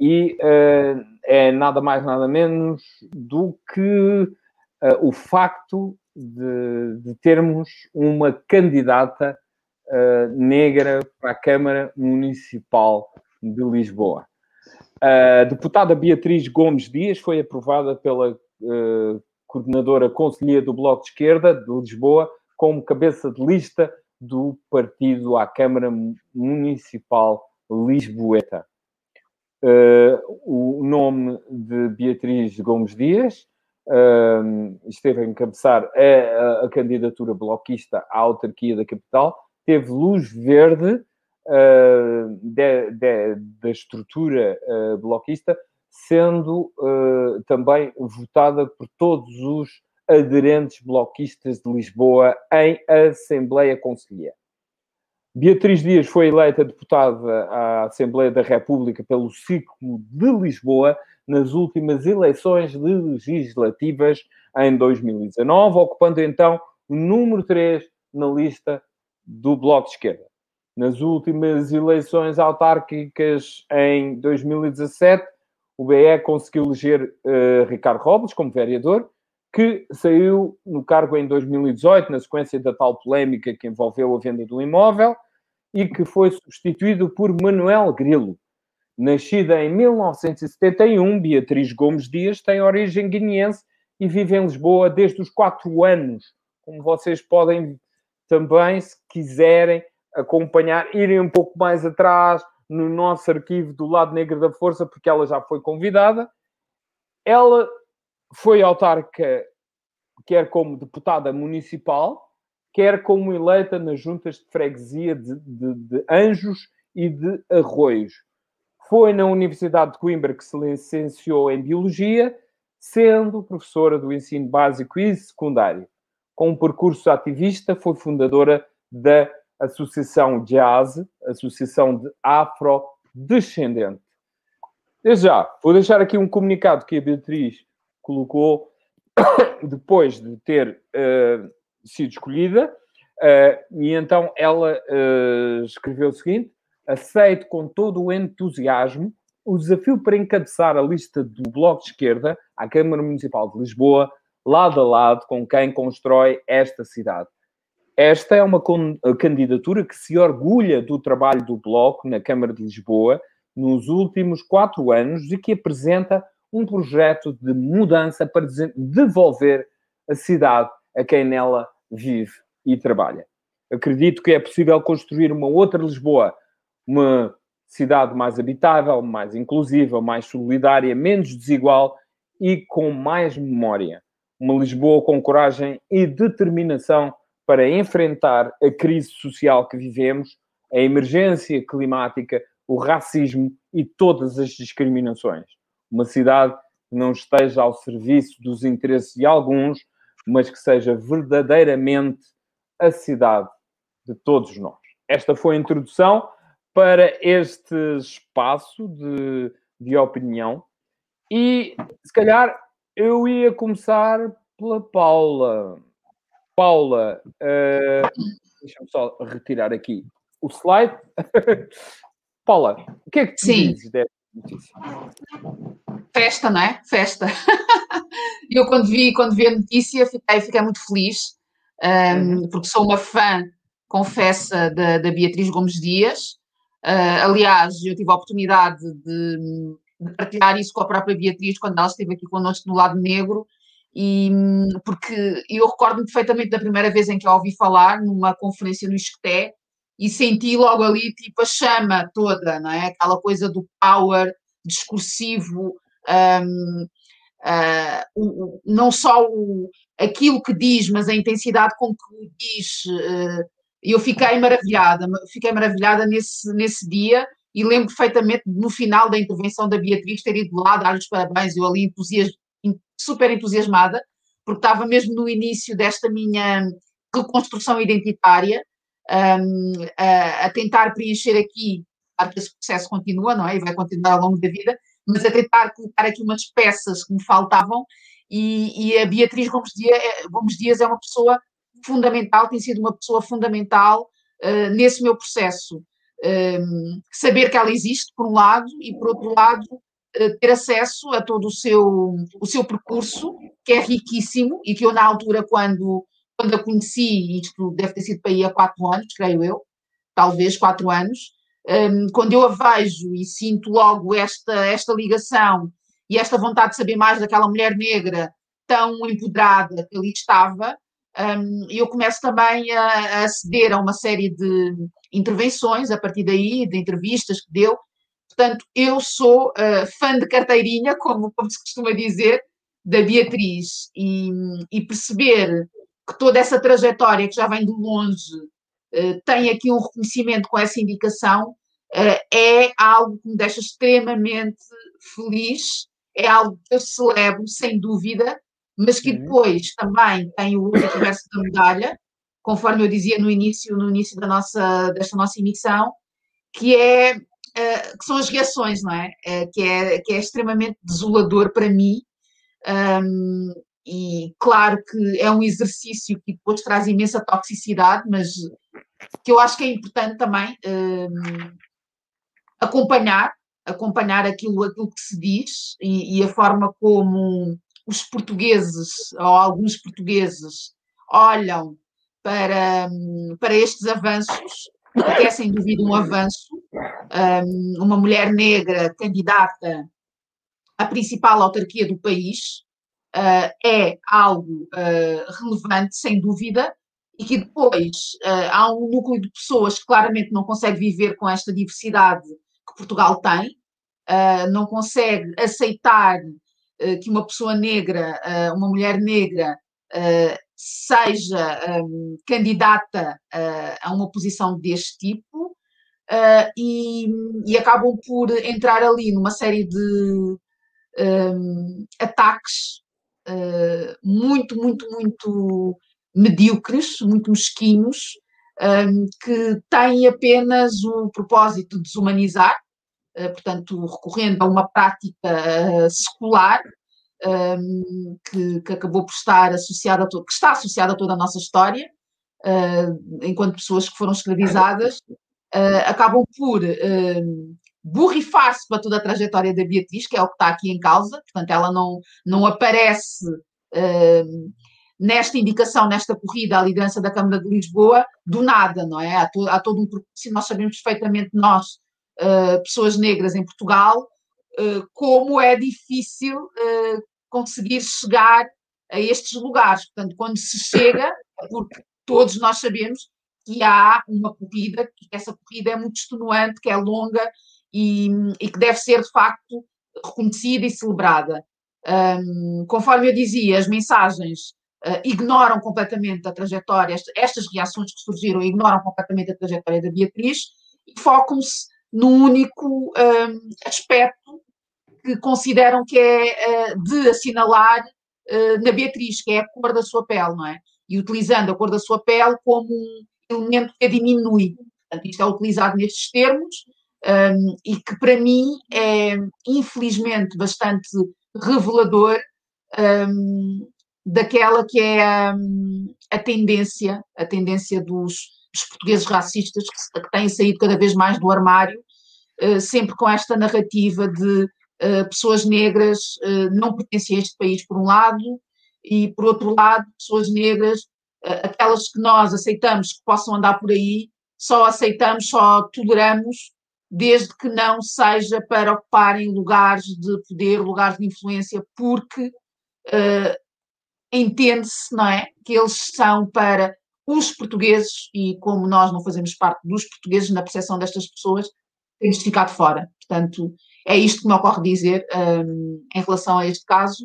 E é nada mais, nada menos do que ah, o facto de, de termos uma candidata ah, negra para a Câmara Municipal de Lisboa. A deputada Beatriz Gomes Dias foi aprovada pela ah, coordenadora conselheira do Bloco de Esquerda de Lisboa como cabeça de lista do partido à Câmara Municipal Lisboeta. Uh, o nome de Beatriz Gomes Dias uh, esteve a encabeçar a, a, candidatura bloquista à autarquia da capital, teve luz verde de, de, da estrutura bloquista, sendo também votada por todos os aderentes bloquistas de Lisboa em Assembleia Conselhia. Beatriz Dias foi eleita deputada à Assembleia da República pelo ciclo de Lisboa nas últimas eleições legislativas em 2019, ocupando então o número 3 na lista do Bloco de Esquerda. Nas últimas eleições autárquicas em 2017, o BE conseguiu eleger uh, Ricardo Robles como vereador, que saiu no cargo em 2018, na sequência da tal polémica que envolveu a venda do imóvel, e que foi substituído por Manuel Grilo. Nascida em 1971, Beatriz Gomes Dias tem origem guineense e vive em Lisboa desde os quatro anos. Como vocês podem também, se quiserem acompanhar, irem um pouco mais atrás no nosso arquivo do Lado Negro da Força, porque ela já foi convidada. Ela foi autarca, quer como deputada municipal, quer como eleita nas juntas de freguesia de, de, de, Anjos e de Arroios. Foi na Universidade de Coimbra que se licenciou em Biologia, sendo professora do ensino básico e secundário. Com um percurso ativista, foi fundadora da Associação Jazz, Associação de Afrodescendente. Desde já, vou deixar aqui um comunicado que a Beatriz colocou *coughs* depois de ter uh, sido escolhida, uh, e então ela uh, escreveu o seguinte: aceito com todo o entusiasmo o desafio para encabeçar a lista do Bloco de Esquerda à Câmara Municipal de Lisboa, lado a lado com quem constrói esta cidade. Esta é uma candidatura que se orgulha do trabalho do Bloco na Câmara de Lisboa nos últimos quatro anos e que apresenta um projeto de mudança para devolver a cidade a quem nela vive e trabalha. Acredito que é possível construir uma outra Lisboa, uma cidade mais habitável, mais inclusiva, mais solidária, menos desigual e com mais memória. Uma Lisboa com coragem e determinação para enfrentar a crise social que vivemos, a emergência climática, o racismo e todas as discriminações. Uma cidade que não esteja ao serviço dos interesses de alguns, mas que seja verdadeiramente a cidade de todos nós. Esta foi a introdução para este espaço de, de opinião e, se calhar, eu ia começar pela Paula. Paula, uh, deixa-me só retirar aqui o slide. *laughs* Paula, o que é que tu Sim. dizes desta, notícia. Festa, não é? Festa. *laughs* eu quando vi, quando vi a notícia fiquei, fiquei muito feliz, um, uhum. porque sou uma fã, confessa, da, da Beatriz Gomes Dias. Uh, aliás, eu tive a oportunidade de, de, partilhar isso com a própria Beatriz quando ela esteve aqui connosco no lado negro, e, porque eu recordo-me perfeitamente da primeira vez em que a ouvi falar, numa conferência no Isqueté, e senti logo ali tipo a chama toda, não é? Aquela coisa do power discursivo, um, uh, ah, o, não só o, aquilo que diz, mas a intensidade com que diz. Uh, eu fiquei maravilhada, fiquei maravilhada nesse, nesse dia e lembro perfeitamente no final da intervenção da Beatriz ter ido lá dar os parabéns, eu ali entusias, super entusiasmada, porque estava mesmo no início desta minha reconstrução identitária, um, a, a, tentar preencher aqui, claro que esse processo continua, não é? E vai continuar ao longo da vida, mas a tentar colocar aqui umas peças que me faltavam e, e a Beatriz Gomes Dias, é, Gomes Dias, é uma pessoa fundamental, tem sido uma pessoa fundamental uh, nesse meu processo. Um, saber que ela existe, por um lado, e por outro lado, uh, ter acesso a todo o seu, o seu percurso, que é riquíssimo, e que eu, na altura, quando quando a conheci, isto deve ter sido para aí há quatro anos, creio eu, talvez quatro anos, um, quando eu a vejo e sinto logo esta, esta ligação e esta vontade de saber mais daquela mulher negra tão empoderada que ali estava, um, eu começo também a, a aceder a uma série de intervenções a partir daí, de entrevistas que deu. Portanto, eu sou uh, fã de carteirinha, como, como se costuma dizer, da Beatriz, e, e perceber que toda essa trajetória que já vem de longe uh, tem aqui um reconhecimento com essa indicação, uh, é algo que me deixa extremamente feliz, é algo que eu celebro, sem dúvida, mas que depois também tem o outro verso da medalha, conforme eu dizia no início, no início da nossa, desta nossa emissão, que é uh, que são as reações, não é? que, é que é extremamente desolador para mim um, e claro que é um exercício que depois traz imensa toxicidade, mas que eu acho que é importante também um, acompanhar, acompanhar aquilo, aquilo que se diz e, e, a forma como os portugueses, ou alguns portugueses, olham para, para estes avanços, que é sem dúvida um avanço. Um, uma mulher negra candidata à principal autarquia do país, uh, é algo uh, relevante, sem dúvida, e que depois uh, há um núcleo de pessoas que claramente não consegue viver com esta diversidade que Portugal tem, não consegue aceitar que uma pessoa negra, uma mulher negra, seja um, candidata a uma posição deste tipo. E, e, acabam por entrar ali numa série de um, ataques muito, muito, muito medíocres, muito mesquinhos, um, ehm, que têm apenas o propósito de desumanizar, portanto, recorrendo a uma prática uh, secular, um, ehm, que, que, acabou por estar associada a que está associada a toda a nossa história, enquanto pessoas que foram escravizadas, acabam por ehm, borrifar-se para toda a trajetória da Beatriz, que é o que está aqui em causa, portanto, ela não, não aparece uh, nesta indicação, nesta corrida à liderança da Câmara de Lisboa, do nada, não é? Há, há todo um percurso, nós sabemos perfeitamente, nós, uh, pessoas negras em Portugal, uh, como é difícil conseguir chegar a estes lugares. Portanto, quando se chega, porque todos nós sabemos que há uma corrida, que essa corrida é muito extenuante, que é longa, e, e que deve ser, de facto, reconhecida e celebrada. Um, conforme eu dizia, as mensagens uh, ignoram completamente a trajetória, estas, estas, reações que surgiram ignoram completamente a trajetória da Beatriz e focam-se num único um, aspecto que consideram que é uh, de assinalar uh, na Beatriz, que é a cor da sua pele, não é? E utilizando a cor da sua pele como um elemento que a diminui. Portanto, isto é utilizado nestes termos, um, e que para mim é infelizmente bastante revelador um, daquela que é a, a, tendência, a tendência dos, dos portugueses racistas que, que, têm saído cada vez mais do armário uh, sempre com esta narrativa de uh, pessoas negras não pertencem a este país, por um lado, e por outro lado, pessoas negras, aquelas que nós aceitamos que possam andar por aí, só aceitamos, só toleramos, desde que não seja para ocuparem lugares de poder, lugares de influência, porque entende-se, não é, que eles são para os portugueses, e como nós não fazemos parte dos portugueses na percepção destas pessoas, temos ficado fora. Portanto, é isto que me ocorre dizer um, em relação a este caso.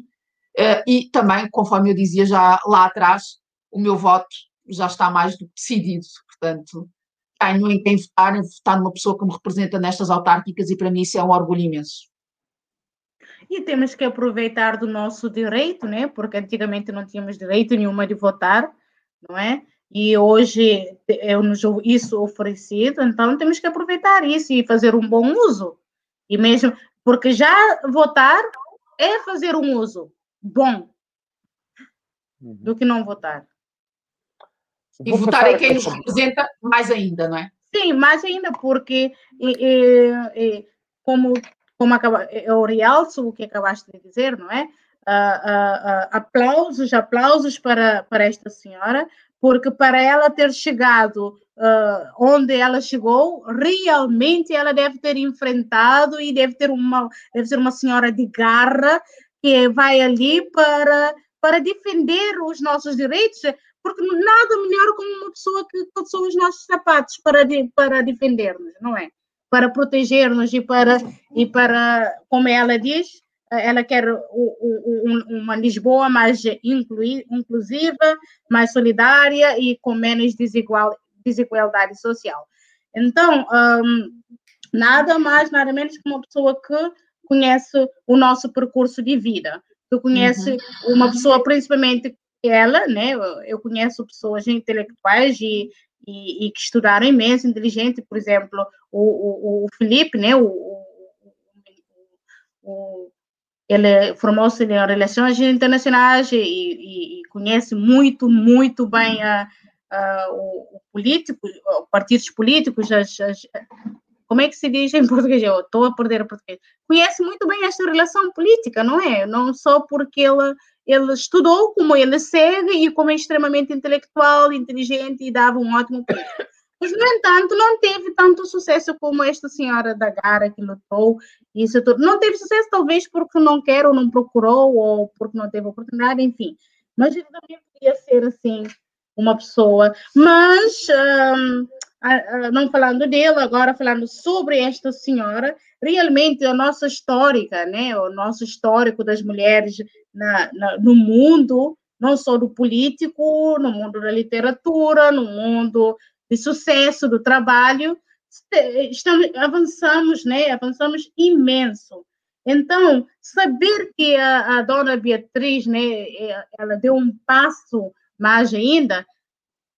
Uh, e também, conforme eu dizia já lá atrás, o meu voto já está mais do que decidido. Portanto, tenho em quem votar, em votar numa pessoa que me representa nestas autárquicas e para mim isso é um orgulho imenso. E temos que aproveitar do nosso direito, né? Porque antigamente não tínhamos direito nenhuma de votar, não é? E hoje é isso oferecido, então temos que aproveitar isso e fazer um bom uso. E mesmo porque já votar é fazer um uso bom uhum. do que não votar. E Vou votar em quem nos representa mais ainda, não é? Sim, mais ainda, porque e, e, e, como, como acaba, eu realço o que acabaste de dizer, não é? Uh, uh, uh, aplausos, aplausos para, para esta senhora, porque para ela ter chegado uh, onde ela chegou, realmente ela deve ter enfrentado e deve ter uma deve ser uma senhora de garra que vai ali para para defender os nossos direitos, porque nada melhor como uma pessoa que são os nossos sapatos para de, para defender-nos, não é? Para proteger-nos e para e para como ela diz, ela quer uma Lisboa mais inclusiva, mais solidária e com menos desigual, desigualdade social. Então, um, nada mais, nada menos que uma pessoa que conhece o nosso percurso de vida, que conhece uhum. uma pessoa, principalmente ela, né? Eu conheço pessoas intelectuais e, e, e que estudaram imenso, inteligente, por exemplo, o, o, o Felipe, né? O, o, ele formou-se em relações internacionais e, e, e, conhece muito, muito bem a, a, o, o político, os partidos políticos, as, as, como é que se diz em português? Eu estou a perder o português. Conhece muito bem esta relação política, não é? Não só porque ele, ele estudou, como ele segue e como é extremamente intelectual, inteligente e dava um ótimo político. Mas, no entanto, não teve tanto sucesso como esta senhora da Gara que lutou. Isso tudo. Não teve sucesso, talvez porque não quer ou não procurou, ou porque não teve oportunidade, enfim. Mas ele também podia ser, assim, uma pessoa. Mas, um, não falando dele, agora falando sobre esta senhora, realmente a nossa histórica, né, o nosso histórico das mulheres na, na, no mundo, não só do político, no mundo da literatura, no mundo de sucesso do trabalho, estamos, avançamos, né? Avançamos imenso. Então, saber que a, a dona Beatriz, né, é, ela deu um passo mais ainda,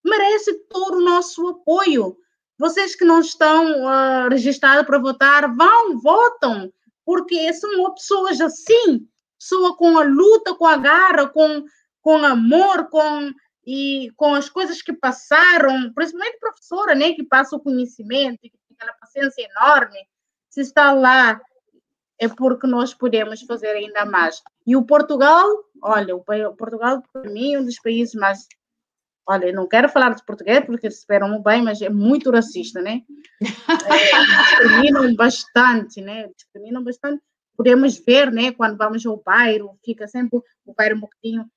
merece todo o nosso apoio. Vocês que não estão uh, registrados para votar, vão, votam, porque são pessoas assim, pessoa com a luta, com a garra, com, com amor, com e com as coisas que passaram, principalmente professora, né, que passa o conhecimento, que tem aquela paciência enorme, se está lá é porque nós podemos fazer ainda mais. E o Portugal, olha, o Portugal para mim é um dos países mais Olha, não quero falar de português porque esperam bem, mas é muito racista, né? É, *laughs* discriminam bastante, né? Discriminam bastante. Podemos ver, né? Quando vamos ao bairro, fica sempre o bairro um pouquinho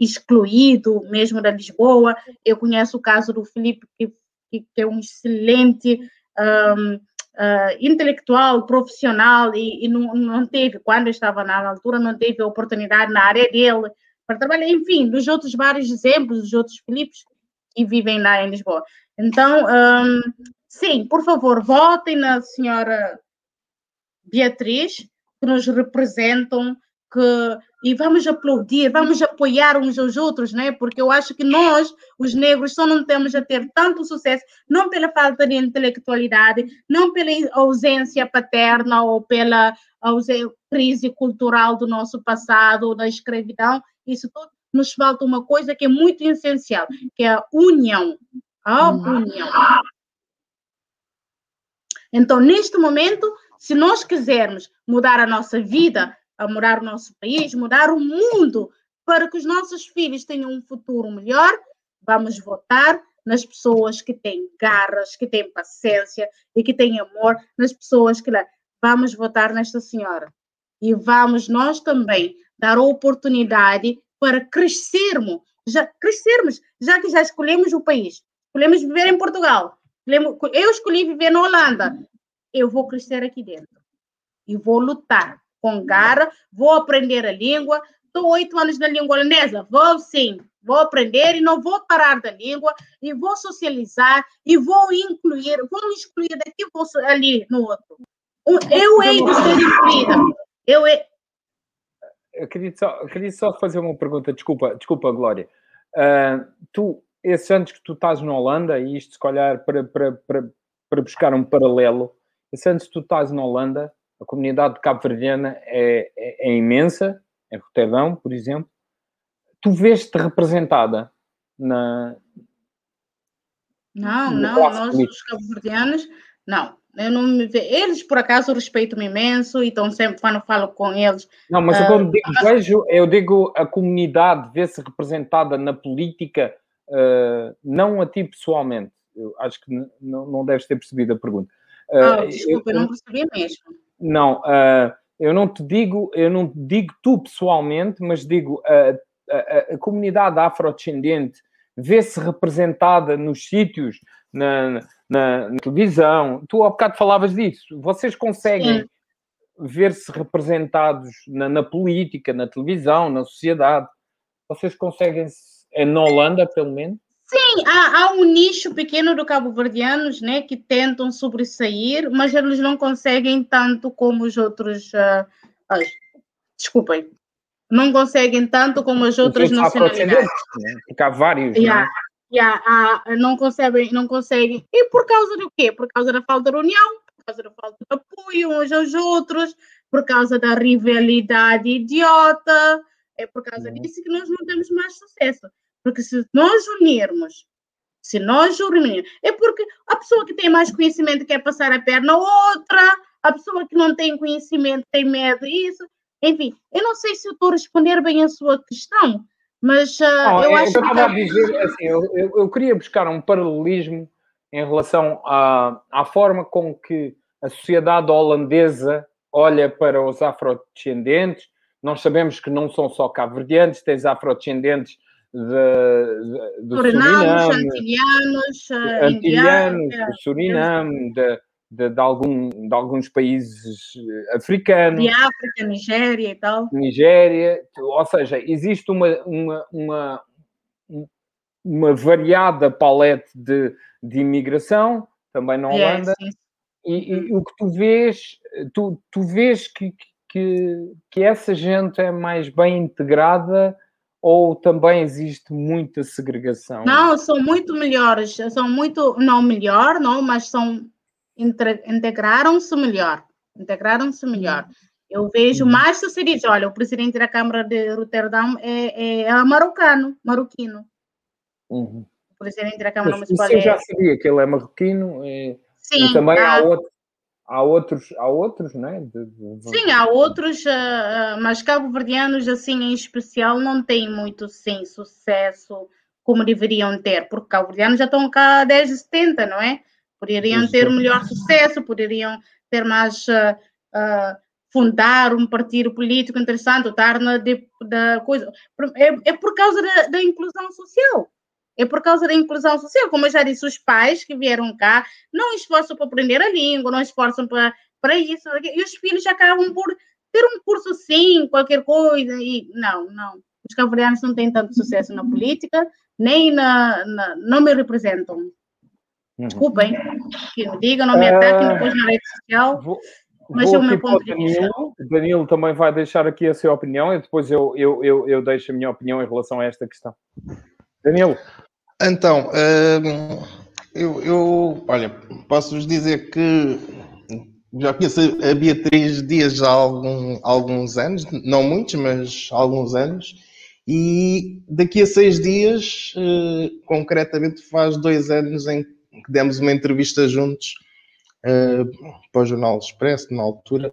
excluído mesmo da Lisboa. Eu conheço o caso do Felipe, que, que é um excelente um, uh, ah, intelectual, profissional, e, e, não, não teve, quando estava na altura, não teve oportunidade na área dele para trabalhar, enfim, dos outros vários exemplos, dos outros Filipes que vivem lá em Lisboa. Então, um, sim, por favor, votem na senhora Beatriz, que nos representam, que e vamos aplaudir, vamos apoiar uns aos outros, né? Porque eu acho que nós, os negros, só não temos a ter tanto sucesso, não pela falta de intelectualidade, não pela ausência paterna ou pela crise cultural do nosso passado, da escravidão, isso tudo nos falta uma coisa que é muito essencial, que é a união, a união. Então, neste momento, se nós quisermos mudar a nossa vida, a mudar o nosso país, mudar o mundo, para que os nossos filhos tenham um futuro melhor, vamos votar nas pessoas que têm garras, que têm paciência e que têm amor, nas pessoas que vamos votar nesta senhora. E vamos nós também dar oportunidade para crescermos, já crescermos, já que já escolhemos o país, escolhemos viver em Portugal, eu escolhi viver na Holanda, eu vou crescer aqui dentro e vou lutar com garra, vou aprender a língua. Estou oito anos na língua holandesa, vou sim, vou aprender e não vou parar da língua e vou socializar e vou incluir, vou me excluir daqui, vou ali no outro. Eu hei de ser incluída. Eu hei... Eu queria só, eu queria só fazer uma pergunta, desculpa, desculpa, Glória. Uh, tu, esses anos que tu estás na Holanda, e isto se calhar para, para, para, para buscar um paralelo, esses anos que tu estás na Holanda, a comunidade de cabo-verdiana é, é, é, imensa, em Roterdão, por exemplo. Tu vês-te representada na. Não, não, nós, os cabo-verdianos, não. Eu não me vejo. Eles, por acaso, respeitam-me imenso e estão sempre, quando falo com eles. Não, mas uh, quando digo vejo, eu digo a comunidade vê-se representada na política, uh, não a ti pessoalmente. Eu acho que não, não deves ter percebido a pergunta. Uh, oh, desculpa, eu, eu não percebi mesmo. Não, uh, eu não te digo, eu não digo tu pessoalmente, mas digo a, a, a comunidade afrodescendente vê-se representada nos sítios, na, na, na, televisão. Tu há bocado falavas disso. Vocês conseguem ver-se representados na, na, política, na televisão, na sociedade? Vocês conseguem, é na Holanda, pelo menos? Sim, há, há, um nicho pequeno do cabo-verdianos né, que tentam sobressair, mas eles não conseguem tanto como os outros. Uh, desculpem, não conseguem tanto como as outras nacionalidades. Né? Porque há vários. Yeah, né? yeah, há, não, conseguem, não conseguem. E por causa do quê? Por causa da falta de união, por causa da falta de apoio uns aos outros, por causa da rivalidade idiota. É por causa uhum. disso que nós não temos mais sucesso. Porque se nós unirmos, se nós unirmos, é porque a pessoa que tem mais conhecimento quer passar a perna a outra, a pessoa que não tem conhecimento tem medo disso. Enfim, eu não sei se eu estou a responder bem a sua questão, mas uh, não, eu, eu acho eu que. A dizer, assim, eu, eu, eu, queria buscar um paralelismo em relação à, à forma com que a sociedade holandesa olha para os afrodescendentes. Nós sabemos que não são só cabo-verdianos, tens afrodescendentes de, do Suriname, antilhanos, eh, antilhanos do Suriname, de, de, de, algum, de alguns países eh, africanos. De África, Nigéria e tal. Nigéria, ou seja, existe uma, uma, uma, uma variada palete de, de imigração, também na Holanda, yes, e, e, o que tu vês, tu, tu vês que, que, que essa gente é mais bem integrada ou também existe muita segregação? Não, são muito melhores, são muito, não melhor, não, mas são integraram-se melhor, integraram-se melhor. Eu vejo uhum. mais sucedidos. Olha, o presidente da Câmara de Roterdão é, é, é marocano, marroquino. Uhum. O presidente da Câmara Municipal. Isso eu já sabia que ele é marroquino. E, Sim, e também há, há outro, há outros, há outros, né? De, de... Sim, há outros, uh, mas cabo-verdianos, assim, em especial, não têm muito, sim, sucesso como deveriam ter, porque cabo-verdianos já estão cá desde 70, não é? Poderiam ter melhor sucesso, poderiam ter mais, uh, uh, fundar um partido político interessante, estar na de, da coisa. É, é por causa da, da inclusão social. É por causa da inclusão social. Como eu já disse, os pais que vieram cá não esforçam para aprender a língua, não esforçam para, para isso. E os filhos acabam por ter um curso sim, qualquer coisa. E não, não. Os cabo não têm tanto sucesso na política, nem na. na não me representam. Uhum. Desculpem que me digam, não me ataquem uh, depois na rede social. Vou, mas vou é o meu ponto de vista. Danilo, Danilo também vai deixar aqui a sua opinião e depois eu, eu, eu, eu deixo a minha opinião em relação a esta questão. Danilo. Então, hum, eu, eu olha, posso-vos dizer que já conheço a Beatriz Dias há algum, alguns anos, não muitos, mas alguns anos, e daqui a seis dias, eh, concretamente faz dois anos em que demos uma entrevista juntos para o Jornal Expresso, na altura,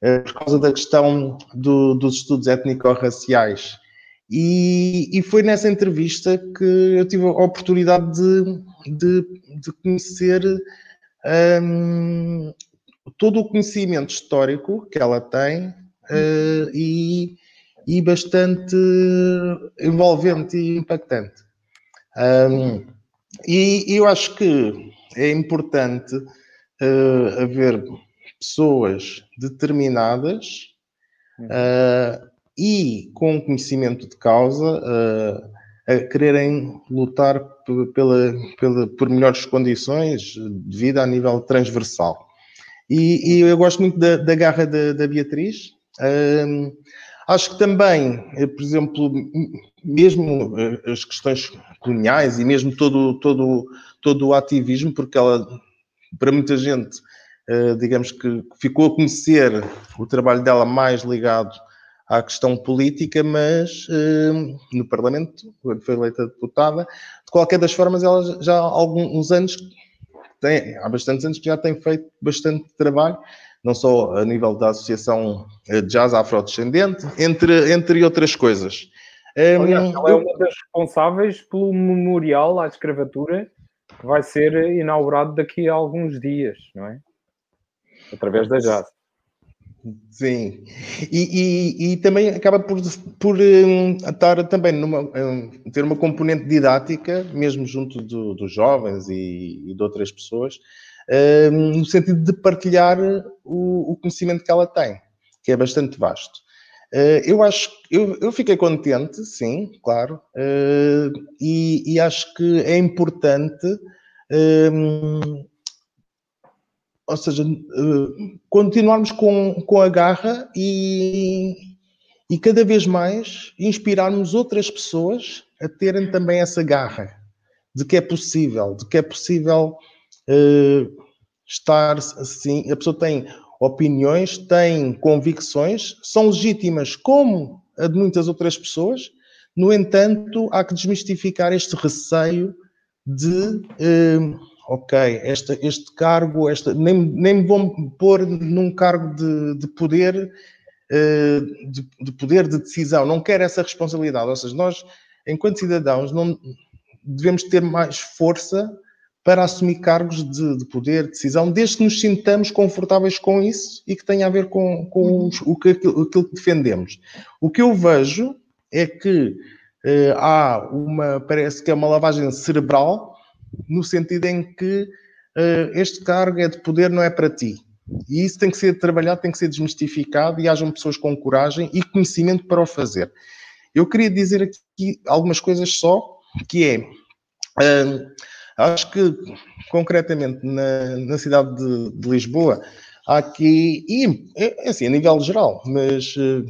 por causa da questão do, dos estudos étnico-raciais. E, e, foi nessa entrevista que eu tive a oportunidade de, de, de conhecer um, todo o conhecimento histórico que ela tem uh, e, e, bastante envolvente e impactante. Um, e eu acho que é importante uh, haver pessoas determinadas uh, e com conhecimento de causa uh, a quererem lutar pela, pela, por melhores condições de vida a nível transversal. E, e eu gosto muito da, da garra da, da Beatriz. Acho que também, eh, por exemplo, mesmo eh, as questões coloniais e mesmo todo, todo, todo o ativismo, porque ela, para muita gente, digamos que ficou a conhecer o trabalho dela mais ligado à questão política, mas uh, no Parlamento, quando foi eleita deputada, de qualquer das formas, ela já há alguns anos, tem, há bastantes anos que já tem feito bastante trabalho, não só a nível da Associação eh, Jazz Afrodescendente, entre, entre outras coisas. Um, Aliás, ela é uma das responsáveis pelo memorial à escravatura que vai ser inaugurado daqui a alguns dias, não é? Através da Jazz. Sim, e, e, e, também acaba por, por um, estar também numa, um, ter uma componente didática, mesmo junto do, dos jovens e, e, de outras pessoas, um, no sentido de partilhar o, o, conhecimento que ela tem, que é bastante vasto. Uh, eu acho, eu, eu fiquei contente, sim, claro, uh, e, acho que é importante hum, ou seja, uh, continuarmos com, com a garra e, e cada vez mais inspirarmos outras pessoas a terem também essa garra de que é possível, de que é possível uh, estar assim. A pessoa tem opiniões, tem convicções, são legítimas como a de muitas outras pessoas, no entanto, há que desmistificar este receio de. Uh, ok, este, este cargo, esta, nem, nem me vou pôr num cargo de, de poder, uh, de, de, poder de decisão, não quero essa responsabilidade. Ou seja, nós, enquanto cidadãos, não devemos ter mais força para assumir cargos de, de poder, de decisão, desde que nos sintamos confortáveis com isso e que tenha a ver com, com os, o que, aquilo, aquilo que defendemos. O que eu vejo é que uh, há uma, parece que é uma lavagem cerebral no sentido em que uh, este cargo é de poder, não é para ti. E isso tem que ser trabalhado, tem que ser desmistificado e hajam pessoas com coragem e conhecimento para o fazer. Eu queria dizer aqui algumas coisas só, que é, uh, acho que concretamente na, na cidade de, de, Lisboa, há aqui, e é, assim, a nível geral, mas uh,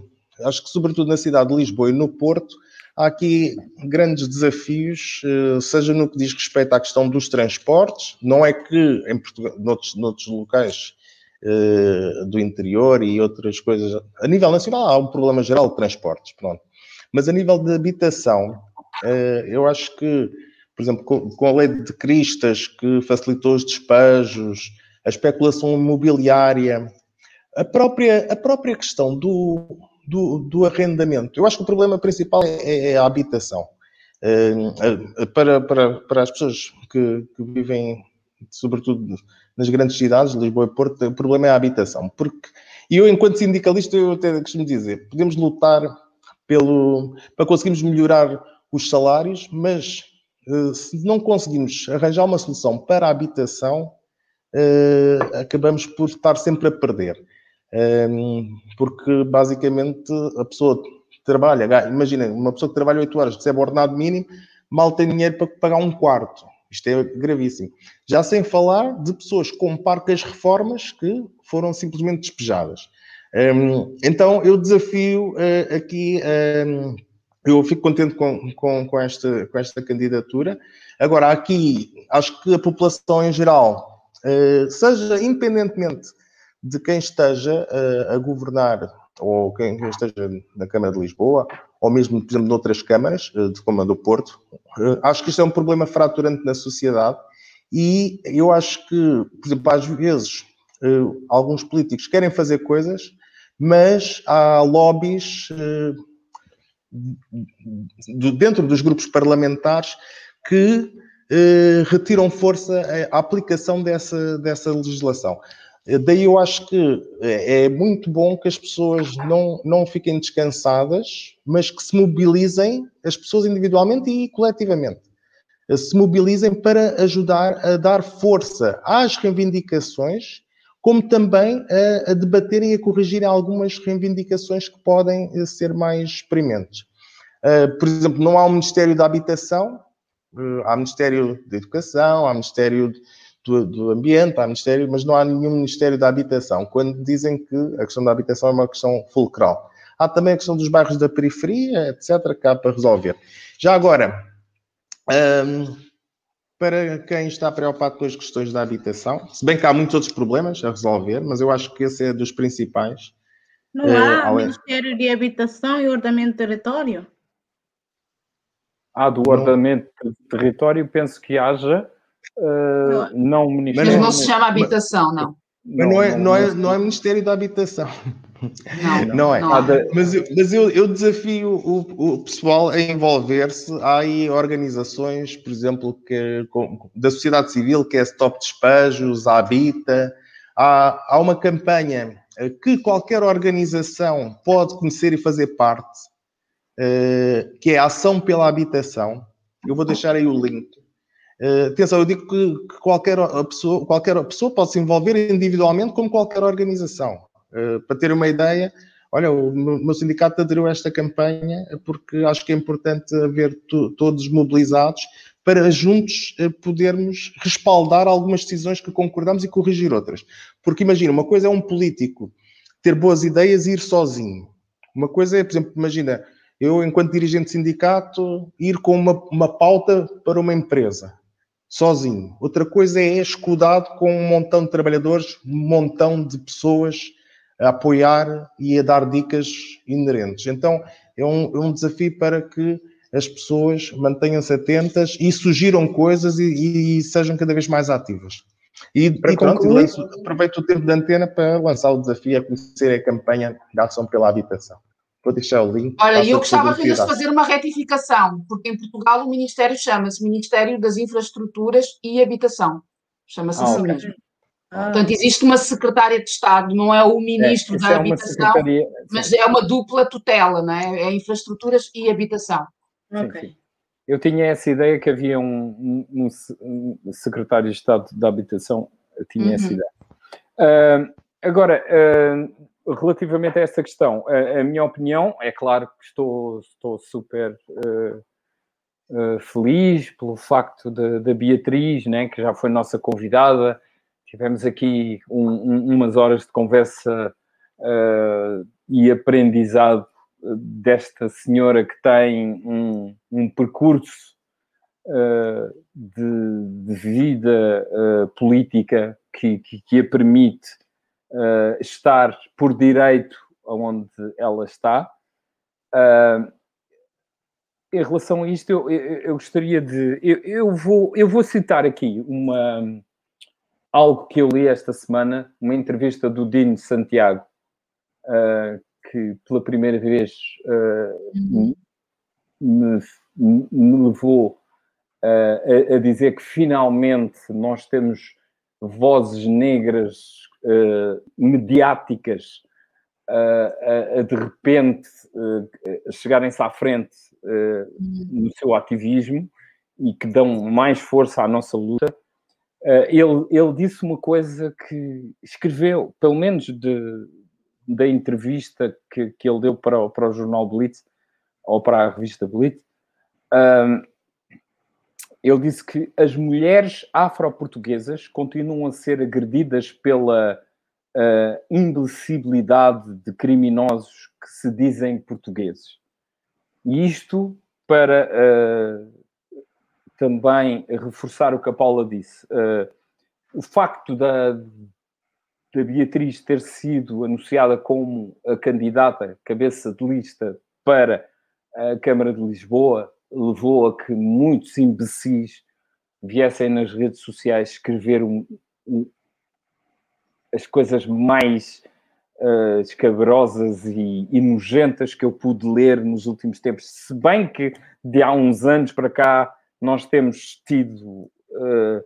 acho que sobretudo na cidade de Lisboa e no Porto, há aqui grandes desafios, eh, seja no que diz respeito à questão dos transportes, não é que em Portugal, noutros, noutros locais uh, do interior e outras coisas, a nível nacional há um problema geral de transportes, pronto. Mas a nível de habitação, uh, eu acho que, por exemplo, com, a lei de cristas que facilitou os despejos, a especulação imobiliária, a própria, a própria questão do, do, do arrendamento. Eu acho que o problema principal é, é a habitação. Uh, para, para, para as pessoas que, que, vivem, sobretudo nas grandes cidades, Lisboa e Porto, o problema é a habitação. Porque e eu, enquanto sindicalista, eu até costumo dizer, podemos lutar pelo, para conseguirmos melhorar os salários, mas uh, se não conseguimos arranjar uma solução para a habitação, uh, acabamos por estar sempre a perder porque basicamente a pessoa trabalha, imagina, uma pessoa que trabalha 8 horas, recebe ordenado mínimo, mal tem dinheiro para pagar um quarto. Isto é gravíssimo. Já sem falar de pessoas com parcas reformas que foram simplesmente despejadas. então eu desafio uh, aqui, eu fico contente com, com, com, esta, com esta candidatura. Agora, aqui, acho que a população em geral, uh, seja independentemente de quem esteja uh, a governar, ou quem esteja na Câmara de Lisboa, ou mesmo, por exemplo, noutras câmaras, uh, de como a do Porto. Uh, acho que isto é um problema fraturante na sociedade E eu acho que, por exemplo, às vezes, alguns políticos querem fazer coisas, mas há lobbies dentro dos grupos parlamentares que retiram força à aplicação dessa, dessa legislação. Daí eu acho que é muito bom que as pessoas não, não fiquem descansadas, mas que se mobilizem, as pessoas individualmente e coletivamente, se mobilizem para ajudar a dar força às reivindicações, como também a, a debaterem e a corrigirem algumas reivindicações que podem eh, ser mais experimentes. Por exemplo, não há um Ministério da Habitação, uh, há Ministério da Educação, há Ministério do, do, ambiente, há Ministério, mas não há nenhum Ministério da Habitação, quando dizem que a questão da habitação é uma questão fulcral. Há também a questão dos bairros da periferia, etc., que há para resolver. Já agora, um, para quem está preocupado com as questões da habitação, se bem que há muitos outros problemas a resolver, mas eu acho que esse é dos principais. Não há uh, Ministério de Habitação e Ordenamento do Território? Ah, do ordenamento do território, penso que haja Uh, não o Ministério. Mas não se chama habitação, não. Mas não, é, não, é, não é Ministério da Habitação. Não, não é. Não mas eu, mas eu, eu desafio o, o, pessoal a envolver-se. Há aí organizações, por exemplo, que, da sociedade civil, que é Stop Despejos, a Habita. Há, há uma campanha que qualquer organização pode conhecer e fazer parte, eh, que é a Ação pela Habitação. Eu vou deixar aí o link. Uh, atenção, eu digo que, que, qualquer, pessoa, qualquer pessoa pode se envolver individualmente como qualquer organização. Uh, para ter uma ideia, olha, o meu sindicato aderiu a esta campanha porque acho que é importante haver todos mobilizados para juntos uh, podermos respaldar algumas decisões que concordamos e corrigir outras. Porque imagina, uma coisa é um político ter boas ideias e ir sozinho. Uma coisa é, por exemplo, imagina, eu, enquanto dirigente de sindicato, ir com uma, uma pauta para uma empresa sozinho. Outra coisa é escudado com um montão de trabalhadores, um montão de pessoas a apoiar e a dar dicas inerentes. Então, é um, é um desafio para que as pessoas mantenham-se atentas e sugiram coisas e, e, sejam cada vez mais ativas. E, para e pronto, lanço, aproveito o tempo da antena para lançar o desafio a conhecer a campanha da Ação pela Habitação. Vou deixar o link. Olha, eu gostava apenas de fazer uma retificação, porque em Portugal o Ministério chama-se Ministério das Infraestruturas e Habitação. Chama-se ah, assim okay. mesmo. Ah. Portanto, existe uma secretária de Estado, não é o Ministro é, da é Habitação, mas é uma dupla tutela, não é? É Infraestruturas e Habitação. Ok. Sim, sim. Eu tinha essa ideia que havia um, um, um secretário de Estado da Habitação, tinha uhum. essa ideia. Uh, agora, uh, relativamente a essa questão, a, a, minha opinião, é claro que estou, estou super uh, uh, feliz pelo facto da Beatriz, né, que já foi nossa convidada. Tivemos aqui um, um, umas horas de conversa uh, e aprendizado desta senhora que tem um, um percurso de, de, vida política que, que, que a permite uh, estar por direito onde ela está. Uh, em relação a isto, eu, eu, eu gostaria de. Eu, eu, vou, eu vou citar aqui uma, algo que eu li esta semana, uma entrevista do Dino Santiago, uh, que pela primeira vez uh, me, me, levou uh, a, a, dizer que finalmente nós temos vozes negras uh, mediáticas uh, de repente uh, chegarem-se à frente no seu ativismo e que dão mais força à nossa luta. ele, ele disse uma coisa que escreveu, pelo menos de, da entrevista que, que ele deu para, para o jornal Blitz, ou para a revista Blitz, ele disse que as mulheres afro-portuguesas continuam a ser agredidas pela uh, imbecilidade de criminosos que se dizem portugueses. E isto para uh, também reforçar o que a Paula disse. Uh, o facto da, da Beatriz ter sido anunciada como a candidata cabeça de lista para a Câmara de Lisboa levou a que muitos imbecis viessem nas redes sociais escrever um, um, as coisas mais uh, escabrosas e, e, nojentas que eu pude ler nos últimos tempos. Se bem que de há uns anos para cá nós temos tido uh,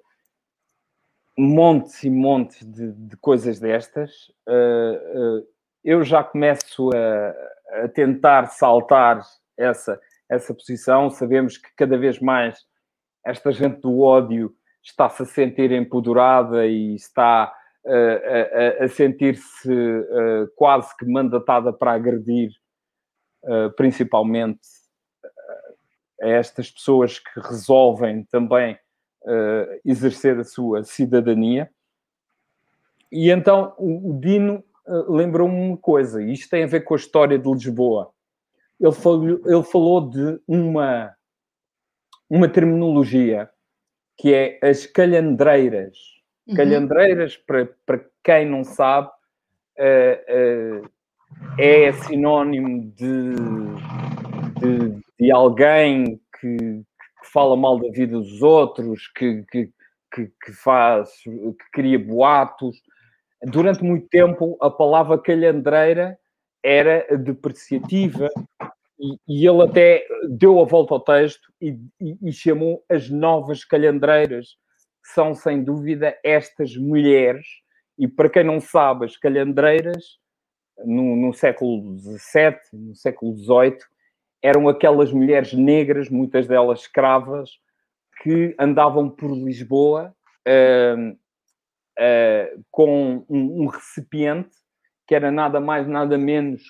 montes e montes de, de coisas destas. Uh, eu já começo a, a, tentar saltar essa, essa posição. Sabemos que cada vez mais esta gente do ódio está-se a sentir empoderada e está uh, a, a sentir-se quase que mandatada para agredir, principalmente a estas pessoas que resolvem também uh, exercer a sua cidadania. E então o, Dino uh, lembrou-me uma coisa, e isto tem a ver com a história de Lisboa. Ele falou, ele falou de uma, uma terminologia que é as calhandreiras. Uhum. Calhandreiras, para, para quem não sabe, uh, é sinónimo de, de, de alguém que, que fala mal da vida dos outros, que, que, que, que faz, que cria boatos. Durante muito tempo, a palavra calhandreira era depreciativa e, ele até deu a volta ao texto e, e, e, chamou as novas calhandreiras, que são sem dúvida estas mulheres. E para quem não sabe, as calhandreiras no, no século XVII, no século XVIII, eram aquelas mulheres negras, muitas delas escravas, que andavam por Lisboa uh, uh, com um, um, recipiente que era nada mais, nada menos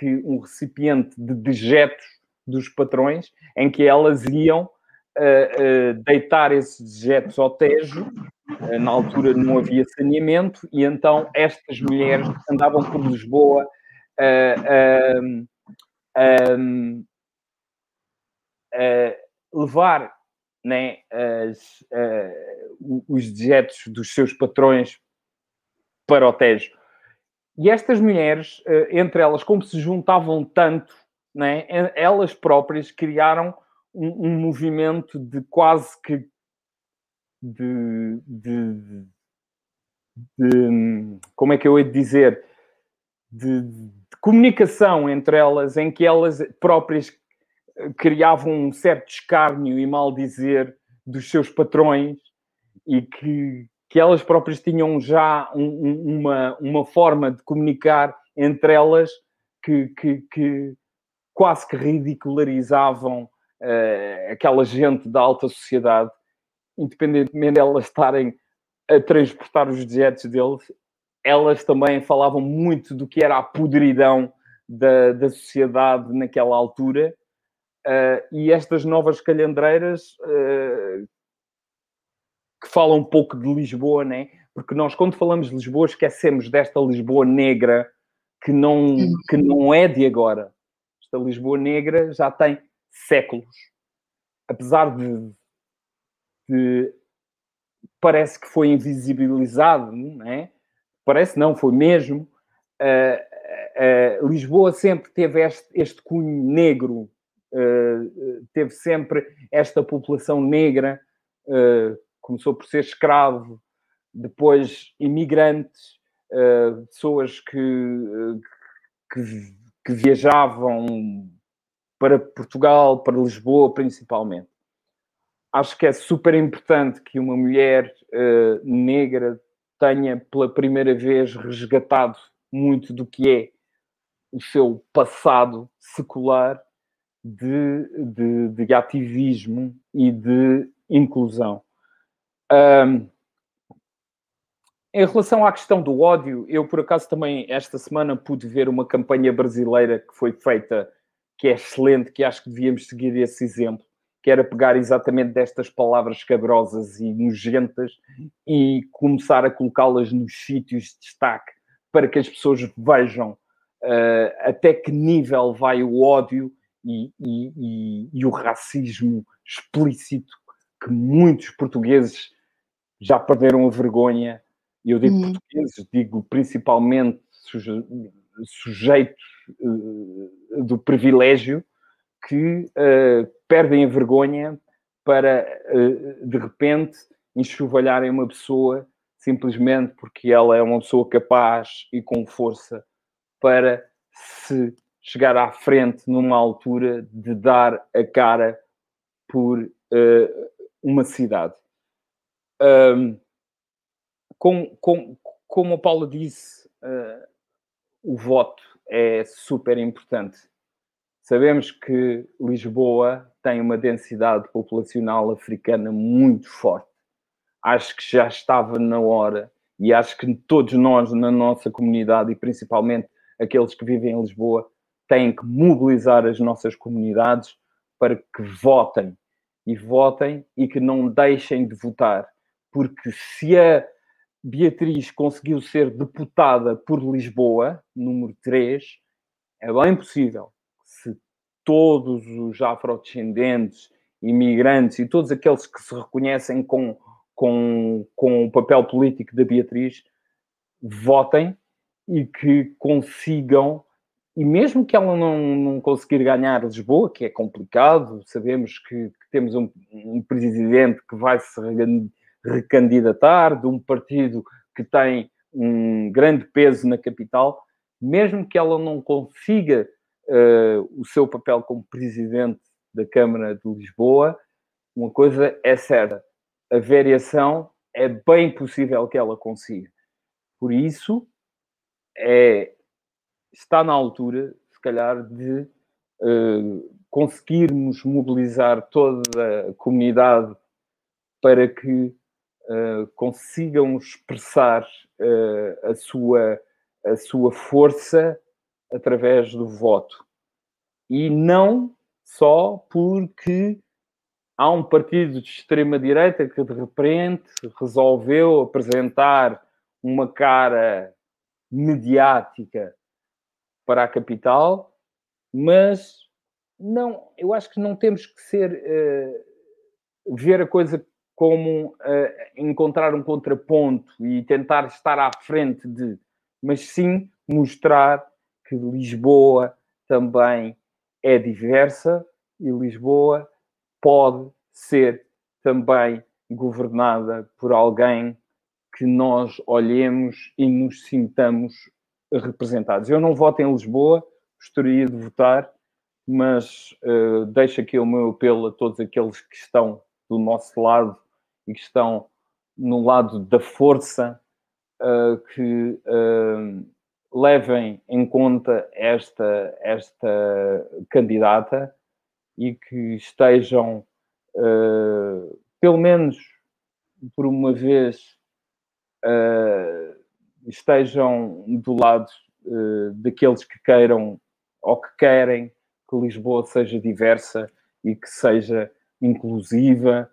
que um recipiente de dejetos dos patrões, em que elas iam uh, deitar esses dejetos ao Tejo. na altura não havia saneamento, e então estas mulheres andavam por Lisboa um, uh, levar né, as, uh, os dejetos dos seus patrões para o Tejo. E estas mulheres, uh, entre elas, como se juntavam tanto, né, elas próprias criaram um, um movimento de quase que de, de, de, como é que eu hei de dizer? De, de, comunicação entre elas em que elas próprias criavam um certo escárnio e mal dizer dos seus patrões e que, que elas próprias tinham já um, uma, uma forma de comunicar entre elas que, que, que quase que ridicularizavam uh, aquela gente da alta sociedade, independentemente de elas estarem a transportar os dejetos deles, elas também falavam muito do que era a podridão da, da sociedade naquela altura. Uh, e estas novas calhandreiras uh, que falam um pouco de Lisboa, né? Porque nós, quando falamos de Lisboa, esquecemos desta Lisboa negra que não, que não é de agora. Esta Lisboa negra já tem séculos. Apesar de, de parece que foi invisibilizado, não é? parece não, foi mesmo. Uh, uh, Lisboa sempre teve este, este cunho negro, uh, teve sempre esta população negra, começou por ser escravo, depois imigrantes, pessoas que, que, que viajavam para Portugal, para Lisboa principalmente acho que é super importante que uma mulher uh, negra tenha pela primeira vez resgatado muito do que é o seu passado secular de, de, de ativismo e de inclusão. Um, em relação à questão do ódio, eu por acaso também esta semana pude ver uma campanha brasileira que foi feita, que é excelente, que acho que devíamos seguir esse exemplo, que era pegar exatamente destas palavras escabrosas e nojentas e começar a colocá-las nos sítios de destaque para que as pessoas vejam uh, até que nível vai o ódio e, e, e, e, o racismo explícito que muitos portugueses já perderam a vergonha. E eu digo hum. portugueses, digo principalmente suje sujeitos uh, do privilégio que uh, perdem a vergonha para, de repente, enxovalharem uma pessoa simplesmente porque ela é uma pessoa capaz e com força para se chegar à frente numa altura de dar a cara por uh, uma cidade. Um, como, a Paula disse, uh, o voto é super importante. Sabemos que Lisboa tem uma densidade populacional africana muito forte. Acho que já estava na hora e acho que todos nós na nossa comunidade e principalmente aqueles que vivem em Lisboa têm que mobilizar as nossas comunidades para que votem e votem e que não deixem de votar, porque se a Beatriz conseguiu ser deputada por Lisboa, número 3, é bem possível se todos os afrodescendentes, imigrantes e todos aqueles que se reconhecem com, com, com o papel político da Beatriz votem e que consigam, e mesmo que ela não, não conseguir ganhar Lisboa, que é complicado, sabemos que, que temos um, um presidente que vai se recandidatar, de um partido que tem um grande peso na capital, mesmo que ela não consiga uh, o seu papel como presidente da Câmara de Lisboa, uma coisa é certa: a variação é bem possível que ela consiga. Por isso, é, está na altura, se calhar, de uh, conseguirmos mobilizar toda a comunidade para que uh, consigam expressar uh, a, sua, a sua força através do voto. E não só porque há um partido de extrema-direita que de repente resolveu apresentar uma cara mediática para a capital, mas não, eu acho que não temos que ser uh, ver a coisa como uh, encontrar um contraponto e tentar estar à frente de, mas sim mostrar que Lisboa também é diversa e Lisboa pode ser também governada por alguém que nós olhemos e nos sintamos representados. Eu não voto em Lisboa, gostaria de votar, mas uh, deixo aqui o meu apelo a todos aqueles que estão do nosso lado e que estão no lado da força, uh, que uh, levem em conta esta, esta candidata e que estejam, pelo menos por uma vez, uh, estejam do lado uh, daqueles que queiram ou que querem que Lisboa seja diversa e que seja inclusiva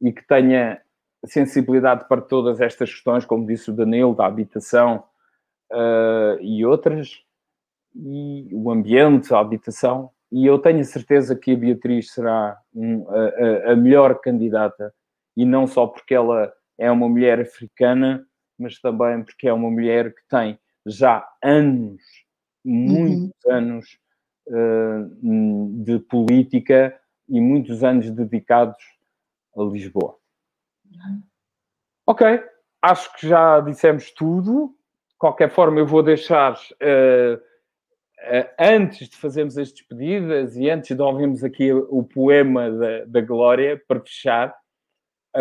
e que tenha sensibilidade para todas estas questões, como disse o Danilo, da habitação uh, e outras, e o ambiente, a habitação. E eu tenho a certeza que a Beatriz será um, a, a melhor candidata, e não só porque ela é uma mulher africana, mas também porque é uma mulher que tem já anos, muitos uhum. anos uh, de política e muitos anos dedicados a Lisboa. Uhum. Ok, acho que já dissemos tudo. De qualquer forma, eu vou deixar, uh, uh, antes de fazermos as despedidas e antes de ouvirmos aqui o poema da, da Glória, para fechar,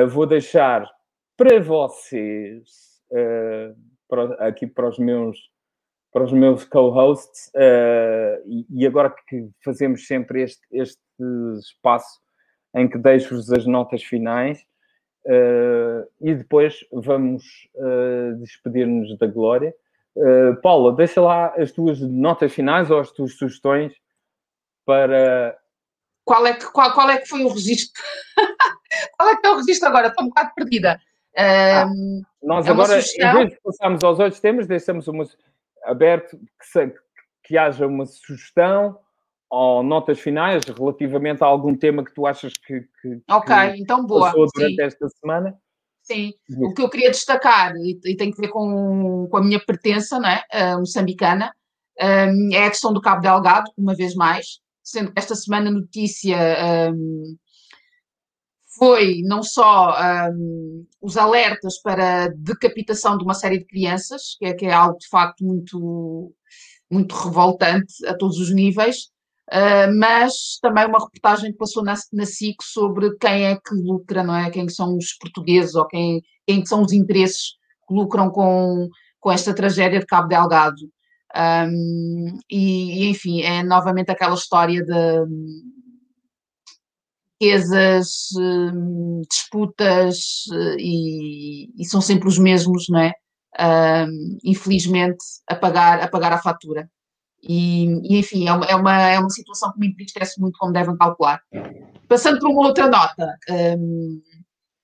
vou deixar para vocês, uh, para, aqui para os meus, para os meus co-hosts, uh, e, e, agora que fazemos sempre este, este espaço em que deixo-vos as notas finais, uh, e depois vamos despedir-nos da Glória. Paula, deixa lá as tuas notas finais ou as tuas sugestões para. Qual é que, qual, qual é que foi o registro? *laughs* qual é que é o registro agora? Estou um bocado perdida. Ah, nós é agora, em vez de passarmos aos outros temas, deixamos uma, aberto que, se, que haja uma sugestão ou notas finais relativamente a algum tema que tu achas que, que, ok, que então boa. passou durante Sim. esta semana. Sim, o que eu queria destacar, e, e tem que ver com, com a minha pertença, não é? Uh, moçambicana, um, é a questão do Cabo Delgado, uma vez mais, sendo que esta semana notícia um, foi não só um, os alertas para decapitação de uma série de crianças, que é, que é algo de facto muito, muito revoltante a todos os níveis, uh, mas também uma reportagem que passou na, na SIC sobre quem é que lucra, não é? Quem são os portugueses ou quem, quem são os interesses que lucram com, com esta tragédia de Cabo Delgado. Um, e, e, enfim, é novamente aquela história de riquezas, hum, disputas e, e, são sempre os mesmos, não é? Um, infelizmente, a pagar, a pagar a fatura. E, e enfim, é uma, é, uma, é uma situação que me entristece muito, como devem calcular. Passando para uma outra nota, um,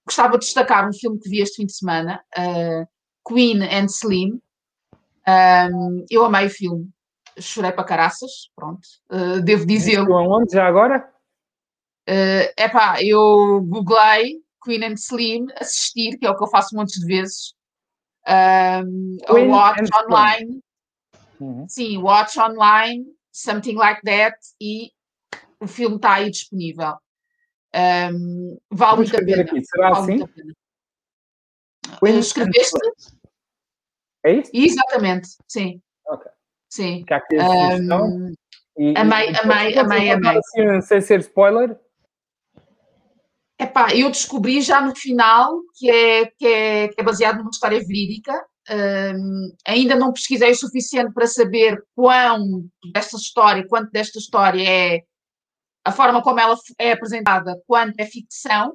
gostava de destacar um filme que vi este fim de semana, uh, Queen and Slim. Um, eu amei o filme, chorei para caraças, pronto, uh, devo dizê-lo. Onde já agora? Uh, pá, eu googlei Queen and Slim, assistir, que é o que eu faço muitas de vezes. Um, watch online. Uhum. Sim, watch online, something like that, e o filme está aí disponível. Um, vale muito a pena. Aqui. Será vale assim? Queen Escreveste? É isso? Exatamente, sim. Ok. Sim. Que aqui a um, amei, amei, amei, amei. Assim, sem ser spoiler? Epá, eu descobri já no final que é, que é, que é baseado numa história verídica. Ainda não pesquisei o suficiente para saber quão desta história, quanto desta história é a forma como ela é apresentada, quanto é ficção,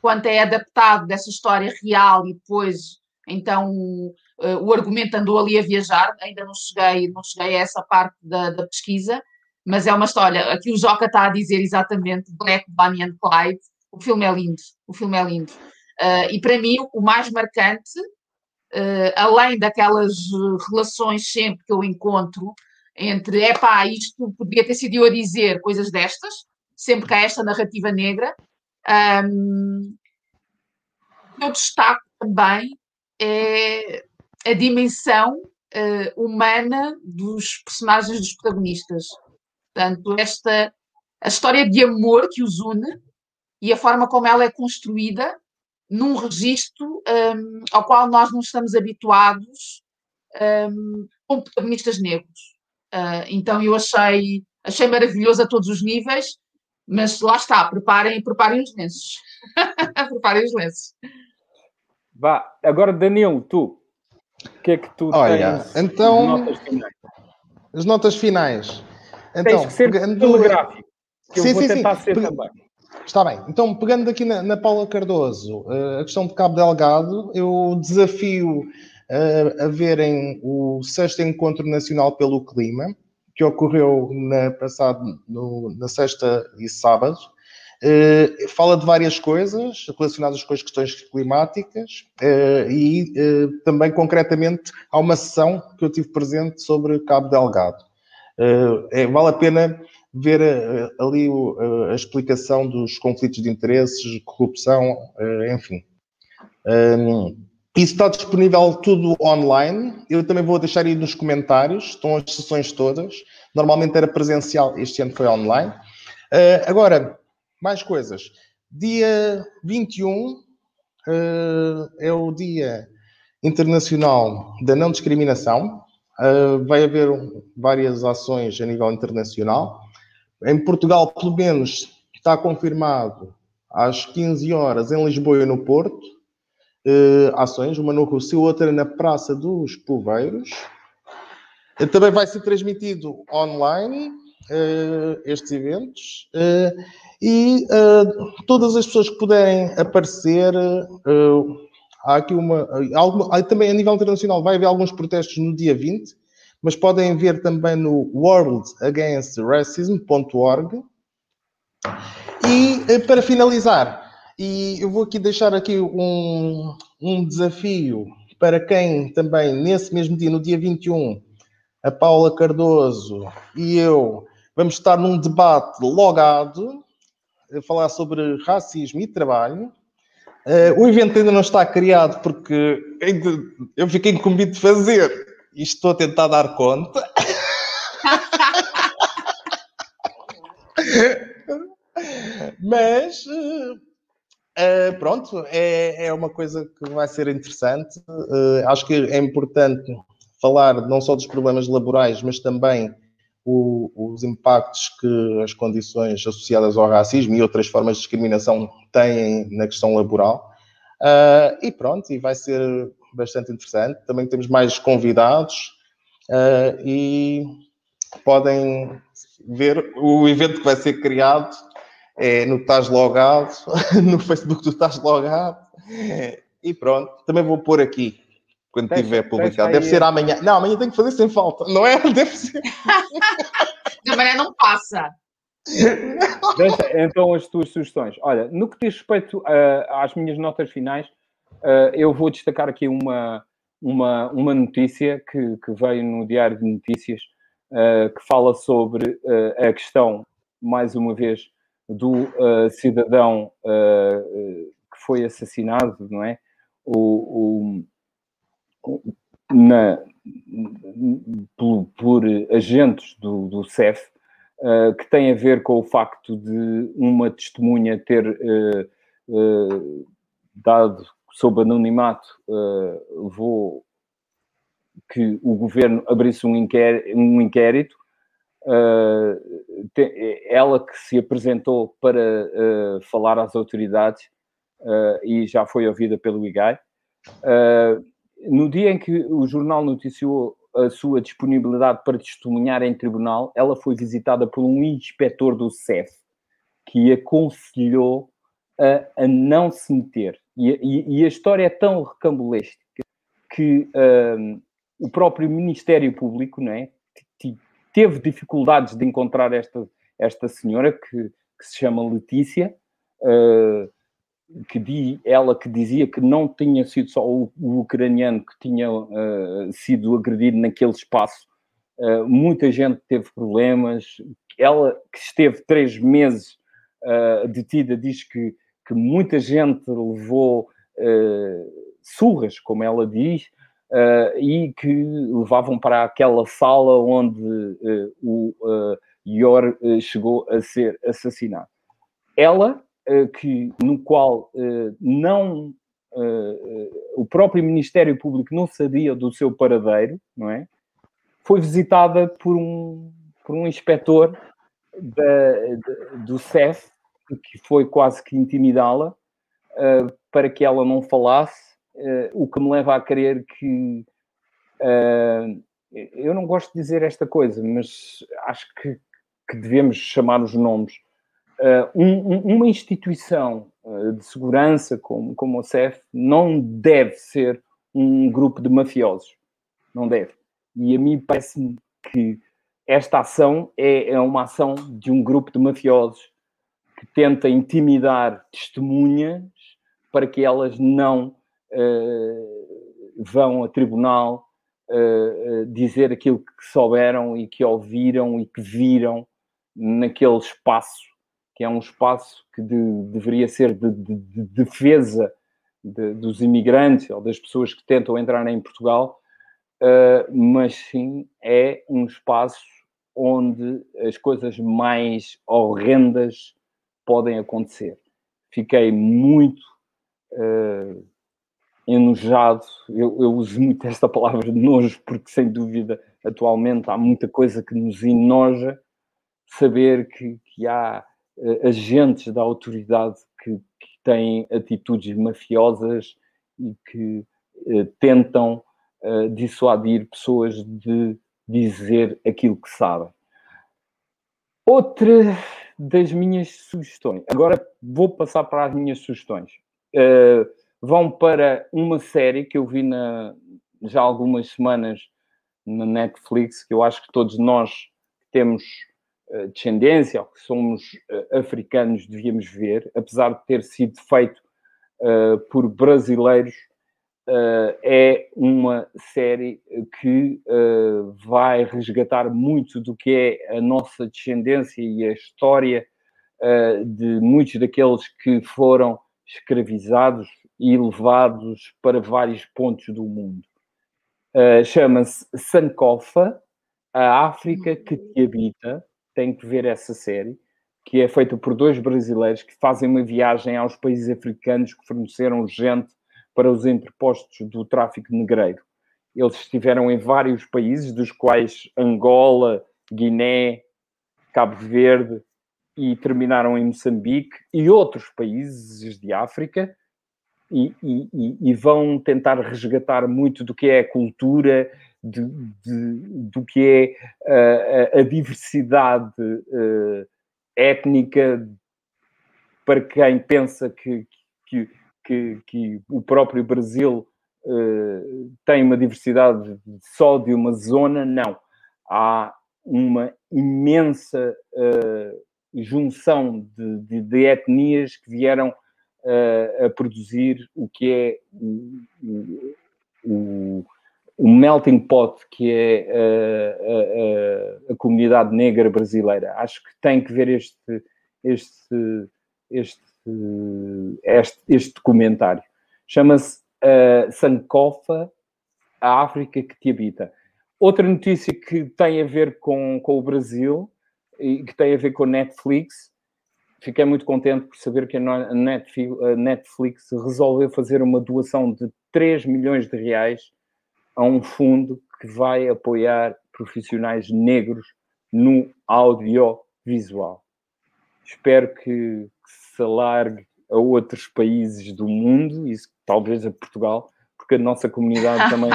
quanto é adaptado dessa história real e depois, então, uh, o argumento andou ali a viajar. Ainda não cheguei, não cheguei a essa parte da, da pesquisa, mas é uma história. Aqui o Joca está a dizer exatamente Black, Bunny and Clyde o filme é lindo, o filme é lindo. Uh, e para mim, o mais marcante, uh, além daquelas relações sempre que eu encontro entre, é pá, isto poderia ter sido eu a dizer coisas destas, sempre que há esta narrativa negra, um, eu destaco também é a dimensão uh, humana dos personagens dos protagonistas. Portanto, esta a história de amor que os une e a forma como ela é construída num registro um, ao qual nós não estamos habituados um, com protagonistas negros. Uh, então eu achei, achei maravilhoso a todos os níveis, mas lá está, preparem, preparem os lenços. *laughs* preparem os lenços. Vá, agora Danilo, tu, o que é que tu Olha, tens então, notas finais? As notas finais. Então, tens que ser pegando- telegráfico, que eu Sim, vou sim, sim. ser também. Está bem. Então, pegando aqui na, na Paula Cardoso, eh, a questão de Cabo Delgado, eu desafio eh, a verem o sexto Encontro Nacional pelo Clima, que ocorreu na, passado, no- na sexta e sábado. Eh, fala de várias coisas relacionadas com as questões climáticas eh, e eh, também, concretamente, há uma sessão que eu tive presente sobre Cabo Delgado. É- vale a pena ver eh, ali eh, a explicação dos conflitos de interesses, corrupção, eh, enfim. Isso está disponível tudo online. Eu também vou deixar aí nos comentários, estão as sessões todas. Normalmente era presencial, este ano foi online. Agora, mais coisas. Dia 21 eh, é o Dia Internacional da Não Discriminação. Vai haver várias ações a nível internacional. Em Portugal, pelo menos, está confirmado às 15 horas em Lisboa e no Porto. eh, ações, uma no Rossio, outra na Praça dos Poveiros. Eh, Também vai ser transmitido online eh, estes eventos. e todas as pessoas que puderem aparecer, há aqui uma. alguma- também a nível internacional vai haver alguns protestos no dia 20, mas podem ver também no worldagainstracism.org. E eh, para finalizar, e eu vou aqui deixar aqui um, um desafio para quem também, nesse mesmo dia, no dia 21, a Paula Cardoso e eu vamos estar num debate logado a falar sobre racismo e trabalho. Eh, o evento ainda não está criado porque eu fiquei incumbido de fazer e estou a tentar dar conta. Mas Uh, pronto, é, é uma coisa que vai ser interessante. Uh, acho que é importante falar não só dos problemas laborais, mas também o, os impactos que as condições associadas ao racismo e outras formas de discriminação têm na questão laboral. Uh, e pronto, e vai ser bastante interessante. Também temos mais convidados e podem ver o evento que vai ser criado é, no Estás Logado, *laughs* no Facebook do Estás Logado. E pronto, também vou pôr aqui quando deixa, tiver publicado. Deve ser amanhã. Não, amanhã tem que fazer sem falta, não é? *laughs* Deve ser. *laughs* De maneira não passa. Deixa, então as tuas sugestões. Olha, no que diz respeito uh, às minhas notas finais, uh, eu vou destacar aqui uma, uma, uma notícia que, que veio no Diário de Notícias uh, que fala sobre a questão, mais uma vez, do uh, cidadão uh, que foi assassinado, não é? O, o na, por, por, agentes do, do CEF, uh, que tem a ver com o facto de uma testemunha ter dado sob anonimato, levou que o governo abrisse um inquérito, um inquérito Uh, ela que se apresentou para uh, falar às autoridades uh, e já foi ouvida pelo IGAI. no dia em que o jornal noticiou a sua disponibilidade para testemunhar em tribunal, ela foi visitada por um inspetor do CEF que aconselhou a, a não se meter. E, e, e, a história é tão recambulesca que o próprio Ministério Público, não é? teve dificuldades de encontrar esta, esta senhora que, que se chama Letícia, uh, que di, ela que dizia que não tinha sido só o, o ucraniano que tinha uh, sido agredido naquele espaço. Uh, muita gente teve problemas. Ela que esteve três meses detida diz que, que muita gente levou surras, como ela diz, uh, e que levavam para aquela sala onde uh, o uh, Ior chegou a ser assassinado. Ela, que, no qual não o próprio Ministério Público não sabia do seu paradeiro, não é? Foi visitada por um, por um inspetor da, do CEF, que foi quase que intimidá-la, para que ela não falasse uh, o que me leva a crer que uh, eu não gosto de dizer esta coisa, mas acho que, que devemos chamar os nomes. Uh, um, uma instituição de segurança como, como o CEF não deve ser um grupo de mafiosos. Não deve. E a mim parece-me que esta ação é, é, uma ação de um grupo de mafiosos que tenta intimidar testemunhas para que elas não uh, vão a tribunal uh, dizer aquilo que souberam e que ouviram e que viram naquele espaço, que é um espaço que de, deveria ser de, de, de defesa dos imigrantes ou das pessoas que tentam entrar em Portugal, uh, mas sim é um espaço onde as coisas mais horrendas podem acontecer. Fiquei muito uh, enojado. Eu, eu, uso muito esta palavra de nojo, porque sem dúvida, atualmente há muita coisa que nos enoja saber que, que há uh, agentes da autoridade que, que, têm atitudes mafiosas e que uh, tentam dissuadir pessoas de dizer aquilo que sabem. Outra das minhas sugestões, agora vou passar para as minhas sugestões. Uh, vão para uma série que eu vi na, já há algumas semanas na Netflix, que eu acho que todos nós que temos uh, descendência ou que somos uh, africanos devíamos ver, apesar de ter sido feito por brasileiros, é uma série que vai resgatar muito do que é a nossa descendência e a história de muitos daqueles que foram escravizados e levados para vários pontos do mundo. Uh, Chama-se Sankofa, a África que te habita. Tem que ver essa série. que é feita por dois brasileiros que fazem uma viagem aos países africanos que forneceram gente para os entrepostos do tráfico negreiro. Eles estiveram em vários países, dos quais Angola, Guiné, Cabo Verde e terminaram em Moçambique e outros países de África e, e, e vão tentar resgatar muito do que é a cultura, de, de, do que é a, a diversidade uh, étnica para quem pensa que, que, que, que o próprio Brasil uh, tem uma diversidade só de uma zona, não. Há uma imensa uh, junção de, de, de, etnias que vieram uh, a produzir o que é o, o, o melting pot que é a, a, a, comunidade negra brasileira. Acho que tem que ver este, este, este, este, este documentário. Chama-se uh, Sankofa, a África que te habita. Outra notícia que tem a ver com, com o Brasil e que tem a ver com Netflix, fiquei muito contente por saber que a Netflix resolveu fazer uma doação de 3 milhões de reais a um fundo que vai apoiar profissionais negros no audiovisual. Espero que, que se alargue a outros países do mundo, e talvez a Portugal, porque a nossa comunidade também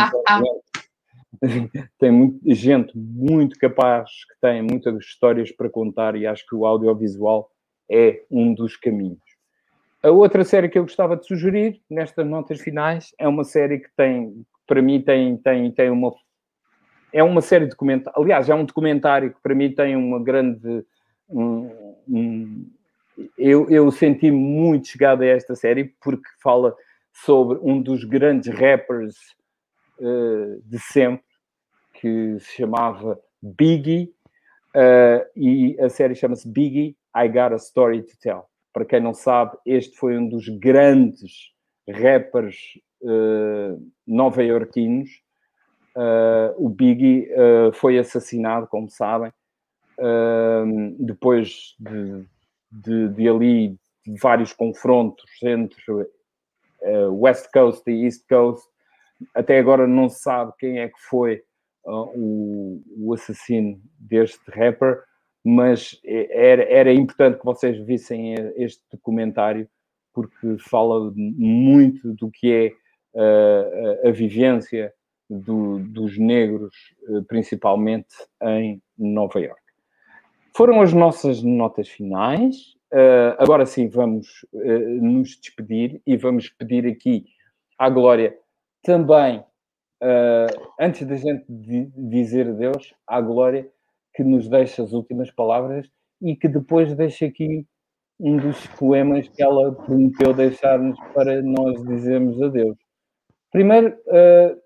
*laughs* tem muito, gente muito capaz, que tem muitas histórias para contar, e acho que o audiovisual é um dos caminhos. A outra série que eu gostava de sugerir, nestas notas finais, é uma série que tem, para mim, tem, tem, tem uma. É uma série de documentários. Aliás, é um documentário que para mim tem uma grande. Um, um, eu, eu senti muito chegado a esta série porque fala sobre um dos grandes rappers uh, de sempre, que se chamava Biggie, uh, e a série chama-se Biggie, I Got a Story to Tell. Para quem não sabe, este foi um dos grandes rappers uh, nova-iorquinos. Uh, o Biggie foi assassinado, como sabem, depois de, de, de, ali vários confrontos entre West Coast e East Coast. Até agora não se sabe quem é que foi o, o assassino deste rapper, mas era, era importante que vocês vissem este documentário porque fala muito do que é uh, a, a, vivência do, dos negros, uh, principalmente em Nova York. Foram as nossas notas finais. Uh, agora sim, vamos nos despedir e vamos pedir aqui à Glória também, antes da gente dizer adeus, à Glória que nos deixe as últimas palavras e que depois deixe aqui um dos poemas que ela prometeu deixar-nos para nós dizermos adeus. Primeiro, uh,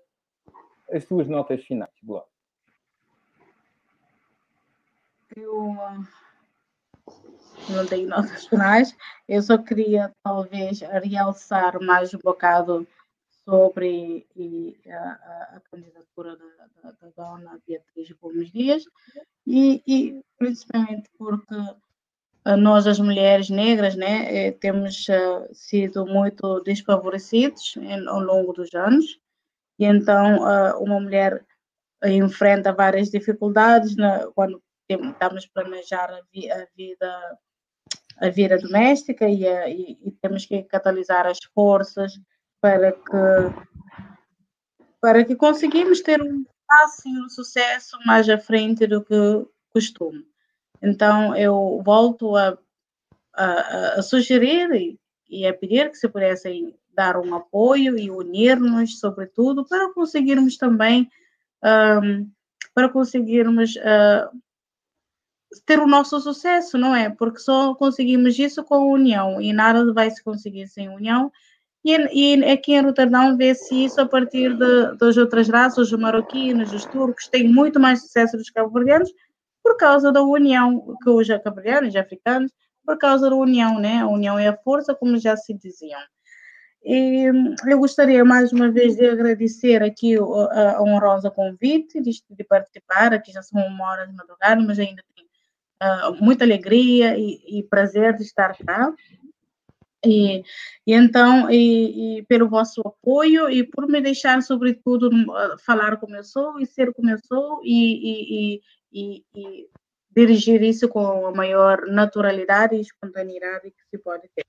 as tuas notas finais, Glória. Eu não tenho notas finais, eu só queria talvez realçar mais um bocado sobre e, a, a, candidatura da, da, da, dona Beatriz Gomes Dias e, e principalmente porque nós, as mulheres negras, né, eh, temos uh, sido muito desfavorecidos em, ao longo dos anos. E então, uh, uma mulher enfrenta várias dificuldades né, quando estamos a planejar a, vi, a, vida a vida doméstica e, e, e, temos que catalisar as forças para que para que conseguimos ter um passo e um sucesso mais à frente do que costume. Então, eu volto a, a, a sugerir e, e, a pedir que se pudessem dar um apoio e unir-nos, sobretudo, para conseguirmos também, um, para conseguirmos uh, ter o nosso sucesso, não é? Porque só conseguimos isso com a união e nada vai se conseguir sem união. E, e aqui em Roterdão vê-se isso a partir de, das outras raças, os marroquinos, os turcos, têm muito mais sucesso dos cabo-verdianos, por causa da união que os cabo-verdianos, africanos, por causa da união, né? A união é a força, como já se diziam. E eu gostaria mais uma vez de agradecer aqui a, honrosa convite de, de, participar. Aqui já são uma hora de madrugada, mas ainda tem uh, muita alegria e, e, prazer de estar cá. E, e então, e, e, pelo vosso apoio e por me deixar, sobretudo, falar como eu sou e ser como eu sou e, e dirigir isso com a maior naturalidade e espontaneidade que se pode ter.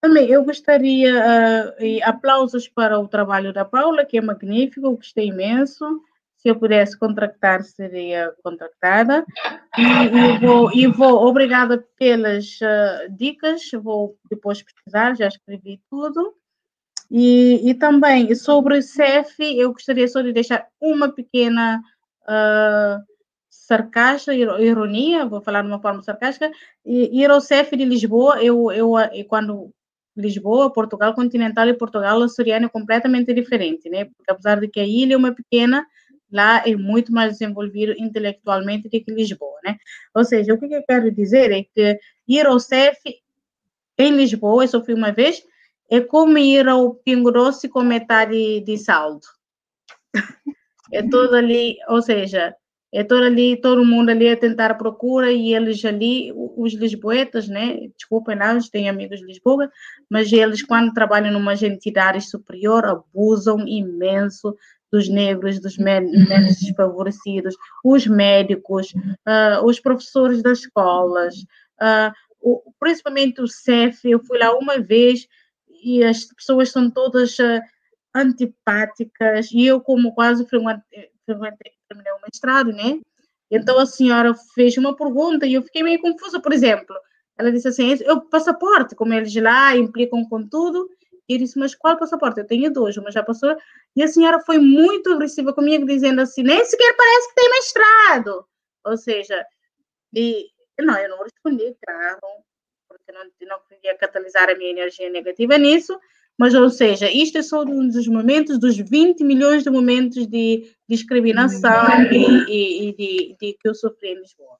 Também eu gostaria, uh, e aplausos para o trabalho da Paula, que é magnífico, gostei imenso. Se eu pudesse contratar, seria contratada. E, vou, e vou, obrigada pelas uh, dicas, vou depois pesquisar, já escrevi tudo. E, e também sobre o CEF, eu gostaria só de deixar uma pequena uh, sarcástica, ironia, vou falar de uma forma sarcástica, e ir ao CEF de Lisboa, eu, eu, eu quando Lisboa, Portugal continental e Portugal açoriano é completamente diferente, né? Porque apesar de que a ilha é uma pequena, lá é muito mais desenvolvido intelectualmente do que Lisboa, né? Ou seja, o que eu quero dizer é que ir ao CEF em Lisboa, eu só fui uma vez, é como ir ao Pingo Doce com metade de saldo. é tudo ali, ou seja, é todo ali, todo mundo ali a tentar procura e eles ali, os lisboetas, né? Desculpem lá, têm amigos de Lisboa, mas eles, quando trabalham numa entidade superior, abusam imenso dos negros, dos menos desfavorecidos, os médicos, uh, os professores das escolas, uh, o, principalmente o CEF. Eu fui lá uma vez e as pessoas são todas uh, antipáticas e eu, como quase frequente, terminei o mestrado, né? Então a senhora fez uma pergunta e eu fiquei meio confusa, por exemplo. Ela disse assim: eu passaporte, como eles lá implicam com tudo. E eu disse: mas qual passaporte? Eu tenho dois, uma já passou. E a senhora foi muito agressiva comigo, dizendo assim: nem sequer parece que tem mestrado. Ou seja, e, não, eu não respondi, claro, porque não, não queria catalisar a minha energia negativa nisso. Mas, ou seja, isto é só um dos momentos, dos 20 milhões de momentos de discriminação e, e, e de, de, que eu sofri em Lisboa.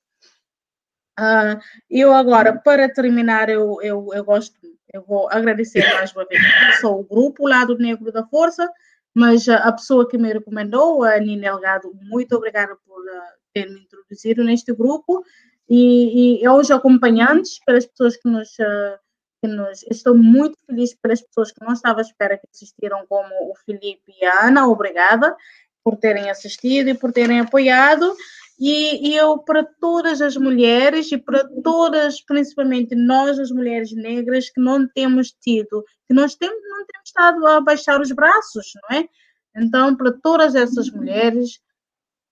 Uh, eu agora, para terminar, eu, eu, eu gosto, eu vou agradecer mais uma vez sou o grupo Lado Negro da Força, mas a pessoa que me recomendou, a Nina Elgado, muito obrigada por uh, ter me introduzido neste grupo e, e aos acompanhantes, pelas pessoas que nos uh, que nos. Estou muito feliz pelas pessoas que não estava à espera que assistiram, como o Felipe e a Ana, obrigada por terem assistido e por terem apoiado. E, e, eu, para todas as mulheres e para todas, principalmente nós, as mulheres negras, que não temos tido, que nós temos, não temos estado a baixar os braços, não é? Então, para todas essas mulheres,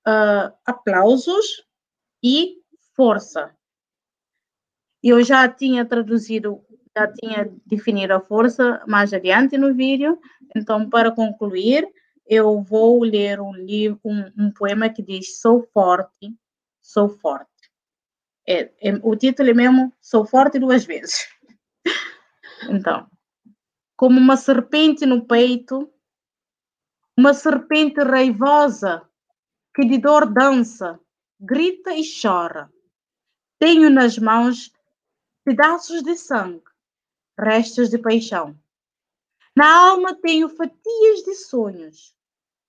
uh, aplausos e força. Eu já tinha traduzido já tinha definido a força mais adiante no vídeo. Então, para concluir, eu vou ler um livro, um, um poema que diz Sou forte, sou forte. É, é, o título é mesmo Sou forte duas vezes. *laughs* Então, como uma serpente no peito, uma serpente raivosa que de dor dança, grita e chora. Tenho nas mãos pedaços de sangue restos de paixão. Na alma tenho fatias de sonhos.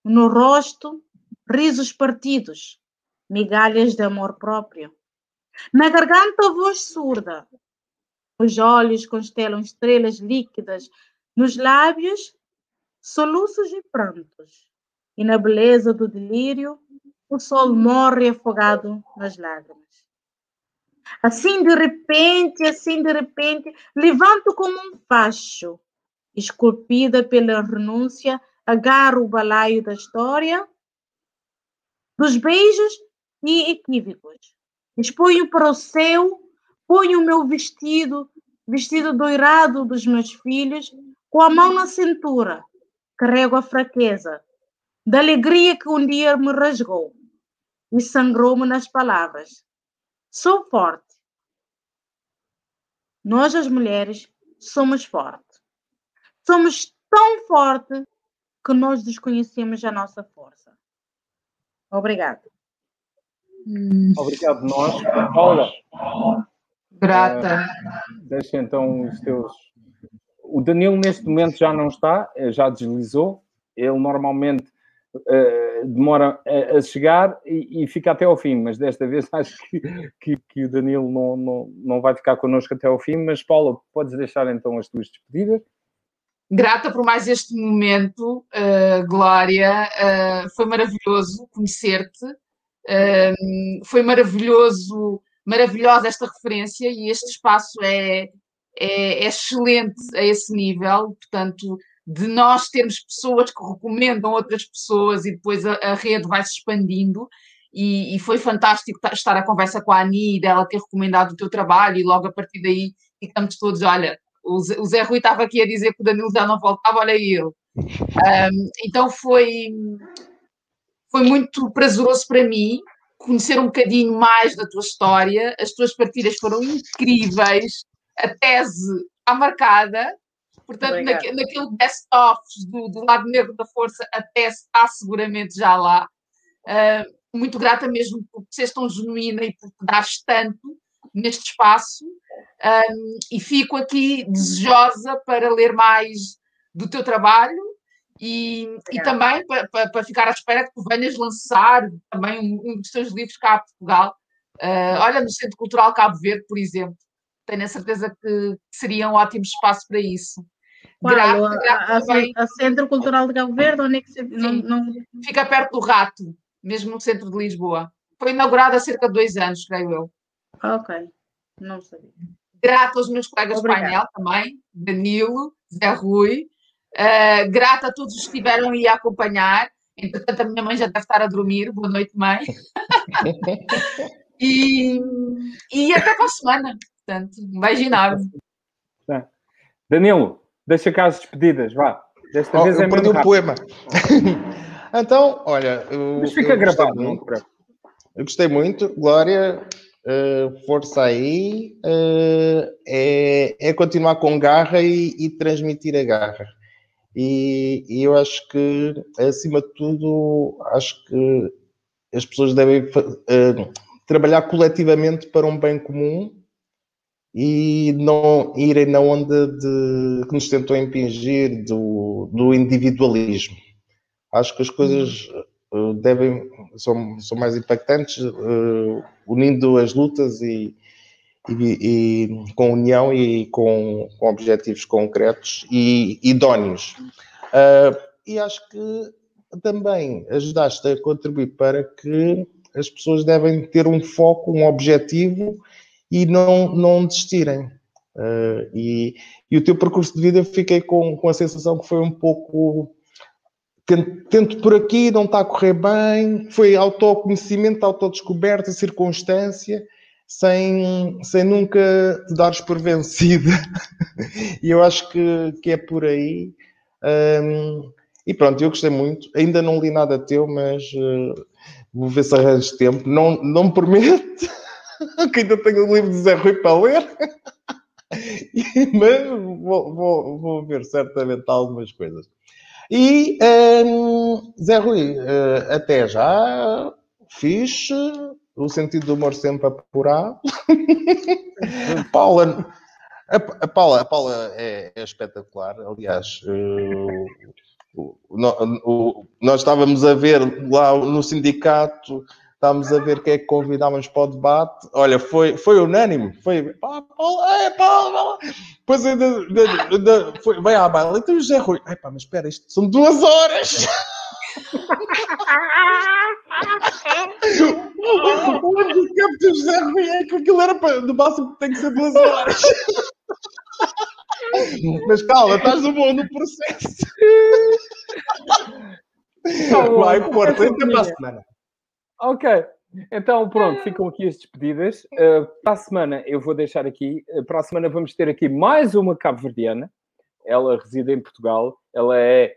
No rosto, risos partidos, migalhas de amor próprio. Na garganta, voz surda. Os olhos constelam estrelas líquidas. Nos lábios, soluços e prantos. E na beleza do delírio, o sol morre afogado nas lágrimas. Assim de repente, assim de repente, levanto como um facho, esculpida pela renúncia, agarro o balaio da história, dos beijos e equívocos. Exponho para o céu, ponho o meu vestido, vestido doirado dos meus filhos, com a mão na cintura, carrego a fraqueza, da alegria que um dia me rasgou e sangrou-me nas palavras. Sou forte. Nós, as mulheres, somos fortes. Somos tão fortes que nós desconhecemos a nossa força. Obrigada. Hum. Obrigado, nós. Paula. Grata. Uh, deixa então os teus. O Danilo, neste momento, já não está, eh, já deslizou. Ele normalmente uh, demora a, a chegar e, e, fica até ao fim, mas desta vez *laughs* acho que, que, que, o Danilo não, não, não vai ficar connosco até ao fim. Mas, Paula, podes deixar então as tuas despedidas? Grata por mais este momento, uh, Glória. Uh, foi maravilhoso conhecer-te. Uh, foi maravilhoso, maravilhosa esta referência e este espaço é, é, é excelente a esse nível. Portanto, de nós termos pessoas que recomendam outras pessoas e depois a, a rede vai se expandindo. E, e, foi fantástico estar a conversa com a Ani, dela ter recomendado o teu trabalho, e logo a partir daí ficamos todos: olha, o Zé, Rui estava aqui a dizer que o Danilo já não voltava, olha ele. Um, então foi, foi muito prazeroso para mim conhecer um bocadinho mais da tua história, as tuas partilhas foram incríveis, a tese está marcada, Portanto, naque, naquele best-of do, do, lado negro da força, até está seguramente já lá. Uh, muito grata mesmo por seres tão genuína e por te dares tanto neste espaço. Um, e fico aqui desejosa para ler mais do teu trabalho e, e também para, para, para, ficar à espera que tu venhas lançar também um, um dos teus livros cá a Portugal. Uh, olha, no Centro Cultural Cabo Verde, por exemplo. Tenho a certeza que seria um ótimo espaço para isso. Grata a, a, Centro Cultural de Cabo Verde? Onde é que se, não, não... Fica perto do Rato, mesmo no centro de Lisboa. Foi inaugurado há cerca de dois anos, creio eu. Ok, não sabia. Grata aos meus colegas Obrigada. de painel também, Danilo, Zé Rui. Uh, grata a todos os que estiveram aí a acompanhar. Entretanto, a minha mãe já deve estar a dormir. Boa noite, mãe. *laughs* e, e até para a semana. Portanto, um beijo enorme. Danilo, deixa cá as despedidas, vá. Desta oh, vez eu é perdi o poema. *laughs* então, olha. Eu, Mas fica gravado, não Eu gostei muito. Glória, uh, força aí. Uh, é, é continuar com garra e, e transmitir a garra. E, e, eu acho que, acima de tudo, acho que as pessoas devem uh, trabalhar coletivamente para um bem comum e não irem na onda de, que nos tentou impingir do, do individualismo. Acho que as coisas uh, devem, são, são mais impactantes uh, unindo as lutas e, e, e, com união e com, com objetivos concretos e idóneos. Uh, e acho que também ajudaste a contribuir para que as pessoas devem ter um foco, um objetivo e não, não desistirem. Uh, e, e, o teu percurso de vida fiquei com, com a sensação que foi um pouco tento, tento por aqui, não está a correr bem, foi autoconhecimento, autodescoberta, circunstância, sem, sem nunca te dares por vencida. *laughs* e eu acho que, que é por aí. Um, e pronto, eu gostei muito. Ainda não li nada teu, mas uh, vou ver se arranjo tempo. Não, não me prometo. *laughs* que ainda tenho o livro de Zé Rui para ler. *laughs* Mas vou, vou, vou, ver certamente algumas coisas. E um, Zé Rui, uh, até já fiz o sentido do humor sempre apurado. *laughs* Paula, a, a, Paula, a Paula é, é espetacular. Aliás, uh, o, o, nós estávamos a ver lá no sindicato estávamos a ver quem é que convidávamos para o debate. Olha, foi, foi unânime. Foi. É, Depois ainda, foi, vai à baila. Então o José Rui. Ai pá, mas espera, isto são duas horas. *laughs* o handicap do José Rui é que aquilo era para, no máximo que tem que ser duas horas. *laughs* Mas calma, estás no bom no processo. *laughs* Vai, força, até para a semana. Ok. Então, pronto, ficam aqui as despedidas. Uh, para a semana, eu vou deixar aqui. Uh, para a semana, vamos ter aqui mais uma cabo-verdiana. Ela reside em Portugal. Ela é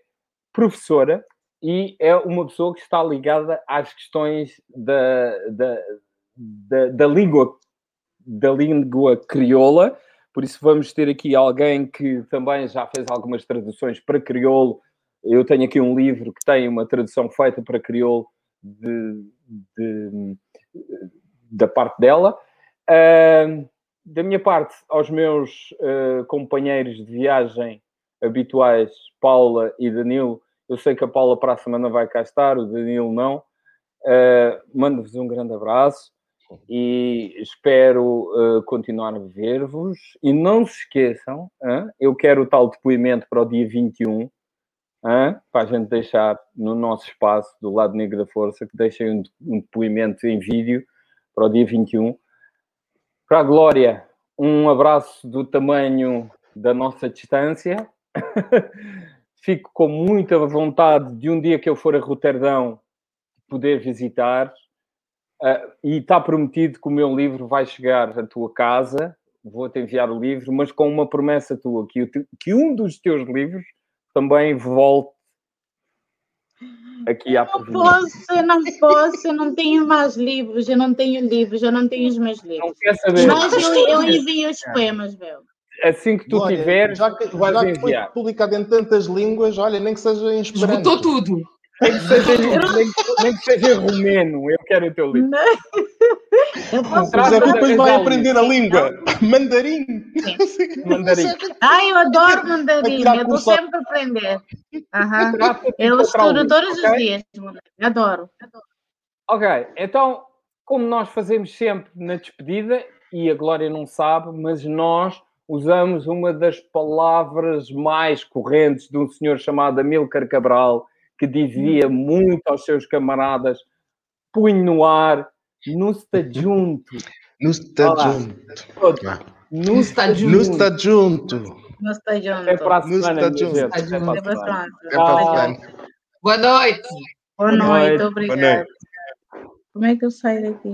professora e é uma pessoa que está ligada às questões da, da, da, da língua da língua crioula. Por isso, vamos ter aqui alguém que também já fez algumas traduções para crioulo. Eu tenho aqui um livro que tem uma tradução feita para crioulo de, de, da parte dela. Uh, da minha parte, aos meus uh, companheiros de viagem habituais, Paula e Danilo, Eu sei que a Paula para a semana vai cá estar, o Danilo não. Uh, Mando-vos um grande abraço e espero uh, continuar a ver-vos. E não se esqueçam, eu quero o tal depoimento para o dia 21, para a gente deixar no nosso espaço do lado negro da força, que deixem um, um depoimento em vídeo para o dia 21. Para a Glória, um abraço do tamanho da nossa distância. *laughs* Fico com muita vontade de um dia que eu for a Roterdão poder visitar. Uh, e está prometido que o meu livro vai chegar à tua casa. Vou-te enviar o livro, mas com uma promessa tua: que, que um dos teus livros também volte aqui à Não posso, eu não posso, eu não tenho mais livros, eu não tenho livros, eu não tenho os meus livros. Não quer saber. Mas eu, eu envio os poemas, meu assim que tu olha, tiveres, já que, tu vais já enviar. foi publicado em tantas línguas, olha, nem que seja em esperanto. Esgotou tudo. Nem que, seja, nem, nem que seja romeno, eu quero o teu livro. Eu posso Mas é depois vai aprender a língua. Mandarim. mandarim. Ah, eu adoro mandarim. Eu estou sempre a aprender. Uhum. Eu estudo todos okay? os dias. Adoro. Ok, então, como nós fazemos sempre na despedida, e a Glória não sabe, mas nós usamos uma das palavras mais correntes de um senhor chamado Amilcar Cabral, que dizia muito aos seus camaradas: punho no ar, não está junto. Não está junto. Não está junto. Não está junto. Não está junto. É para a semana, Não está junto. Gente. É para a semana. É para a semana. Boa noite. Boa noite, obrigada. Como é que eu saio daqui?